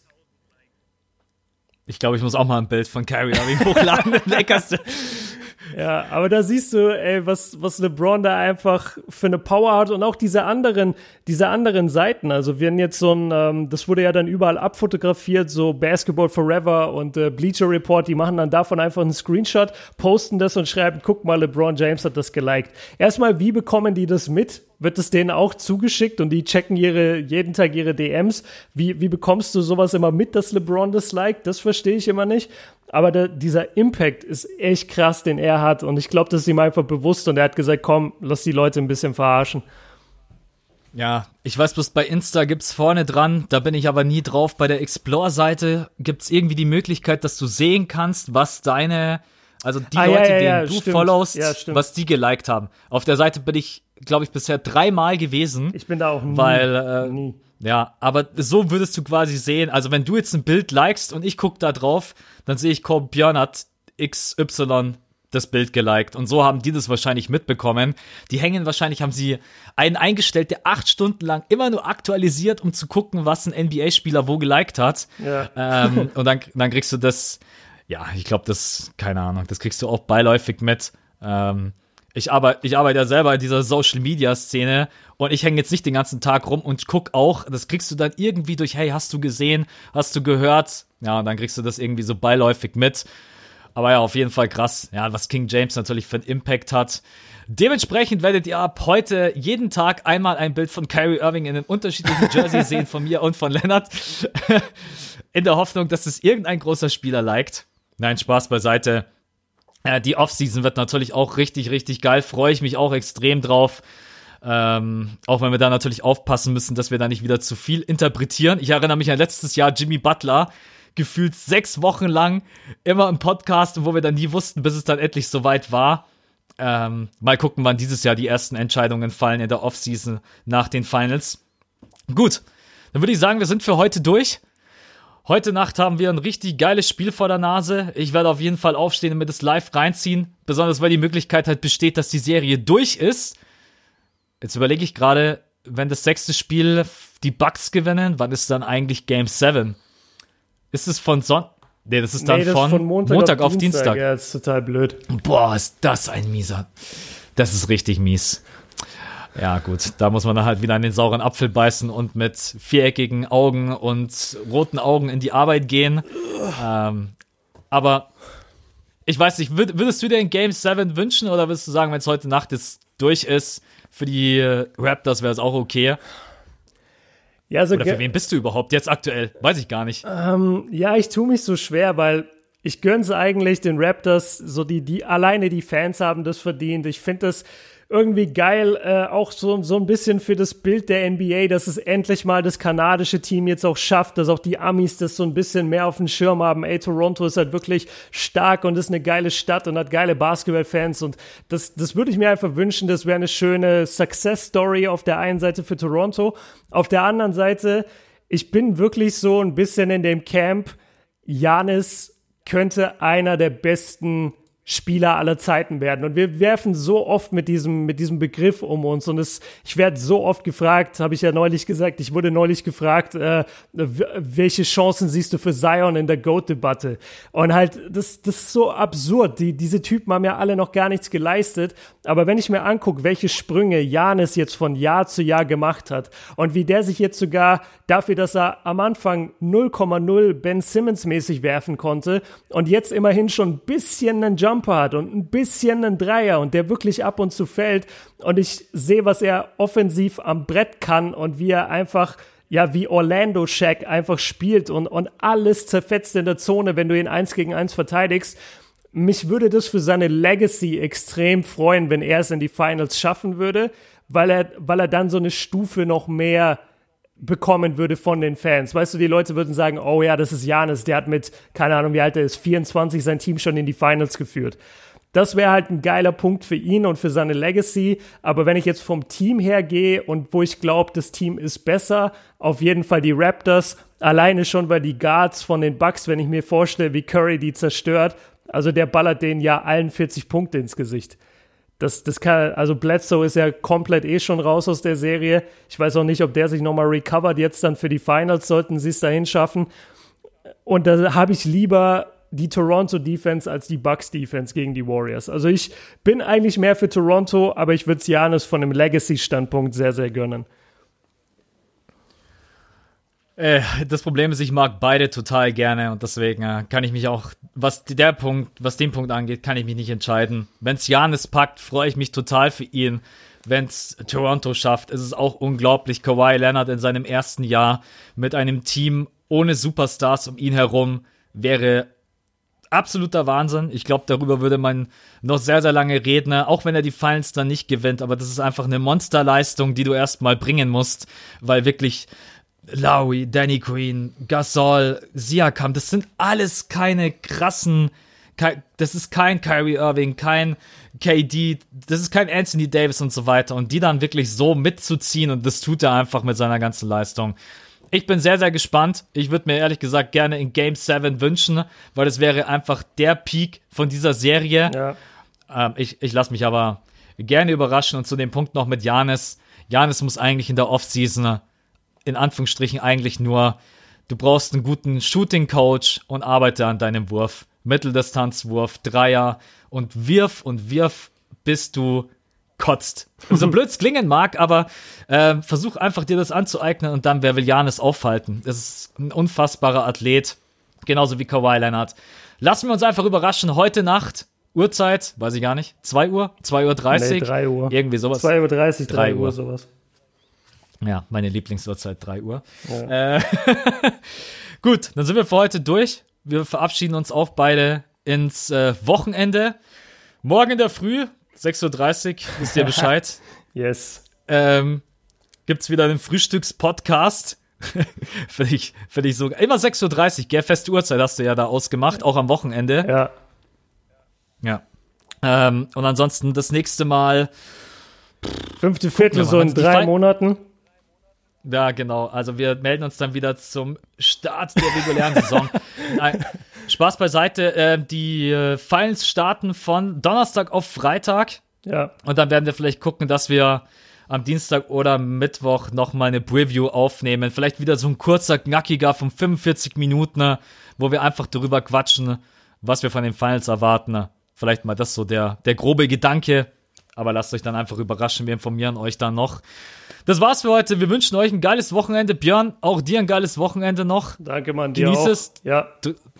Ich glaube, ich muss auch mal ein Bild von Kyrie Irving hochladen. Leckerste. Ja, aber da siehst du, ey, was, was LeBron da einfach für eine Power hat und auch diese anderen, diese anderen Seiten. Also wir haben jetzt so ein, ähm, das wurde ja dann überall abfotografiert, so Basketball Forever und äh, Bleacher Report, die machen dann davon einfach einen Screenshot, posten das und schreiben, guck mal, LeBron James hat das geliked. Erstmal, wie bekommen die das mit? wird es denen auch zugeschickt und die checken ihre, jeden Tag ihre DMs. Wie, wie bekommst du sowas immer mit, dass LeBron das liked? Das verstehe ich immer nicht. Aber der, dieser Impact ist echt krass, den er hat. Und ich glaube, das ist ihm einfach bewusst. Und er hat gesagt, komm, lass die Leute ein bisschen verarschen. Ja, ich weiß bloß, bei Insta gibt's vorne dran, da bin ich aber nie drauf. Bei der Explore-Seite gibt's irgendwie die Möglichkeit, dass du sehen kannst, was deine, also die Ah, ja, Leute, ja, denen ja, du stimmt. followst, Ja, was die geliked haben. Auf der Seite bin ich, glaube ich, bisher dreimal gewesen. Ich bin da auch nie. Weil, äh, nie. Ja, aber so würdest du quasi sehen, also wenn du jetzt ein Bild likest und ich guck da drauf, dann sehe ich, Cobb Björn hat XY das Bild geliked. Und so haben die das wahrscheinlich mitbekommen. Die hängen wahrscheinlich, haben sie einen eingestellt, der acht Stunden lang immer nur aktualisiert, um zu gucken, was ein NBA-Spieler wo geliked hat. Ja. Ähm, und dann, dann kriegst du das, ja, ich glaube, das, keine Ahnung, das kriegst du auch beiläufig mit. Ähm, ich arbeite, ich arbeite ja selber in dieser Social Media Szene und ich hänge jetzt nicht den ganzen Tag rum und guck auch, das kriegst du dann irgendwie durch, hey, hast du gesehen, hast du gehört? Ja, und dann kriegst du das irgendwie so beiläufig mit. Aber ja, auf jeden Fall krass, ja, was King James natürlich für einen Impact hat. Dementsprechend werdet ihr ab heute jeden Tag einmal ein Bild von Kyrie Irving in einem unterschiedlichen Jersey sehen, von mir und von Leonard. in der Hoffnung, dass es irgendein großer Spieler liked. Nein, Spaß beiseite. Äh, die Offseason wird natürlich auch richtig, richtig geil. Freue ich mich auch extrem drauf. Ähm, auch wenn wir da natürlich aufpassen müssen, dass wir da nicht wieder zu viel interpretieren. Ich erinnere mich an letztes Jahr Jimmy Butler, gefühlt sechs Wochen lang immer im Podcast, wo wir dann nie wussten, bis es dann endlich soweit war. Ähm, mal gucken, wann dieses Jahr die ersten Entscheidungen fallen in der Offseason nach den Finals. Gut, dann würde ich sagen, wir sind für heute durch. Heute Nacht haben wir ein richtig geiles Spiel vor der Nase. Ich werde auf jeden Fall aufstehen und mir das live reinziehen. Besonders weil die Möglichkeit halt besteht, dass die Serie durch ist. Jetzt überlege ich gerade, wenn das sechste Spiel die Bucks gewinnen, wann ist dann eigentlich Game 7? Ist es von Son... Nee, das ist dann Nee, das von, ist von Montag, auf, Dienstag. Ja, das ist total blöd. Boah, ist das ein mieser. Das ist richtig mies. Ja, gut, da muss man dann halt wieder an den sauren Apfel beißen und mit viereckigen Augen und roten Augen in die Arbeit gehen. Ähm, aber ich weiß nicht, würd, würdest du dir ein Game 7 wünschen oder würdest du sagen, wenn es heute Nacht jetzt durch ist, für die äh, Raptors wäre es auch okay? Ja, also Oder für wen bist du überhaupt jetzt aktuell? Weiß ich gar nicht. Ja, ich tue mich so schwer, weil ich gönn's eigentlich den Raptors, so die, die, alleine die Fans haben das verdient. Ich finde das irgendwie geil, äh, auch so, so ein bisschen für das Bild der NBA, dass es endlich mal das kanadische Team jetzt auch schafft, dass auch die Amis das so ein bisschen mehr auf dem Schirm haben. Ey, Toronto ist halt wirklich stark und ist eine geile Stadt und hat geile Basketballfans und das, das würde ich mir einfach wünschen. Das wäre eine schöne Success Story auf der einen Seite für Toronto. Auf der anderen Seite, ich bin wirklich so ein bisschen in dem Camp, Janis könnte einer der besten Spieler aller Zeiten werden. Und wir werfen so oft mit diesem, mit diesem Begriff um uns. Und es, ich werde so oft gefragt, habe ich ja neulich gesagt, ich wurde neulich gefragt, äh, welche Chancen siehst du für Zion in der GOAT-Debatte? Und halt, das, das ist so absurd. Die, diese Typen haben ja alle noch gar nichts geleistet. Aber wenn ich mir angucke, welche Sprünge Janis jetzt von Jahr zu Jahr gemacht hat und wie der sich jetzt sogar dafür, dass er am Anfang 0,0 Ben Simmons mäßig werfen konnte und jetzt immerhin schon ein bisschen einen Jumper hat und ein bisschen einen Dreier und der wirklich ab und zu fällt und ich sehe, was er offensiv am Brett kann und wie er einfach ja, wie Orlando Shack einfach spielt und, und alles zerfetzt in der Zone, wenn du ihn eins gegen eins verteidigst. Mich würde das für seine Legacy extrem freuen, wenn er es in die Finals schaffen würde, weil er, weil er dann so eine Stufe noch mehr bekommen würde von den Fans. Weißt du, die Leute würden sagen, oh ja, das ist Janis, der hat mit, keine Ahnung, wie alt er ist, 24 sein Team schon in die Finals geführt. Das wäre halt ein geiler Punkt für ihn und für seine Legacy. Aber wenn ich jetzt vom Team her gehe und wo ich glaube, das Team ist besser, auf jeden Fall die Raptors. Alleine schon, weil die Guards von den Bucks, wenn ich mir vorstelle, wie Curry die zerstört, also der ballert denen ja allen 40 Punkte ins Gesicht. Das, das kann, also Bledsoe ist ja komplett eh schon raus aus der Serie. Ich weiß auch nicht, ob der sich nochmal recovert jetzt dann für die Finals, sollten sie es dahin schaffen. Und da habe ich lieber die Toronto Defense als die Bucks Defense gegen die Warriors. Also ich bin eigentlich mehr für Toronto, aber ich würde es Janis von einem Legacy-Standpunkt sehr, sehr gönnen. Äh, das Problem ist, ich mag beide total gerne und deswegen äh, kann ich mich auch, was der Punkt, was den Punkt angeht, kann ich mich nicht entscheiden. Wenn es Janis packt, freue ich mich total für ihn. Wenn es Toronto schafft, ist es auch unglaublich. Kawhi Leonard in seinem ersten Jahr mit einem Team ohne Superstars um ihn herum wäre absoluter Wahnsinn. Ich glaube, darüber würde man noch sehr, sehr lange reden, auch wenn er die Finals dann nicht gewinnt. Aber das ist einfach eine Monsterleistung, die du erstmal bringen musst, weil wirklich Lowry, Danny Green, Gasol, Siakam, das sind alles keine krassen, das ist kein Kyrie Irving, kein KD, das ist kein Anthony Davis und so weiter. Und die dann wirklich so mitzuziehen und das tut er einfach mit seiner ganzen Leistung. Ich bin sehr, sehr gespannt. Ich würde mir ehrlich gesagt gerne in Game 7 wünschen, weil das wäre einfach der Peak von dieser Serie. Ja. Ähm, ich ich lasse mich aber gerne überraschen und zu dem Punkt noch mit Janis. Janis muss eigentlich in der Offseason in Anführungsstrichen eigentlich nur, du brauchst einen guten Shooting-Coach und arbeite an deinem Wurf. Mitteldistanzwurf, Dreier und wirf und wirf, bis du kotzt. So blöd es klingen mag, aber äh, versuch einfach dir das anzueignen und dann wer will Janis aufhalten. Das ist ein unfassbarer Athlet, genauso wie Kawhi Leonard. Lassen wir uns einfach überraschen, heute Nacht, Uhrzeit, weiß ich gar nicht, 2 Uhr, 2 Uhr 30? Nee, 3 Uhr. Irgendwie sowas. 2 Uhr 30, 3, 3 Uhr, Uhr sowas. Ja, meine Lieblingsuhrzeit 3 Uhr. Ja. Äh, gut, dann sind wir für heute durch. Wir verabschieden uns auch beide ins äh, Wochenende. Morgen in der Früh, 6.30 Uhr, wisst ihr Bescheid. yes. Ähm, gibt's wieder einen Frühstückspodcast. Finde ich, find ich so. Immer 6.30 Uhr, gell? Feste Uhrzeit hast du ja da ausgemacht, auch am Wochenende. Ja. Ja. Ähm, und ansonsten das nächste Mal. Fünfte Viertel, so in drei Monaten. Ja, genau. Also wir melden uns dann wieder zum Start der regulären Saison. Nein, Spaß beiseite. Äh, die äh, Finals starten von Donnerstag auf Freitag. Ja. Und dann werden wir vielleicht gucken, dass wir am Dienstag oder Mittwoch nochmal eine Preview aufnehmen. Vielleicht wieder so ein kurzer, knackiger von 45 Minuten, wo wir einfach darüber quatschen, was wir von den Finals erwarten. Vielleicht mal das so der, der grobe Gedanke. Aber lasst euch dann einfach überraschen. Wir informieren euch dann noch. Das war's für heute. Wir wünschen euch ein geiles Wochenende. Björn, auch dir ein geiles Wochenende noch. Danke, Mann. Genieß auch. es. Ja.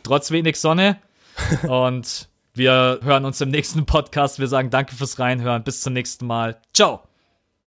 Trotz wenig Sonne. Und wir hören uns im nächsten Podcast. Wir sagen danke fürs Reinhören. Bis zum nächsten Mal. Ciao.